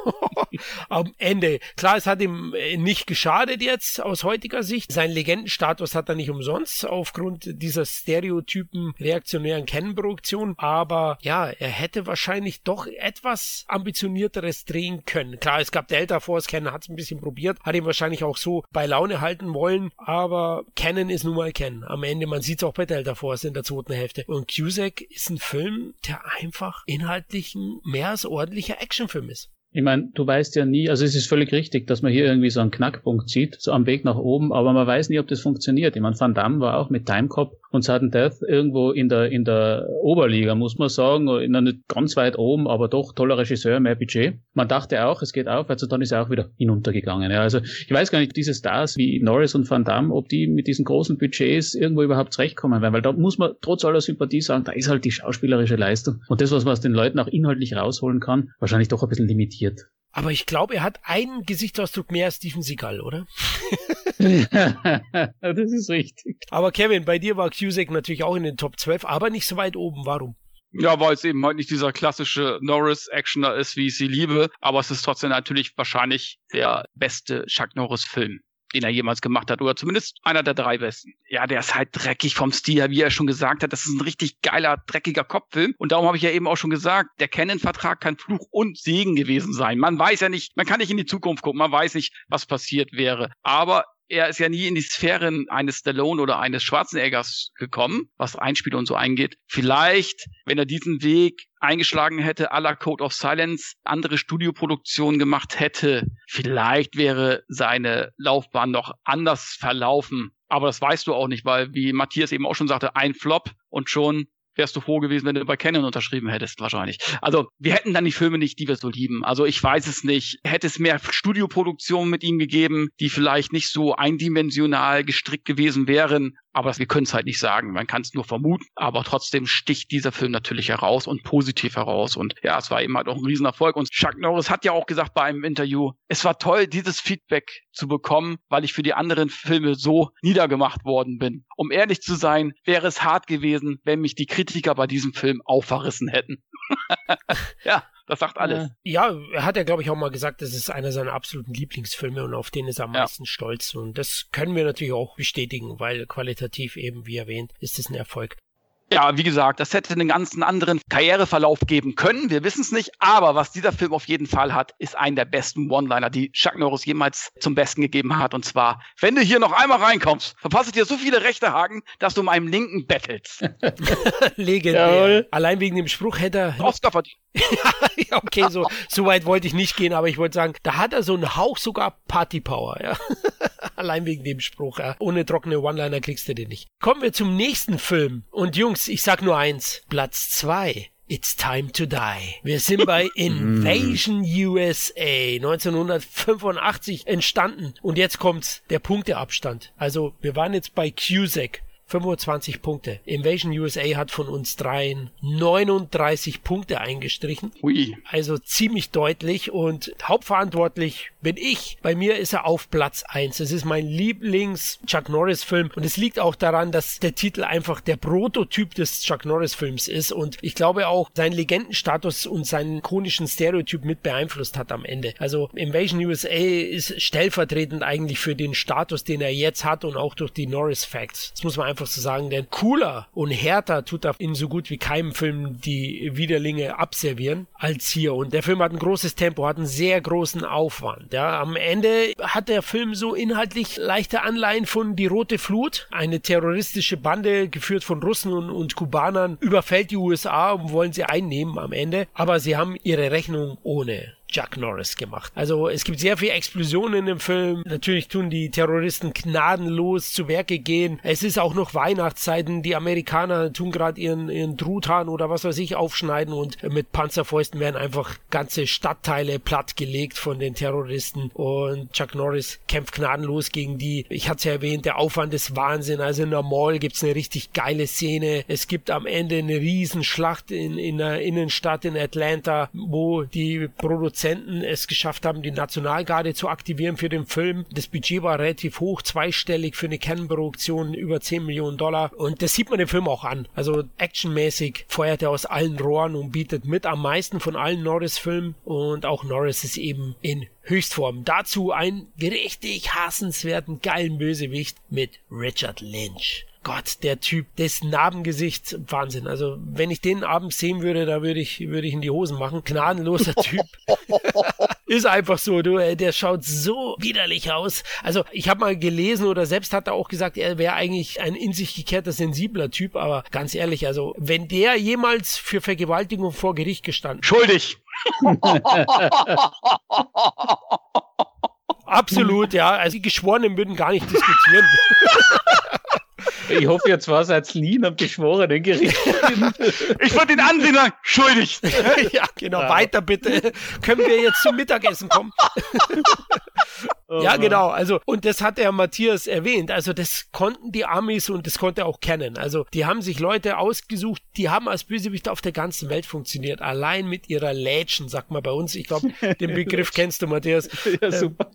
Am Ende. Klar, es hat ihm äh, nicht geschadet jetzt aus heutiger Sicht. Sein Legendenstatus hat er nicht umsonst aufgrund dieser stereotypen reaktionären Ken-Produktion. Aber ja, er hätte wahrscheinlich doch etwas ambitionierteres drehen können. Klar, es gab Delta Force, Ken hat es ein bisschen probiert, hat ihn wahrscheinlich auch so bei Laune halten wollen. Aber Canon ist nun mal Ken. Am Ende, man sieht es auch bei Delta Force in der zweiten Hälfte. Und Cusack ist ein Film, der einfach inhaltlich ein mehr als ordentlicher Actionfilm ist. Ich meine, du weißt ja nie, also es ist völlig richtig, dass man hier irgendwie so einen Knackpunkt sieht, so am Weg nach oben, aber man weiß nie, ob das funktioniert. Ich meine, Van Damme war auch mit Timecop und Sudden Death irgendwo in der, in der Oberliga, muss man sagen, in der nicht ganz weit oben, aber doch toller Regisseur, mehr Budget. Man dachte auch, es geht auf, also dann ist er auch wieder hinuntergegangen. Ja, also ich weiß gar nicht, diese Stars wie Norris und Van Damme, ob die mit diesen großen Budgets irgendwo überhaupt zurechtkommen werden, weil da muss man trotz aller Sympathie sagen, da ist halt die schauspielerische Leistung und das, was man aus den Leuten auch inhaltlich rausholen kann, wahrscheinlich doch ein bisschen limitiert. Aber ich glaube, er hat einen Gesichtsausdruck mehr als Steven Seagal, oder? das ist richtig. Aber Kevin, bei dir war Cusack natürlich auch in den Top 12, aber nicht so weit oben. Warum? Ja, weil es eben halt nicht dieser klassische Norris-Actioner ist, wie ich sie liebe, aber es ist trotzdem natürlich wahrscheinlich der beste Chuck Norris-Film den er jemals gemacht hat, oder zumindest einer der drei besten. Ja, der ist halt dreckig vom Stil, wie er schon gesagt hat. Das ist ein richtig geiler, dreckiger Kopffilm. Und darum habe ich ja eben auch schon gesagt, der Canon-Vertrag kann Fluch und Segen gewesen sein. Man weiß ja nicht, man kann nicht in die Zukunft gucken, man weiß nicht, was passiert wäre. Aber er ist ja nie in die Sphären eines Stallone oder eines Schwarzeneggers gekommen, was Einspiel und so eingeht. Vielleicht, wenn er diesen Weg eingeschlagen hätte, à la Code of Silence, andere Studioproduktionen gemacht hätte, vielleicht wäre seine Laufbahn noch anders verlaufen. Aber das weißt du auch nicht, weil, wie Matthias eben auch schon sagte, ein Flop und schon wärst du froh gewesen, wenn du bei Canon unterschrieben hättest, wahrscheinlich. Also, wir hätten dann die Filme nicht, die wir so lieben. Also, ich weiß es nicht. Hätte es mehr Studioproduktionen mit ihm gegeben, die vielleicht nicht so eindimensional gestrickt gewesen wären, aber wir können es halt nicht sagen. Man kann es nur vermuten. Aber trotzdem sticht dieser Film natürlich heraus und positiv heraus. Und ja, es war eben halt auch ein Riesenerfolg. Und Chuck Norris hat ja auch gesagt bei einem Interview, es war toll, dieses Feedback zu bekommen, weil ich für die anderen Filme so niedergemacht worden bin. Um ehrlich zu sein, wäre es hart gewesen, wenn mich die Kritiker bei diesem Film aufverrissen hätten. ja, das sagt alles. Ja, er hat ja, glaube ich, auch mal gesagt, das ist einer seiner absoluten Lieblingsfilme und auf den ist er am ja. meisten stolz. Und das können wir natürlich auch bestätigen, weil qualitativ eben, wie erwähnt, ist es ein Erfolg. Ja, wie gesagt, das hätte einen ganzen anderen Karriereverlauf geben können. Wir wissen es nicht. Aber was dieser Film auf jeden Fall hat, ist ein der besten One-Liner, die Chuck Norris jemals zum Besten gegeben hat. Und zwar, wenn du hier noch einmal reinkommst, verpasse ich dir so viele rechte Haken, dass du meinem Linken bettelst. Legendär. Jawohl. Allein wegen dem Spruch hätte er... Oscar verdient. ja, okay, so, so weit wollte ich nicht gehen, aber ich wollte sagen, da hat er so einen Hauch sogar Party-Power, ja. Allein wegen dem Spruch, ja. Ohne trockene One-Liner kriegst du den nicht. Kommen wir zum nächsten Film. Und Jungs, ich sag nur eins. Platz zwei. It's Time to Die. Wir sind bei Invasion USA 1985 entstanden und jetzt kommt der Punkteabstand. Also wir waren jetzt bei Cusack 25 Punkte. Invasion USA hat von uns dreien 39 Punkte eingestrichen. Ui. Also ziemlich deutlich und hauptverantwortlich bin ich. Bei mir ist er auf Platz 1. Es ist mein Lieblings Chuck Norris Film und es liegt auch daran, dass der Titel einfach der Prototyp des Chuck Norris Films ist und ich glaube auch seinen Legendenstatus und seinen ikonischen Stereotyp mit beeinflusst hat am Ende. Also Invasion USA ist stellvertretend eigentlich für den Status, den er jetzt hat und auch durch die Norris Facts. Das muss man einfach einfach zu sagen, denn cooler und härter tut er in so gut wie keinem Film die Widerlinge abservieren als hier. Und der Film hat ein großes Tempo, hat einen sehr großen Aufwand. Ja, am Ende hat der Film so inhaltlich leichte Anleihen von Die Rote Flut. Eine terroristische Bande, geführt von Russen und, und Kubanern, überfällt die USA und wollen sie einnehmen am Ende. Aber sie haben ihre Rechnung ohne Chuck Norris gemacht. Also es gibt sehr viel Explosionen in dem Film. Natürlich tun die Terroristen gnadenlos zu Werke gehen. Es ist auch noch Weihnachtszeiten. Die Amerikaner tun gerade ihren, ihren Truthahn oder was weiß ich aufschneiden und mit Panzerfäusten werden einfach ganze Stadtteile plattgelegt von den Terroristen und Chuck Norris kämpft gnadenlos gegen die. Ich hatte es ja erwähnt, der Aufwand ist Wahnsinn. Also in der Mall gibt es eine richtig geile Szene. Es gibt am Ende eine Riesenschlacht in, in der Innenstadt in Atlanta, wo die Produzenten Produzenten es geschafft haben, die Nationalgarde zu aktivieren für den Film. Das Budget war relativ hoch, zweistellig für eine Canon-Produktion, über 10 Millionen Dollar. Und das sieht man dem Film auch an. Also actionmäßig feuert er aus allen Rohren und bietet mit am meisten von allen Norris-Filmen. Und auch Norris ist eben in Höchstform. Dazu einen richtig hassenswerten, geilen Bösewicht mit Richard Lynch. Gott, der Typ, das Narbengesicht, Wahnsinn. Also, wenn ich den abends sehen würde, da würde ich, würde ich in die Hosen machen. Gnadenloser Typ. Ist einfach so, du, der schaut so widerlich aus. Also, ich habe mal gelesen oder selbst hat er auch gesagt, er wäre eigentlich ein in sich gekehrter, sensibler Typ, aber ganz ehrlich, also, wenn der jemals für Vergewaltigung vor Gericht gestanden. Schuldig! Absolut, ja. Also die Geschworenen würden gar nicht diskutieren. Ich hoffe, jetzt war es als Lien am geschworenen Gericht. Ich würde den ansehen sagen, schuldig. ja, genau. Ja. Weiter bitte. Können wir jetzt zum Mittagessen kommen? Oh, ja, genau. Also, und das hat der Matthias erwähnt. Also, das konnten die Amis und das konnte auch kennen. Also, die haben sich Leute ausgesucht, die haben als Bösewicht auf der ganzen Welt funktioniert. Allein mit ihrer Lädchen, sagt man bei uns. Ich glaube, den Begriff kennst du, Matthias. Ja, super.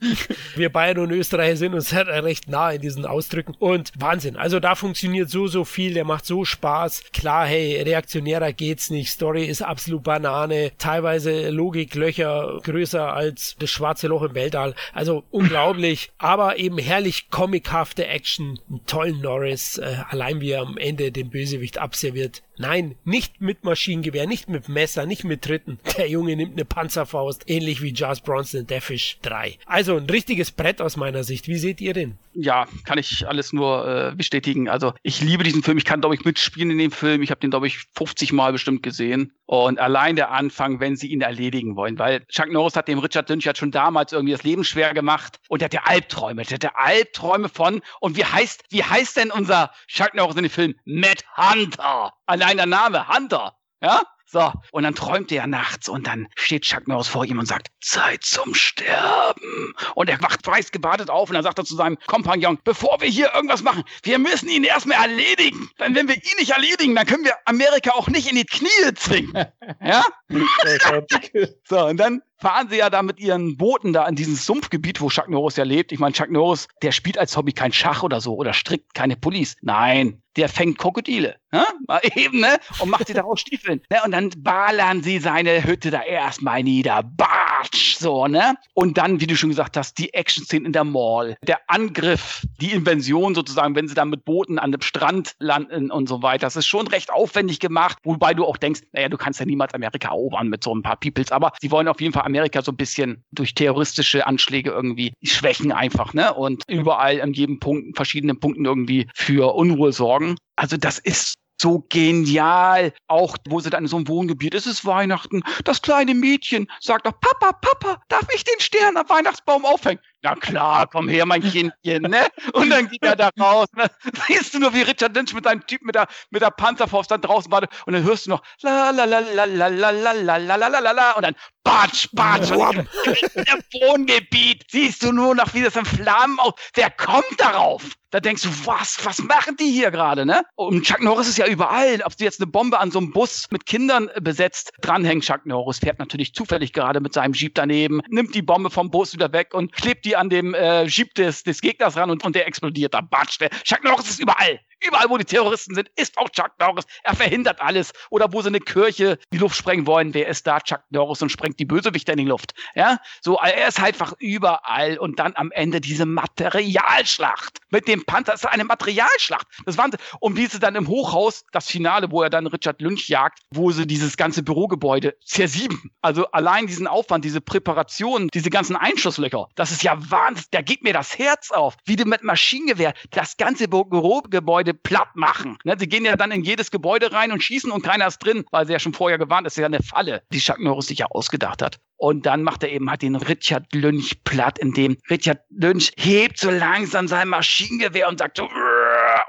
Wir Bayern und Österreicher sind uns halt recht nah in diesen Ausdrücken. Und Wahnsinn. Also, da funktioniert so, so viel. Der macht so Spaß. Klar, hey, reaktionärer geht's nicht. Story ist absolut Banane. Teilweise Logiklöcher größer als das schwarze Loch im Weltall. Also, unglaublich. aber eben herrlich comichafte Action. Einen tollen Norris. Äh, allein wie er am Ende den Bösewicht abserviert. Nein, nicht mit Maschinengewehr, nicht mit Messer, nicht mit Tritten. Der Junge nimmt eine Panzerfaust, ähnlich wie Jazz Bronson in Deathwish 3. Also ein richtiges Brett aus meiner Sicht. Wie seht ihr den? Ja, kann ich alles nur äh, bestätigen. Also ich liebe diesen Film. Ich kann, glaube ich, mitspielen in dem Film. Ich habe den, glaube ich, 50 Mal bestimmt gesehen. Und allein der Anfang, wenn sie ihn erledigen wollen, weil Chuck Norris hat dem Richard Lynch ja schon damals irgendwie das Leben schwer gemacht und der hat ja Albträume. Der hat ja Albträume von, und wie heißt, wie heißt denn unser Chuck Norris in dem Film? Matt Hunter. Allein der Name, Hunter. Ja? So, und dann träumt er nachts und dann steht Chuck Norris vor ihm und sagt, Zeit zum Sterben. Und er wacht weiß gebadet auf und dann sagt er zu seinem Kompagnon, bevor wir hier irgendwas machen, wir müssen ihn erstmal erledigen. Denn wenn wir ihn nicht erledigen, dann können wir Amerika auch nicht in die Knie zwingen. ja? so, und dann fahren sie ja da mit ihren Booten da in dieses Sumpfgebiet, wo Chuck Norris ja lebt. Ich meine, Chuck Norris, der spielt als Hobby kein Schach oder so oder strickt keine Police. Nein, der fängt Krokodile. Ne? Mal eben, ne? Und macht sie daraus Stiefeln. Ne? Und dann ballern sie seine Hütte da erstmal nieder. Batsch, so, ne? Und dann, wie du schon gesagt hast, die Action-Szenen in der Mall. Der Angriff, die Invention sozusagen, wenn sie dann mit Booten an dem Strand landen und so weiter. Das ist schon recht aufwendig gemacht, wobei du auch denkst, naja, du kannst ja niemals Amerika erobern mit so ein paar Peoples. Aber sie wollen auf jeden Fall Amerika so ein bisschen durch terroristische Anschläge irgendwie schwächen einfach, ne? Und überall an jedem Punkt, verschiedenen Punkten irgendwie für Unruhe sorgen. Also das ist so genial. Auch wo sie dann in so einem Wohngebiet, es ist Weihnachten, das kleine Mädchen sagt doch, Papa, Papa, darf ich den Stern am Weihnachtsbaum aufhängen? Na klar, komm her, mein Kindchen, ne? Und dann geht er da raus. Ne? Siehst du nur, wie Richard Lynch mit seinem Typ mit der, mit der Panzerfaust dann draußen wartet und dann hörst du noch la la la la la la la la la la la la und dann batsch, batsch. Im Wohngebiet siehst du nur noch, wie das in Flammen aus. Wer kommt darauf? Da denkst du, was, was machen die hier gerade, ne? Und Chuck Norris ist ja überall. Ob sie jetzt eine Bombe an so einem Bus mit Kindern besetzt dranhängen, Chuck Norris fährt natürlich zufällig gerade mit seinem Jeep daneben, nimmt die Bombe vom Bus wieder weg und klebt die an dem äh, Jeep des, des Gegners ran und, und der explodiert da. Batsch, der Chuck Norris ist überall. Überall, wo die Terroristen sind, ist auch Chuck Norris. Er verhindert alles. Oder wo sie eine Kirche die Luft sprengen wollen, wer ist da? Chuck Norris und sprengt die Bösewichter in die Luft. Ja, so, er ist einfach überall. Und dann am Ende diese Materialschlacht mit dem Panther. Das ist eine Materialschlacht. Das waren, um diese dann im Hochhaus, das Finale, wo er dann Richard Lynch jagt, wo sie dieses ganze Bürogebäude zersieben. Also allein diesen Aufwand, diese Präparation, diese ganzen Einschusslöcher, das ist ja Wahnsinn. Da geht mir das Herz auf. Wie du mit Maschinengewehr das ganze Bürogebäude platt machen. Ne, sie gehen ja dann in jedes Gebäude rein und schießen und keiner ist drin, weil sie ja schon vorher gewarnt ist. Das ist ja eine Falle, die Chuck Norris sich ja ausgedacht hat. Und dann macht er eben halt den Richard Lynch platt, indem Richard Lynch hebt so langsam sein Maschinengewehr und sagt so,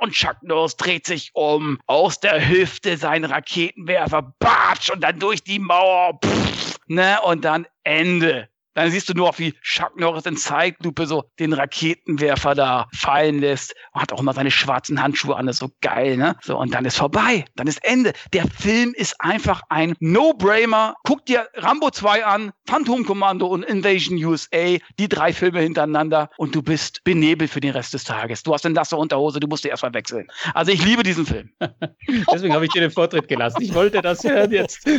und Chuck Norris dreht sich um, aus der Hüfte sein Raketenwerfer, batsch, und dann durch die Mauer, pff, ne, und dann Ende. Dann siehst du nur auch, wie Chuck Norris in Zeitlupe so den Raketenwerfer da fallen lässt. Und hat auch immer seine schwarzen Handschuhe an, das ist so geil, ne? So, und dann ist vorbei. Dann ist Ende. Der Film ist einfach ein No-Brainer. Guck dir Rambo 2 an, Phantom Commando und Invasion USA, die drei Filme hintereinander und du bist benebelt für den Rest des Tages. Du hast eine nasse Unterhose, du musst dir erstmal wechseln. Also ich liebe diesen Film. Deswegen habe ich dir den Vortritt gelassen. Ich wollte das hören jetzt.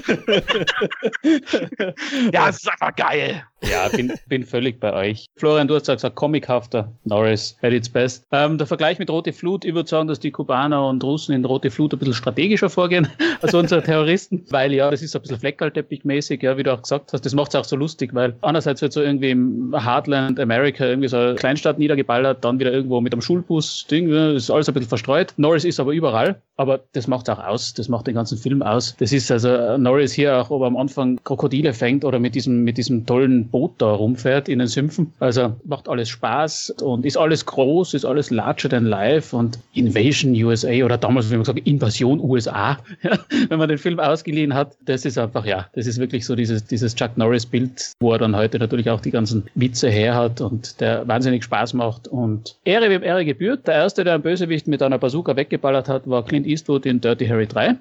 ja, es ist einfach geil. Ja, bin, bin völlig bei euch. Florian, du hast gesagt, comichafter Norris at its best. Ähm, der Vergleich mit Rote Flut, ich würde sagen, dass die Kubaner und Russen in Rote Flut ein bisschen strategischer vorgehen als unsere Terroristen, weil ja, das ist ein bisschen Fleckerlteppichmäßig, ja, wie du auch gesagt hast. Das macht es auch so lustig, weil einerseits wird so irgendwie im Heartland America irgendwie so eine Kleinstadt niedergeballert, dann wieder irgendwo mit einem Schulbus, Ding, ist alles ein bisschen verstreut. Norris ist aber überall, aber das macht auch aus, das macht den ganzen Film aus. Das ist also Norris hier auch, ob er am Anfang Krokodile fängt oder mit diesem, mit diesem tollen Boot da rumfährt in den Sümpfen. Also macht alles Spaß und ist alles groß, ist alles larger than life und Invasion USA oder damals, wie man gesagt, Invasion USA, wenn man den Film ausgeliehen hat, das ist einfach, ja, das ist wirklich so dieses, dieses Chuck Norris-Bild, wo er dann heute natürlich auch die ganzen Witze her hat und der wahnsinnig Spaß macht und Ehre wem Ehre gebührt. Der erste, der einen Bösewicht mit einer Bazooka weggeballert hat, war Clint Eastwood in Dirty Harry 3.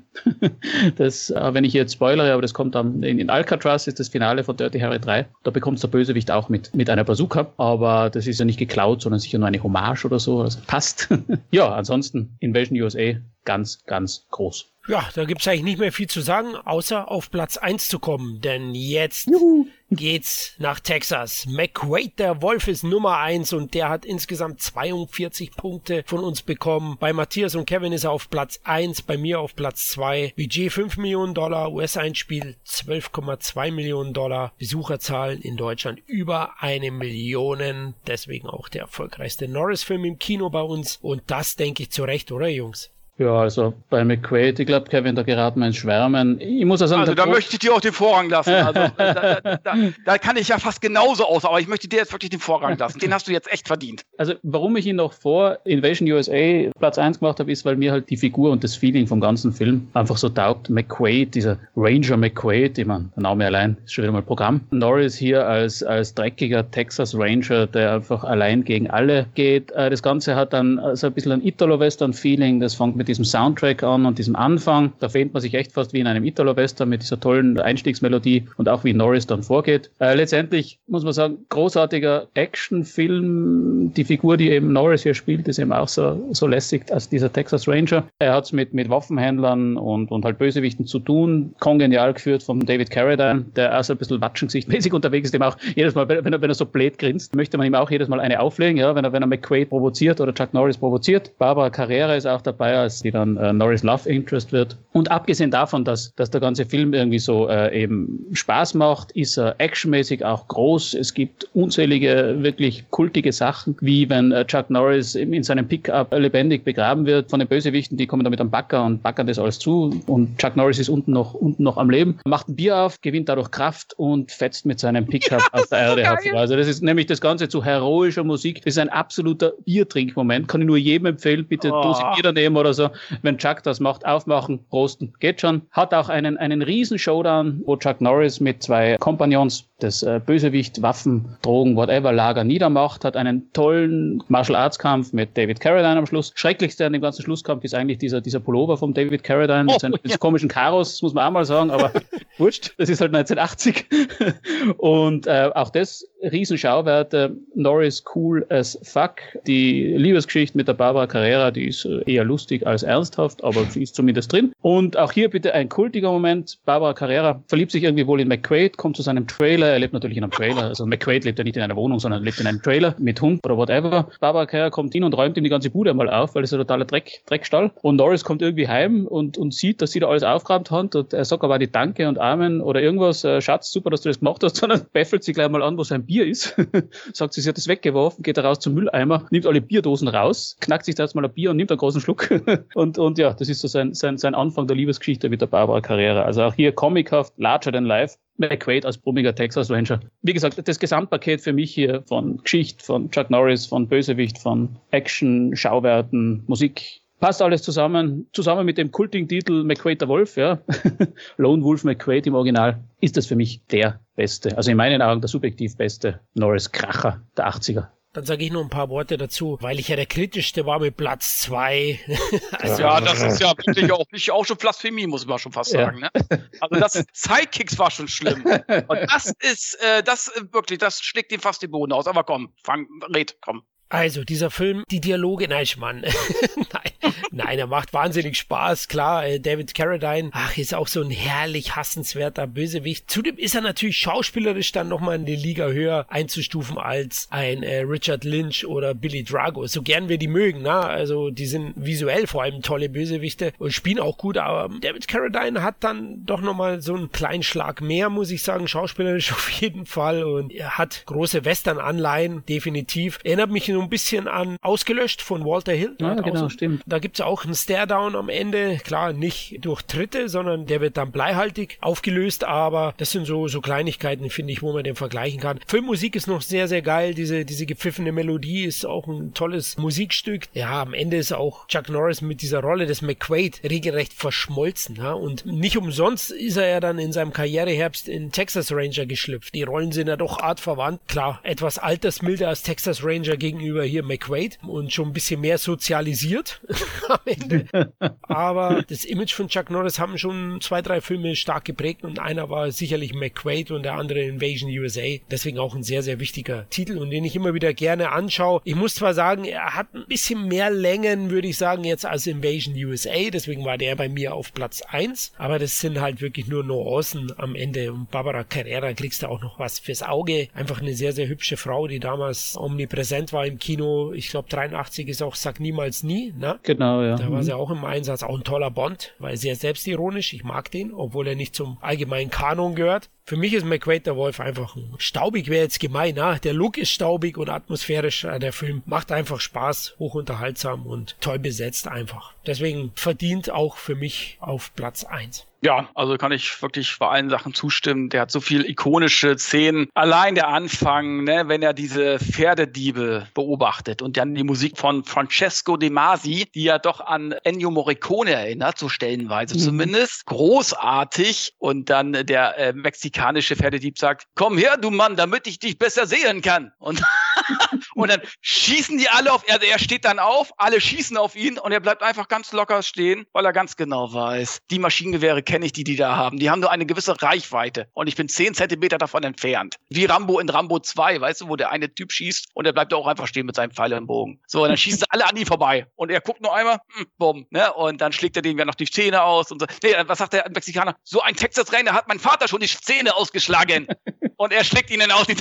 das, äh, wenn ich jetzt spoilere, aber das kommt dann in, in Alcatraz, ist das Finale von Dirty Harry 3. Da bekommt der Bösewicht auch mit, mit einer Bazooka, aber das ist ja nicht geklaut, sondern sicher nur eine Hommage oder so. Also passt. ja, ansonsten Invasion USA ganz, ganz groß. Ja, da gibt's eigentlich nicht mehr viel zu sagen, außer auf Platz eins zu kommen. Denn jetzt Juhu. Geht's nach Texas. McQuaid, der Wolf, ist Nummer eins und der hat insgesamt 42 Punkte von uns bekommen. Bei Matthias und Kevin ist er auf Platz eins, bei mir auf Platz zwei. Budget 5 Millionen Dollar, US-Einspiel 12,2 Millionen Dollar, Besucherzahlen in Deutschland über eine Million. Deswegen auch der erfolgreichste Norris-Film im Kino bei uns. Und das denke ich zu Recht, oder Jungs? Ja, also bei McQuaid, ich glaube, Kevin, da geraten wir ins Schwärmen. Ich muss ja sagen, also da möchte ich dir auch den Vorrang lassen. Also, da, da, da, da, kann ich ja fast genauso aus, aber ich möchte dir jetzt wirklich den Vorrang lassen. Den hast du jetzt echt verdient. Also warum ich ihn noch vor Invasion USA Platz 1 gemacht habe, ist, weil mir halt die Figur und das Feeling vom ganzen Film einfach so taugt. McQuaid, dieser Ranger McQuaid, ich meine, der Name allein ist schon wieder mal Programm. Norris hier als, als dreckiger Texas Ranger, der einfach allein gegen alle geht. Äh, das Ganze hat dann so ein bisschen ein Italo-Western-Feeling, das fängt mit mit diesem Soundtrack an und diesem Anfang. Da fehlt man sich echt fast wie in einem Italo-Western mit dieser tollen Einstiegsmelodie und auch wie Norris dann vorgeht. Äh, letztendlich muss man sagen, großartiger Actionfilm. Die Figur, die eben Norris hier spielt, ist eben auch so, so lässig als dieser Texas Ranger. Er hat es mit, mit Waffenhändlern und, und halt Bösewichten zu tun. Kongenial geführt von David Carradine, der auch so ein bisschen watschengesichtmäßig unterwegs ist, dem auch jedes Mal, wenn er, wenn er so blöd grinst, möchte man ihm auch jedes Mal eine auflegen, ja, wenn er, wenn er McQuaid provoziert oder Chuck Norris provoziert. Barbara Carrera ist auch dabei als die dann äh, Norris Love Interest wird. Und abgesehen davon, dass, dass der ganze Film irgendwie so äh, eben Spaß macht, ist er actionmäßig auch groß. Es gibt unzählige, wirklich kultige Sachen, wie wenn äh, Chuck Norris in, in seinem Pickup lebendig begraben wird von den Bösewichten, die kommen damit am Backer und backern das alles zu. Und Chuck Norris ist unten noch, unten noch am Leben, macht ein Bier auf, gewinnt dadurch Kraft und fetzt mit seinem Pickup ja, aus der Erde hervor. Also das ist nämlich das Ganze zu heroischer Musik. Das ist ein absoluter Biertrinkmoment. Kann ich nur jedem empfehlen, bitte oh. Dose Bier daneben oder so wenn Chuck das macht, aufmachen, rosten, geht schon. Hat auch einen, einen riesen Showdown, wo Chuck Norris mit zwei Kompagnons das äh, Bösewicht, Waffen, Drogen, whatever Lager niedermacht, hat einen tollen Martial Arts Kampf mit David Carradine am Schluss. Schrecklichste an dem ganzen Schlusskampf ist eigentlich dieser, dieser Pullover von David Carradine mit oh, seinen ja. komischen Karos, muss man auch mal sagen, aber wurscht, das ist halt 1980. Und äh, auch das Riesenschauwerte. Norris cool as fuck. Die Liebesgeschichte mit der Barbara Carrera, die ist äh, eher lustig als ernsthaft, aber sie ist zumindest drin. Und auch hier bitte ein kultiger Moment. Barbara Carrera verliebt sich irgendwie wohl in McQuaid, kommt zu seinem Trailer. Er lebt natürlich in einem Trailer. Also McQuaid lebt ja nicht in einer Wohnung, sondern lebt in einem Trailer mit Hund oder whatever. Barbara Carrera kommt hin und räumt ihm die ganze Bude mal auf, weil es ein totaler Dreck, Dreckstall. Und Norris kommt irgendwie heim und, und sieht, dass sie da alles aufgeräumt hat. Und er sagt aber die Danke und Amen oder irgendwas. Äh, Schatz, super, dass du das gemacht hast, sondern beffelt sie gleich mal an, wo sein Bier ist. sagt sie, sie hat das weggeworfen, geht raus zum Mülleimer, nimmt alle Bierdosen raus, knackt sich da jetzt mal ein Bier und nimmt einen großen Schluck. und, und ja, das ist so sein, sein, sein Anfang der Liebesgeschichte mit der Barbara Carrera. Also auch hier comichaft, larger than life. McQuaid als brummiger Texas Ranger. Wie gesagt, das Gesamtpaket für mich hier von Geschichte, von Chuck Norris, von Bösewicht, von Action, Schauwerten, Musik, passt alles zusammen. Zusammen mit dem kultigen Titel McQuaid der Wolf, ja. Lone Wolf McQuaid im Original, ist das für mich der beste, also in meinen Augen der subjektiv beste Norris Kracher der 80er. Dann sage ich noch ein paar Worte dazu, weil ich ja der kritischste war mit Platz zwei. also, ja, das ist ja wirklich auch, ich auch schon Blasphemie, muss man schon fast sagen. Ja. Ne? Also das Sidekicks war schon schlimm. Und das ist, äh, das äh, wirklich, das schlägt ihm fast den Boden aus. Aber komm, fang, red, komm. Also, dieser Film, die Dialoge, nein, Mann. nein, nein, er macht wahnsinnig Spaß. Klar, äh, David Carradine, ach, ist auch so ein herrlich hassenswerter Bösewicht. Zudem ist er natürlich schauspielerisch dann nochmal in die Liga höher einzustufen als ein äh, Richard Lynch oder Billy Drago. So gern wir die mögen, na, also die sind visuell vor allem tolle Bösewichte und spielen auch gut, aber David Carradine hat dann doch nochmal so einen kleinen Schlag mehr, muss ich sagen, schauspielerisch auf jeden Fall und er hat große Western-Anleihen, definitiv. Erinnert mich so ein bisschen an Ausgelöscht von Walter Hill. Ja, genau, stimmt. Da gibt's auch einen Stare-Down am Ende. Klar, nicht durch Tritte, sondern der wird dann bleihaltig aufgelöst, aber das sind so, so Kleinigkeiten, finde ich, wo man den vergleichen kann. Filmmusik ist noch sehr, sehr geil. Diese, diese gepfiffene Melodie ist auch ein tolles Musikstück. Ja, am Ende ist auch Chuck Norris mit dieser Rolle des McQuaid regelrecht verschmolzen. Ja? Und nicht umsonst ist er ja dann in seinem Karriereherbst in Texas Ranger geschlüpft. Die Rollen sind ja doch artverwandt. Klar, etwas altersmilder als Texas Ranger gegenüber hier McQuaid und schon ein bisschen mehr sozialisiert am Ende. Aber das Image von Chuck Norris haben schon zwei, drei Filme stark geprägt und einer war sicherlich McQuaid und der andere Invasion USA. Deswegen auch ein sehr, sehr wichtiger Titel und den ich immer wieder gerne anschaue. Ich muss zwar sagen, er hat ein bisschen mehr Längen, würde ich sagen, jetzt als Invasion USA. Deswegen war der bei mir auf Platz 1. Aber das sind halt wirklich nur Nuancen am Ende. Und Barbara Carrera kriegst du auch noch was fürs Auge. Einfach eine sehr, sehr hübsche Frau, die damals omnipräsent war im Kino. Ich glaube, 83 ist auch Sag niemals nie. Ne? Genau, ja. Da war sie auch im Einsatz. Auch ein toller Bond, weil sehr selbstironisch. Ich mag den, obwohl er nicht zum allgemeinen Kanon gehört. Für mich ist McQuaid der Wolf einfach ein staubig, wäre jetzt gemein, na? Der Look ist staubig und atmosphärisch. Äh, der Film macht einfach Spaß, hochunterhaltsam und toll besetzt einfach. Deswegen verdient auch für mich auf Platz eins. Ja, also kann ich wirklich bei allen Sachen zustimmen. Der hat so viel ikonische Szenen. Allein der Anfang, ne, wenn er diese Pferdediebe beobachtet und dann die Musik von Francesco De Masi, die ja doch an Ennio Morricone erinnert, so stellenweise mhm. zumindest. Großartig. Und dann der äh, mexikanische Pferdedieb sagt, komm her, du Mann, damit ich dich besser sehen kann. Und, und dann schießen die alle auf, er, er steht dann auf, alle schießen auf ihn und er bleibt einfach ganz locker stehen, weil er ganz genau weiß, die Maschinengewehre kenne ich, die die da haben. Die haben nur eine gewisse Reichweite und ich bin zehn Zentimeter davon entfernt. Wie Rambo in Rambo 2, weißt du, wo der eine Typ schießt und er bleibt auch einfach stehen mit seinem Pfeil im Bogen. So, und dann schießen sie alle an ihm vorbei und er guckt nur einmal, hm, bumm, ne, und dann schlägt er denen ja noch die Zähne aus und so. Nee, was sagt der Mexikaner? So ein Texas-Renner hat mein Vater schon die Zähne ausgeschlagen. Und er schlägt ihnen aus die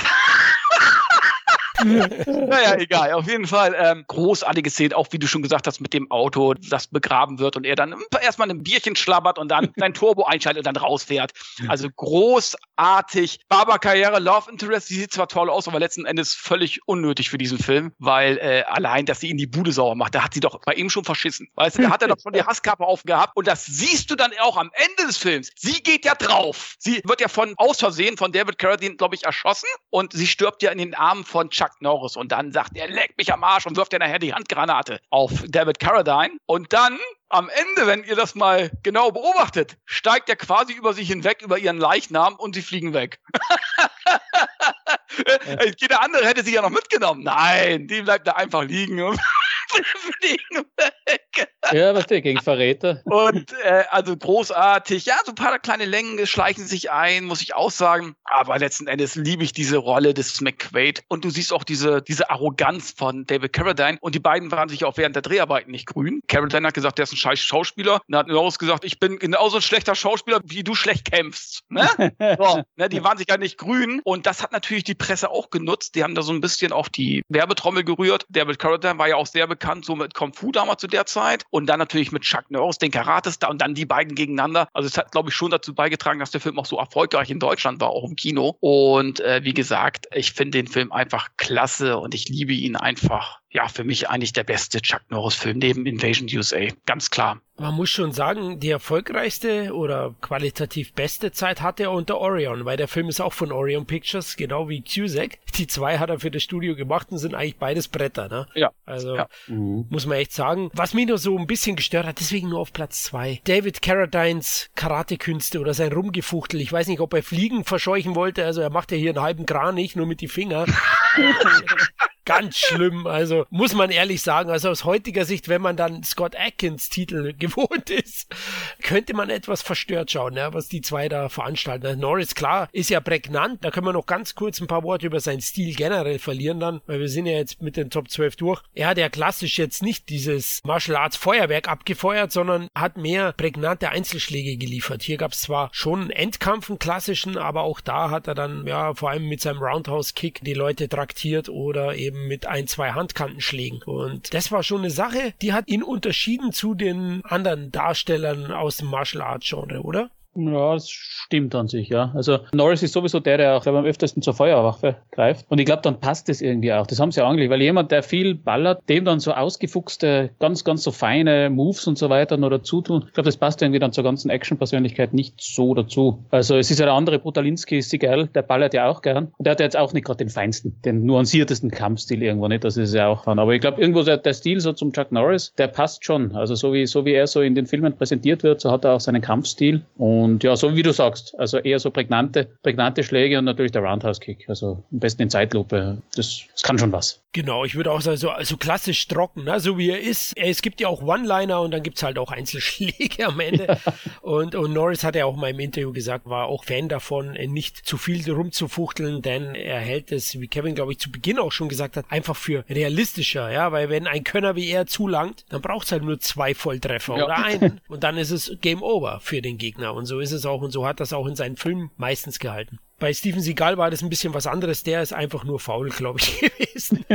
naja, egal. Auf jeden Fall ähm, großartige Szene, auch wie du schon gesagt hast, mit dem Auto, das begraben wird und er dann erstmal ein Bierchen schlabbert und dann sein Turbo einschaltet und dann rausfährt. Also großartig. Barbara Karriere, Love Interest, die sieht zwar toll aus, aber letzten Endes völlig unnötig für diesen Film, weil äh, allein, dass sie ihn die Bude sauber macht, da hat sie doch bei ihm schon verschissen. Weißt du, da hat er doch schon die Hasskappe aufgehabt und das siehst du dann auch am Ende des Films. Sie geht ja drauf. Sie wird ja von aus Versehen von David Carradine, glaube ich, erschossen und sie stirbt ja in den Armen von Chuck Norris und dann sagt er, leck mich am Arsch und wirft dir nachher die Handgranate auf David Carradine und dann am Ende, wenn ihr das mal genau beobachtet, steigt er quasi über sich hinweg, über ihren Leichnam und sie fliegen weg. Jeder andere hätte sie ja noch mitgenommen. Nein, die bleibt da einfach liegen und fliegen weg. Ja, was der gegen Verräter. Und äh, also großartig. Ja, so ein paar kleine Längen schleichen sich ein, muss ich auch sagen. Aber letzten Endes liebe ich diese Rolle des McQuaid. Und du siehst auch diese, diese Arroganz von David Carradine. Und die beiden waren sich auch während der Dreharbeiten nicht grün. Carradine hat gesagt, der ist ein scheiß Schauspieler. Und hat Norris gesagt, ich bin genauso ein schlechter Schauspieler, wie du schlecht kämpfst. Ne? so, ne, die waren sich ja nicht grün. Und das hat natürlich die Presse auch genutzt. Die haben da so ein bisschen auf die Werbetrommel gerührt. David Carradine war ja auch sehr bekannt, so mit Kung Fu damals zu der Zeit. Und dann natürlich mit Chuck Norris, den Karates-Star und dann die beiden gegeneinander. Also es hat, glaube ich, schon dazu beigetragen, dass der Film auch so erfolgreich in Deutschland war, auch im Kino. Und äh, wie gesagt, ich finde den Film einfach klasse und ich liebe ihn einfach ja, für mich eigentlich der beste Chuck Norris-Film neben Invasion USA. Ganz klar. Man muss schon sagen, die erfolgreichste oder qualitativ beste Zeit hatte er unter Orion, weil der Film ist auch von Orion Pictures, genau wie Cusack. Die zwei hat er für das Studio gemacht und sind eigentlich beides Bretter, ne? Ja. Also ja. Mhm. muss man echt sagen. Was mich nur so ein bisschen gestört hat, deswegen nur auf Platz zwei. David Carradines Karatekünste oder sein Rumgefuchtel. Ich weiß nicht, ob er Fliegen verscheuchen wollte. Also er macht ja hier einen halben Kranich nur mit die Finger. ganz schlimm. Also muss man ehrlich sagen, also aus heutiger Sicht, wenn man dann Scott Atkins Titel gewohnt ist, könnte man etwas verstört schauen, ja, was die zwei da veranstalten. Also Norris, klar, ist ja prägnant. Da können wir noch ganz kurz ein paar Worte über seinen Stil generell verlieren dann, weil wir sind ja jetzt mit den Top 12 durch. Er hat ja klassisch jetzt nicht dieses Martial Arts Feuerwerk abgefeuert, sondern hat mehr prägnante Einzelschläge geliefert. Hier gab es zwar schon einen Endkampf, einen klassischen, aber auch da hat er dann ja vor allem mit seinem Roundhouse Kick die Leute traktiert oder eben eben mit ein, zwei Handkantenschlägen. Und das war schon eine Sache, die hat ihn unterschieden zu den anderen Darstellern aus dem Martial Arts Genre, oder? Ja, das stimmt an sich, ja. Also Norris ist sowieso der, der auch glaube am öftesten zur Feuerwaffe greift. Und ich glaube, dann passt das irgendwie auch. Das haben sie ja angelegt, weil jemand, der viel ballert, dem dann so ausgefuchste, ganz, ganz so feine Moves und so weiter noch dazu tun, ich glaube, das passt irgendwie dann zur ganzen Action-Persönlichkeit nicht so dazu. Also es ist ja der andere Brutalinski, Sigel, der ballert ja auch gern. Und der hat ja jetzt auch nicht gerade den feinsten, den nuanciertesten Kampfstil irgendwo nicht, das ist ja auch dran. Aber ich glaube, irgendwo der, der Stil so zum Chuck Norris, der passt schon. Also so wie, so wie er so in den Filmen präsentiert wird, so hat er auch seinen Kampfstil. Und ja, so wie du sagst, also eher so prägnante, prägnante Schläge und natürlich der Roundhouse-Kick. Also am besten in Zeitlupe. Das, das kann schon was. Genau, ich würde auch sagen, so also klassisch trocken, ne? so wie er ist. Es gibt ja auch One-Liner und dann gibt es halt auch Einzelschläge am Ende. Ja. Und, und Norris hat ja auch mal im Interview gesagt, war auch Fan davon, nicht zu viel rumzufuchteln, denn er hält es, wie Kevin, glaube ich, zu Beginn auch schon gesagt hat, einfach für realistischer, ja, weil wenn ein Könner wie er zulangt, dann braucht es halt nur zwei Volltreffer ja. oder einen und dann ist es Game Over für den Gegner und so ist es auch und so hat das auch in seinen Filmen meistens gehalten. Bei Steven Seagal war das ein bisschen was anderes. Der ist einfach nur faul, glaube ich, gewesen.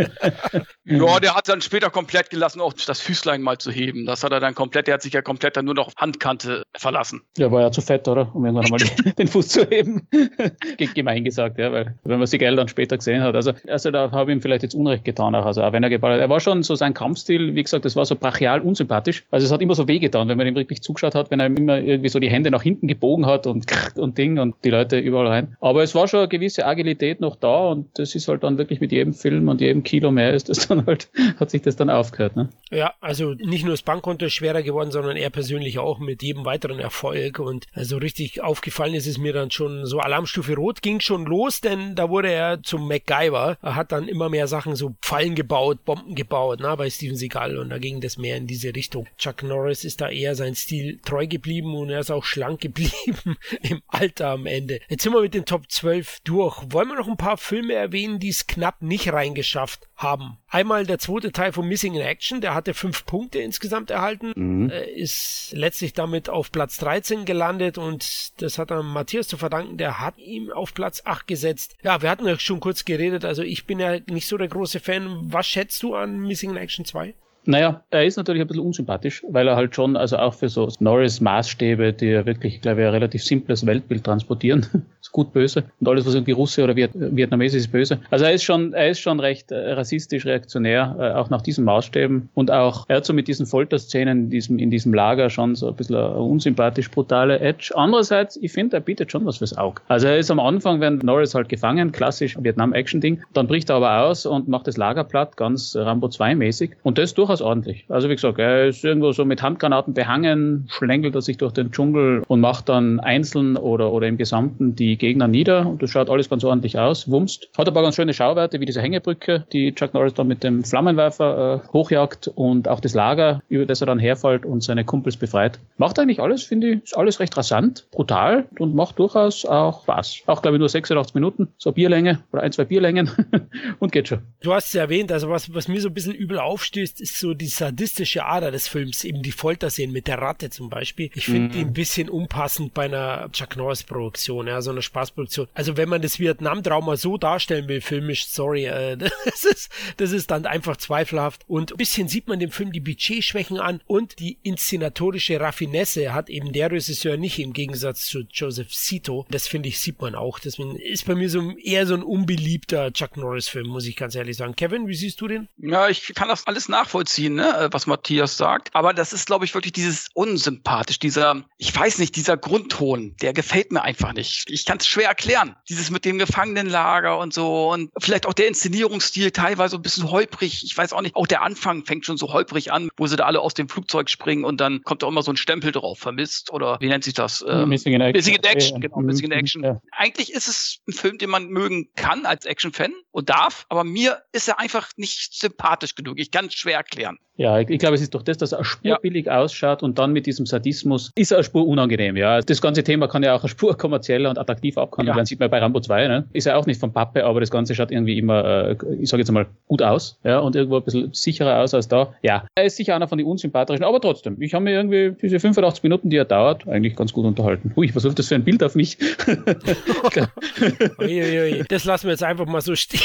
ja, der hat dann später komplett gelassen, auch das Füßlein mal zu heben. Das hat er dann komplett, der hat sich ja komplett dann nur noch auf Handkante verlassen. Ja, war ja zu fett, oder? Um irgendwann mal den Fuß zu heben. Gemein gesagt, ja, weil wenn man Seagal dann später gesehen hat. Also, also da habe ich ihm vielleicht jetzt Unrecht getan, auch, also auch wenn er geballert Er war schon so sein Kampfstil, wie gesagt, das war so brachial unsympathisch. Also es hat immer so wehgetan, wenn man ihm wirklich zugeschaut hat, wenn er immer irgendwie so die Hände nach hinten gebogen hat und und Ding und die Leute überall rein. Aber es war schon eine gewisse Agilität noch da und das ist halt dann wirklich mit jedem Film und jedem Kilo mehr ist das dann halt, hat sich das dann aufgehört. Ne? Ja, also nicht nur das Bankkonto ist schwerer geworden, sondern er persönlich auch mit jedem weiteren Erfolg und also richtig aufgefallen ist es mir dann schon so Alarmstufe Rot ging schon los, denn da wurde er zum MacGyver. Er hat dann immer mehr Sachen so Fallen gebaut, Bomben gebaut, na, bei Steven Seagal und da ging das mehr in diese Richtung. Chuck Norris ist da eher sein Stil treu geblieben und er ist auch schlank geblieben im Alter am Ende. Jetzt sind wir mit den Top 12 12 durch. Wollen wir noch ein paar Filme erwähnen, die es knapp nicht reingeschafft haben? Einmal der zweite Teil von Missing in Action, der hatte fünf Punkte insgesamt erhalten, mhm. Äh, ist letztlich damit auf Platz 13 gelandet und das hat dann Matthias zu verdanken, der hat ihm auf Platz 8 gesetzt. Ja, wir hatten ja schon kurz geredet, also ich bin ja nicht so der große Fan. Was schätzt du an Missing in Action 2? Naja, er ist natürlich ein bisschen unsympathisch, weil er halt schon, also auch für so Norris-Maßstäbe, die ja wirklich, glaube ich, ein relativ simples Weltbild transportieren, ist gut böse. Und alles, was irgendwie Russe oder Viet Vietnamesisch ist, böse. Also er ist schon, er ist schon recht äh, rassistisch, reaktionär, äh, auch nach diesen Maßstäben. Und auch, er hat so mit diesen Folterszenen in diesem, in diesem Lager schon so ein bisschen eine unsympathisch brutale Edge. Andererseits, ich finde, er bietet schon was fürs Auge. Also er ist am Anfang, wenn Norris halt gefangen, klassisch Vietnam-Action-Ding, dann bricht er aber aus und macht das Lager platt, ganz Rambo 2-mäßig. Und das durch durchaus ordentlich. Also wie gesagt, er ist irgendwo so mit Handgranaten behangen, schlängelt er sich durch den Dschungel und macht dann einzeln oder, oder im Gesamten die Gegner nieder und das schaut alles ganz ordentlich aus, wumst. Hat paar ganz schöne Schauwerte, wie diese Hängebrücke, die Chuck Norris dann mit dem Flammenwerfer äh, hochjagt und auch das Lager, über das er dann herfällt und seine Kumpels befreit. Macht eigentlich alles, finde ich, ist alles recht rasant, brutal und macht durchaus auch Spaß. Auch, glaube ich, nur 86 Minuten, so Bierlänge oder ein, zwei Bierlängen und geht schon. Du hast es erwähnt, also was, was mir so ein bisschen übel aufstößt, ist so die sadistische Ader des Films, eben die Folterszenen mit der Ratte zum Beispiel. Ich finde mhm. die ein bisschen unpassend bei einer Chuck Norris Produktion, ja, so einer Spaßproduktion. Also wenn man das Vietnam-Trauma so darstellen will, filmisch, sorry, äh, das ist, das ist dann einfach zweifelhaft. Und ein bisschen sieht man dem Film die Budgetschwächen an und die inszenatorische Raffinesse hat eben der Regisseur nicht im Gegensatz zu Joseph Cito. Das finde ich, sieht man auch. Deswegen ist bei mir so eher so ein unbeliebter Chuck Norris Film, muss ich ganz ehrlich sagen. Kevin, wie siehst du den? Ja, ich kann das alles nachvollziehen, ne? Äh, was Matthias sagt. Aber das ist, glaube ich, wirklich dieses unsympathisch, dieser, ich weiß nicht, dieser Grundton, der gefällt mir einfach nicht. Ich kann es schwer erklären. Dieses mit dem Gefangenenlager und so und vielleicht auch der Inszenierungsstil teilweise ein bisschen holprig. Ich weiß auch nicht, auch der Anfang fängt schon so holprig an, wo sie da alle aus dem Flugzeug springen und dann kommt da immer so ein Stempel drauf, vermisst oder wie nennt sich das? Ähm, Missing in Action. Missing in Action, genau, Missing in Action. Ja. Eigentlich ist es ein Film, den man mögen kann als Action-Fan und darf, aber mir ist er einfach nicht sympathisch genug. Ich kann es schwer erklären. Ja, ich, ich glaube, es ist doch das, dass er spurbillig ja. ausschaut und dann mit diesem Sadismus ist er eine Spur unangenehm. Ja, das ganze Thema kann ja auch eine Spur kommerzieller und attraktiv abkommen. Ja. Dann sieht man bei Rambo 2, ne? ist er auch nicht von Pappe, aber das Ganze schaut irgendwie immer, äh, ich sage jetzt mal, gut aus. Ja, und irgendwo ein bisschen sicherer aus als da. Ja, er ist sicher einer von den unsympathischen, aber trotzdem, ich habe mir irgendwie diese 85 Minuten, die er dauert, eigentlich ganz gut unterhalten. Ui, was ist das für ein Bild auf mich? ui, ui, ui. Das lassen wir jetzt einfach mal so stehen.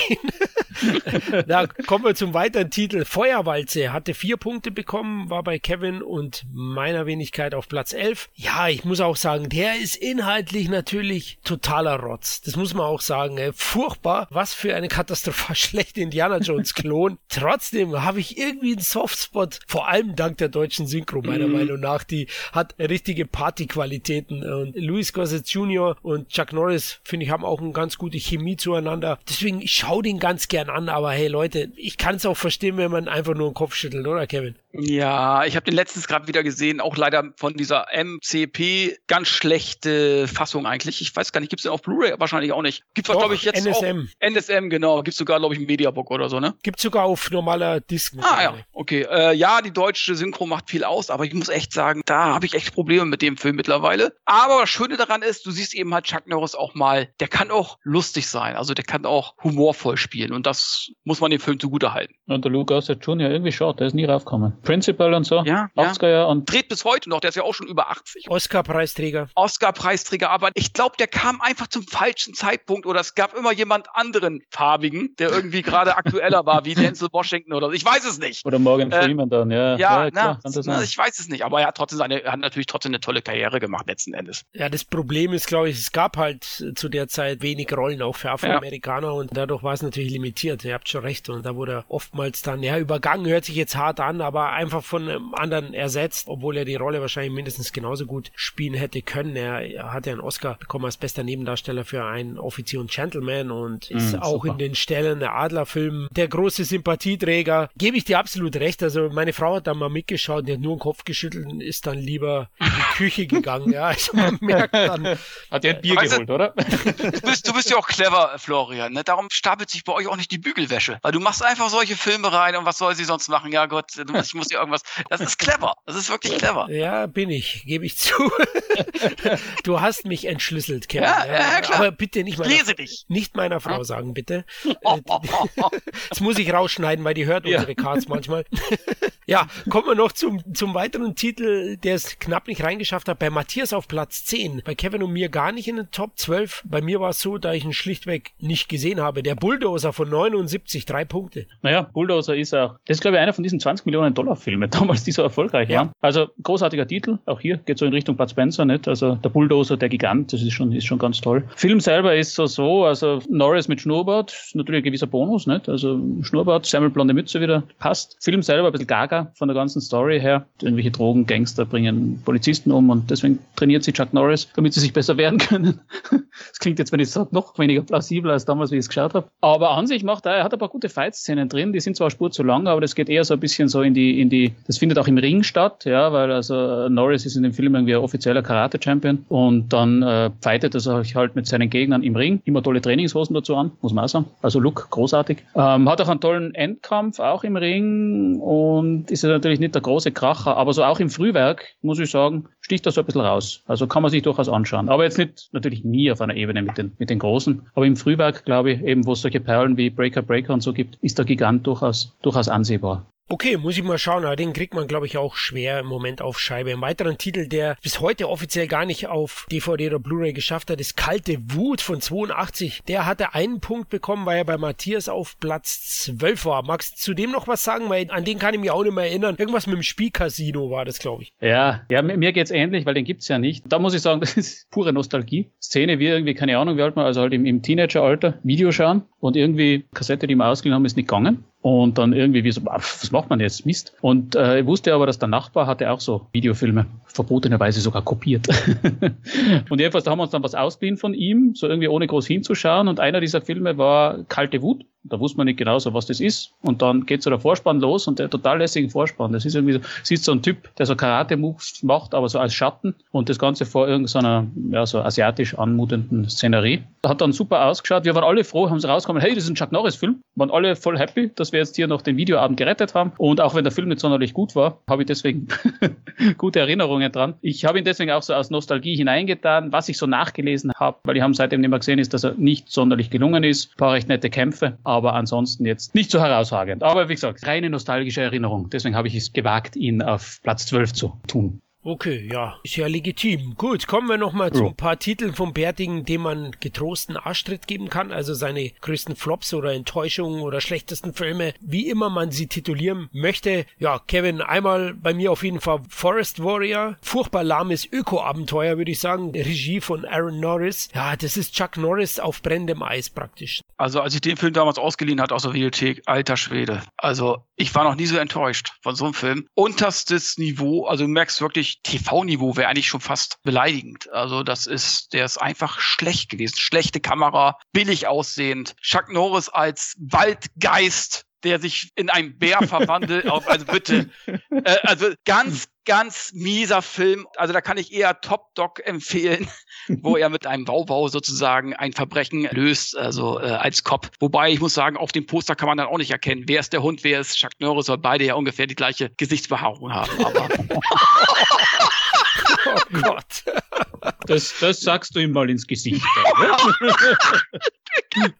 Na, kommen wir zum weiteren Titel. Feuerwalze hatte vier Punkte bekommen, war bei Kevin und meiner Wenigkeit auf Platz 11. Ja, ich muss auch sagen, der ist inhaltlich natürlich totaler Rotz. Das muss man auch sagen. Ey. Furchtbar. Was für eine katastrophal schlechte Indiana Jones Klon. Trotzdem habe ich irgendwie einen Softspot, vor allem dank der deutschen Synchro, meiner mm. Meinung nach. Die hat richtige Partyqualitäten. Und Louis Gossett Jr. und Chuck Norris, finde ich, haben auch eine ganz gute Chemie zueinander. Deswegen, ich schaue den ganz gern an, aber hey Leute, ich kann es auch verstehen, wenn man einfach nur den Kopf schüttelt, oder Kevin? Ja, ich habe den letztens gerade wieder gesehen, auch leider von dieser MCP ganz schlechte Fassung eigentlich. Ich weiß gar nicht, gibt's den auf Blu-ray wahrscheinlich auch nicht. Gibt's doch, glaube ich jetzt NSM. Auch, NSM genau, gibt's sogar glaube ich ein Mediabook oder so, ne? Gibt's sogar auf normaler Disc. Ah ja, okay. Äh, ja, die deutsche Synchro macht viel aus, aber ich muss echt sagen, da habe ich echt Probleme mit dem Film mittlerweile. Aber das Schöne daran ist, du siehst eben halt Chuck Norris auch mal, der kann auch lustig sein, also der kann auch humorvoll spielen und das muss man dem Film zugute halten. Und der Luke Gossett Jr. irgendwie schaut, der ist nie raufgekommen. Principal und so ja, 80er ja. und dreht bis heute noch, der ist ja auch schon über 80. Oscar-Preisträger. Oscar-Preisträger, aber ich glaube, der kam einfach zum falschen Zeitpunkt oder es gab immer jemand anderen farbigen, der irgendwie gerade aktueller war, wie Denzel Washington oder so. Ich weiß es nicht. Oder Morgan äh, Freeman dann, ja. Ja, ja klar, na, na, ich weiß es nicht, aber er hat trotzdem seine, er hat natürlich trotzdem eine tolle Karriere gemacht letzten Endes. Ja, das Problem ist, glaube ich, es gab halt zu der Zeit wenig Rollen auch für Afroamerikaner ja. und dadurch war es natürlich limitiert. Ihr habt schon recht und da wurde er oftmals dann, ja, übergangen hört sich jetzt hart an, aber einfach von einem anderen ersetzt, obwohl er die Rolle wahrscheinlich mindestens genauso gut spielen hätte können. Er, er hat ja einen Oscar bekommen als bester Nebendarsteller für einen Offizier und Gentleman und ist mm, auch in den Stellen der Adlerfilm der große Sympathieträger. Gebe ich dir absolut recht. Also meine Frau hat da mal mitgeschaut, die hat nur den Kopf geschüttelt und ist dann lieber in die Küche gegangen. Ja, also man merkt dann. Hat der ein Bier weißt geholt, oder? Du bist, du bist ja auch clever, Florian. Ne? Darum stapelt sich bei euch auch nicht die Bügelwäsche. Weil du machst einfach solche Filme rein und was soll sie sonst machen? Ja Gott, ich muss ja irgendwas. Das ist clever. Das ist wirklich clever. Ja, bin ich, gebe ich zu. du hast mich entschlüsselt, Kevin. Ja, ja, klar. Aber bitte nicht meiner, Lese dich. nicht meiner Frau sagen, bitte. das muss ich rausschneiden, weil die hört unsere Cards manchmal. ja, kommen wir noch zum, zum weiteren Titel, der es knapp nicht reingeschafft hat. Bei Matthias auf Platz 10. Bei Kevin und mir gar nicht in den Top 12. Bei mir war es so, da ich ihn schlichtweg nicht gesehen habe. Der Bulldozer von 79, drei Punkte. Naja, Bulldozer ist auch, das ist glaube ich einer von diesen 20 Millionen Dollar Filmen damals, die so erfolgreich ja. waren. Also großartiger Titel, auch hier geht so in Richtung Bud Spencer, nicht? Also der Bulldozer, der Gigant, das ist schon, ist schon ganz toll. Film selber ist so so, also Norris mit Schnurrbart, natürlich ein gewisser Bonus, nicht? Also Schnurrbart, Semmelblonde Mütze wieder, passt. Film selber ein bisschen gaga von der ganzen Story her. Irgendwelche Drogen, Gangster bringen Polizisten um und deswegen trainiert sie Chuck Norris, damit sie sich besser wehren können. das klingt jetzt, wenn ich sage, noch weniger plausibel als damals, wie ich es geschaut habe. Aber an sich macht er, er hat ein paar gute Fight-Szenen drin, die sind zwar Spur zu lang, aber das geht eher so ein bisschen so in die, in die, das findet auch im Ring statt, ja, weil also Norris ist in dem Film irgendwie ein offizieller Karate-Champion und dann äh, fightet er sich halt mit seinen Gegnern im Ring, immer tolle Trainingshosen dazu an, muss man auch sagen. Also Look, großartig. Ähm, hat auch einen tollen Endkampf, auch im Ring und ist ja natürlich nicht der große Kracher, aber so auch im Frühwerk, muss ich sagen, sticht er so ein bisschen raus. Also kann man sich durchaus anschauen. Aber jetzt nicht, natürlich nie auf einer Ebene mit den, mit den Großen, aber im Frühwerk, glaube ich, eben wo es solche Perlen wie Breaker Breaker und so gibt, ist der Gigant durchaus, durchaus ansehbar. Okay, muss ich mal schauen, aber den kriegt man, glaube ich, auch schwer im Moment auf Scheibe. Ein weiterer Titel, der bis heute offiziell gar nicht auf DVD oder Blu-ray geschafft hat, ist Kalte Wut von 82. Der hatte einen Punkt bekommen, weil er bei Matthias auf Platz 12 war. Magst du dem noch was sagen? Weil an den kann ich mich auch nicht mehr erinnern. Irgendwas mit dem Spielcasino war das, glaube ich. Ja, ja, mir geht's ähnlich, weil den gibt's ja nicht. Da muss ich sagen, das ist pure Nostalgie. Szene wie irgendwie, keine Ahnung, wie alt man, also halt im, im Teenageralter, Video schauen und irgendwie Kassette, die wir ausgeliehen haben, ist nicht gegangen. Und dann irgendwie, wie so, was macht man jetzt? Mist. Und äh, ich wusste aber, dass der Nachbar hatte auch so Videofilme, verbotenerweise sogar kopiert. und jedenfalls, da haben wir uns dann was ausgeliehen von ihm, so irgendwie ohne groß hinzuschauen. Und einer dieser Filme war Kalte Wut. Da wusste man nicht genau so, was das ist. Und dann geht so der Vorspann los und der total lässige Vorspann. Das ist irgendwie so, siehst so ein Typ, der so Karate-Moves macht, aber so als Schatten und das Ganze vor irgendeiner, ja, so asiatisch anmutenden Szenerie. Hat dann super ausgeschaut. Wir waren alle froh, haben sie rausgekommen, hey, das ist ein Chuck Norris-Film. Waren alle voll happy, dass wir jetzt hier noch den Videoabend gerettet haben. Und auch wenn der Film nicht sonderlich gut war, habe ich deswegen gute Erinnerungen dran. Ich habe ihn deswegen auch so aus Nostalgie hineingetan, was ich so nachgelesen habe, weil ich haben seitdem nicht mehr gesehen ist, dass er nicht sonderlich gelungen ist. Ein paar recht nette Kämpfe aber ansonsten jetzt nicht so herausragend. Aber wie gesagt, reine nostalgische Erinnerung. Deswegen habe ich es gewagt, ihn auf Platz 12 zu tun. Okay, ja, ist ja legitim. Gut, kommen wir nochmal zu ein paar Titeln vom Bärtigen, dem man getrosten Arschtritt geben kann, also seine größten Flops oder Enttäuschungen oder schlechtesten Filme, wie immer man sie titulieren möchte. Ja, Kevin, einmal bei mir auf jeden Fall Forest Warrior, furchtbar lahmes Öko-Abenteuer, würde ich sagen, Regie von Aaron Norris. Ja, das ist Chuck Norris auf brennendem Eis praktisch. Also als ich den Film damals ausgeliehen hatte aus der Videothek, alter Schwede. Also ich war noch nie so enttäuscht von so einem Film. Unterstes Niveau, also du merkst wirklich, TV-Niveau wäre eigentlich schon fast beleidigend. Also das ist, der ist einfach schlecht gewesen. Schlechte Kamera, billig aussehend. Chuck Norris als Waldgeist der sich in einen Bär verwandelt. also bitte. Äh, also ganz, ganz mieser Film. Also da kann ich eher Top Dog empfehlen, wo er mit einem Wauwau sozusagen ein Verbrechen löst, also äh, als Cop. Wobei ich muss sagen, auf dem Poster kann man dann auch nicht erkennen, wer ist der Hund, wer ist Chuck Norris, weil beide ja ungefähr die gleiche Gesichtsbehaarung haben. Aber oh Gott. Das, das sagst du ihm mal ins Gesicht.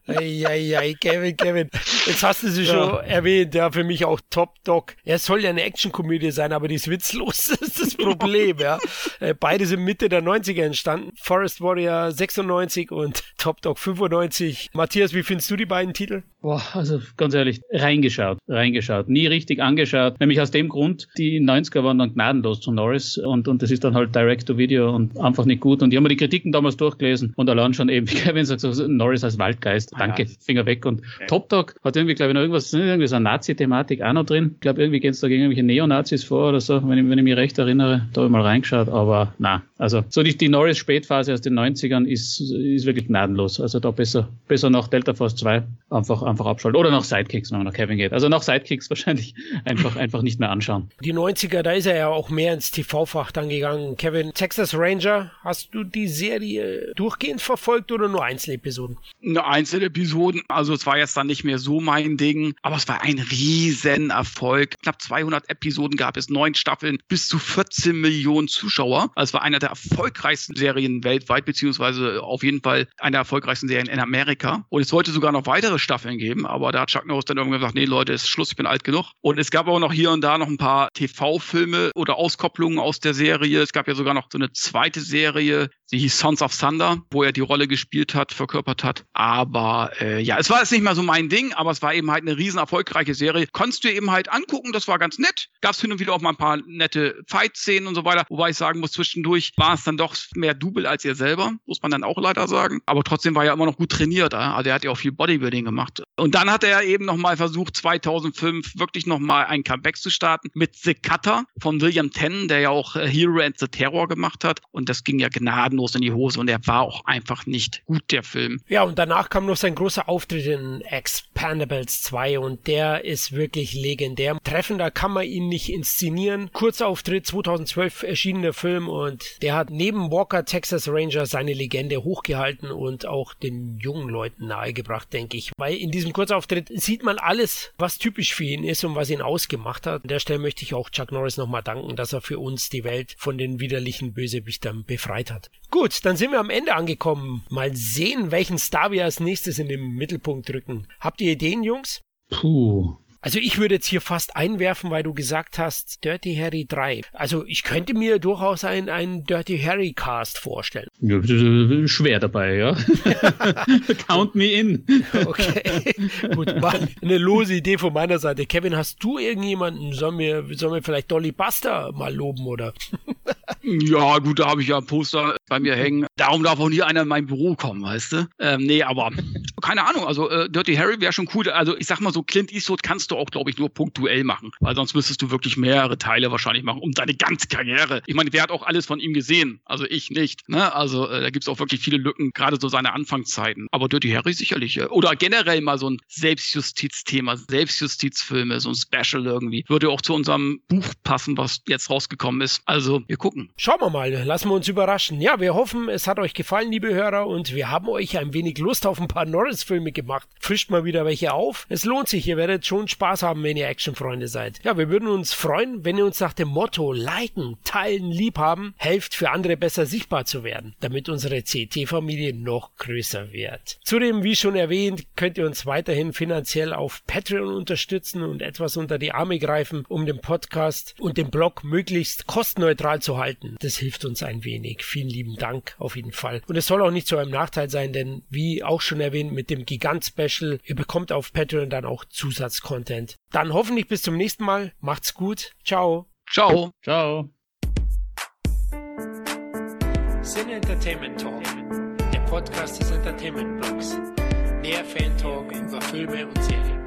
Eieiei, Kevin, Kevin. Jetzt hast du sie ja. schon erwähnt, ja, für mich auch Top Dog. Er soll ja eine Actionkomödie sein, aber die ist witzlos. Das ist das Problem, ja. Äh, beide sind Mitte der 90er entstanden. Forest Warrior 96 und Top Dog 95. Matthias, wie findest du die beiden Titel? Boah, also ganz ehrlich, reingeschaut, reingeschaut. Nie richtig angeschaut. Nämlich aus dem Grund, die 90er waren dann gnadenlos zu Norris und, und das ist dann halt Direct-to-Video und einfach nicht gut. Und ich habe mir die Kritiken damals durchgelesen und allein schon eben, wie Kevin sagt, so, Norris als Waldgeist, ah, danke, ja. Finger weg. Und okay. Top Dog hat irgendwie, glaube ich, noch irgendwas, irgendwie so eine Nazi-Thematik auch noch drin. Ich glaube, irgendwie geht es da gegen irgendwelche Neonazis vor oder so, wenn ich, wenn ich mich recht erinnere. Da habe ich mal reingeschaut, aber na, also so die, die Norris-Spätphase aus den 90ern ist, ist wirklich gnadenlos. Also da besser, besser noch Delta Force 2 einfach, einfach abschalten. Oder noch Sidekicks, wenn man nach Kevin geht. Also noch Sidekicks wahrscheinlich einfach, einfach nicht mehr anschauen. Die 90er, da ist er ja auch mehr ins TV-Fach dann gegangen. Kevin, Texas Ranger, hast du die Serie durchgehend verfolgt oder nur Einzelepisoden? Nur Einzelepisoden. Also es war jetzt dann nicht mehr so mein Ding, aber es war ein Riesenerfolg. Knapp 200 Episoden gab es, neun Staffeln, bis zu 14 Millionen Zuschauer. Also es war einer der erfolgreichsten Serien weltweit, beziehungsweise auf jeden Fall einer der erfolgreichsten Serien in Amerika. Und es sollte sogar noch weitere Staffeln geben, aber da hat Chuck Norris dann irgendwann gesagt, nee Leute, ist Schluss, ich bin alt genug. Und es gab auch noch hier und da noch ein paar TV-Filme oder Auskopplungen aus der Serie. Es gab ja sogar noch so eine zweite Serie, sie hieß Sons of Thunder, wo er die Rolle gespielt hat, verkörpert hat. Aber äh, ja, es war jetzt nicht mal so mein Ding, aber es war eben halt eine riesen erfolgreiche Serie. Konntest du eben halt angucken, das war ganz nett. Gab es hin und wieder auch mal ein paar nette Fight-Szenen und so weiter. Wobei ich sagen muss, zwischendurch war es dann doch mehr Double als er selber, muss man dann auch leider sagen. Aber trotzdem war er immer noch gut trainiert. Also er hat ja auch viel Bodybuilding gemacht. Und dann hat er eben nochmal versucht, 2005 wirklich nochmal ein Comeback zu starten mit The Cutter von William Tennant, der ja auch äh, Hero and the Terror gemacht hat. Und das ging ja gnadenlos in die Hose und er war auch einfach nicht gut, der Film. Ja, und danach kam noch sein großer Auftritt in Expandables 2 und der ist wirklich legendär. Treffender kann man ihn nicht inszenieren. Kurzauftritt 2012 erschienener Film und der hat neben Walker Texas Ranger seine Legende hochgehalten und auch den jungen Leuten nahegebracht, denke ich. Weil in diesem Kurzauftritt sieht man alles, was typisch für ihn ist und was ihn ausgemacht hat. An der Stelle möchte ich auch Chuck Norris nochmal danken, dass er für uns die Welt von den widerlichen Bösewichtern befreit hat. Gut, dann sind wir am Ende angekommen. Mal sehen, welchen Star wir als nächstes in den Mittelpunkt drücken. Habt ihr Ideen, Jungs? Puh. Also ich würde jetzt hier fast einwerfen, weil du gesagt hast, Dirty Harry 3. Also ich könnte mir durchaus einen, einen Dirty Harry Cast vorstellen. Ja, schwer dabei, ja. Count me in. okay, gut, mal eine lose Idee von meiner Seite. Kevin, hast du irgendjemanden? Sollen wir, sollen wir vielleicht Dolly Buster mal loben, oder? ja, gut, da habe ich ja ein Poster bei mir hängen. Darum darf auch nie einer in mein Büro kommen, weißt du? Ähm, nee, aber keine Ahnung. Also äh, Dirty Harry wäre schon cool. Also ich sag mal so, Clint Eastwood kannst du auch, glaube ich, nur punktuell machen. Weil sonst müsstest du wirklich mehrere Teile wahrscheinlich machen, um deine ganze Karriere. Ich meine, wer hat auch alles von ihm gesehen? Also ich nicht. Ne? Also äh, da gibt's auch wirklich viele Lücken, gerade so seine Anfangszeiten. Aber Dirty Harry sicherlich. Äh, oder generell mal so ein Selbstjustizthema, Selbstjustizfilme, so ein Special irgendwie. Würde auch zu unserem Buch passen, was jetzt rausgekommen ist. Also wir gucken. Schauen wir mal, lassen wir uns überraschen. Ja, wir hoffen, es hat euch gefallen, liebe Hörer, und wir haben euch ein wenig Lust auf ein paar Norris Liebesfilme gemacht. Frischt mal wieder welche auf. Es lohnt sich, ihr werdet schon Spaß haben, wenn ihr Actionfreunde seid. Ja, wir würden uns freuen, wenn ihr uns nach dem Motto liken, teilen, liebhaben, helft für andere besser sichtbar zu werden, damit unsere CT-Familie noch größer wird. Zudem, wie schon erwähnt, könnt ihr uns weiterhin finanziell auf Patreon unterstützen und etwas unter die Arme greifen, um den Podcast und den Blog möglichst kostenneutral zu halten. Das hilft uns ein wenig. Vielen lieben Dank auf jeden Fall. Und es soll auch nicht zu einem Nachteil sein, denn wie auch schon erwähnt mit dem Gigant-Special, ihr bekommt auf Patreon dann auch Zusatzcontent. Dann hoffentlich bis zum nächsten Mal. Macht's gut. Ciao. Ciao. Ciao. Sin Entertainment Talk, der Podcast des Entertainment Blogs. Mehr Fan Talk über Filme und Serien.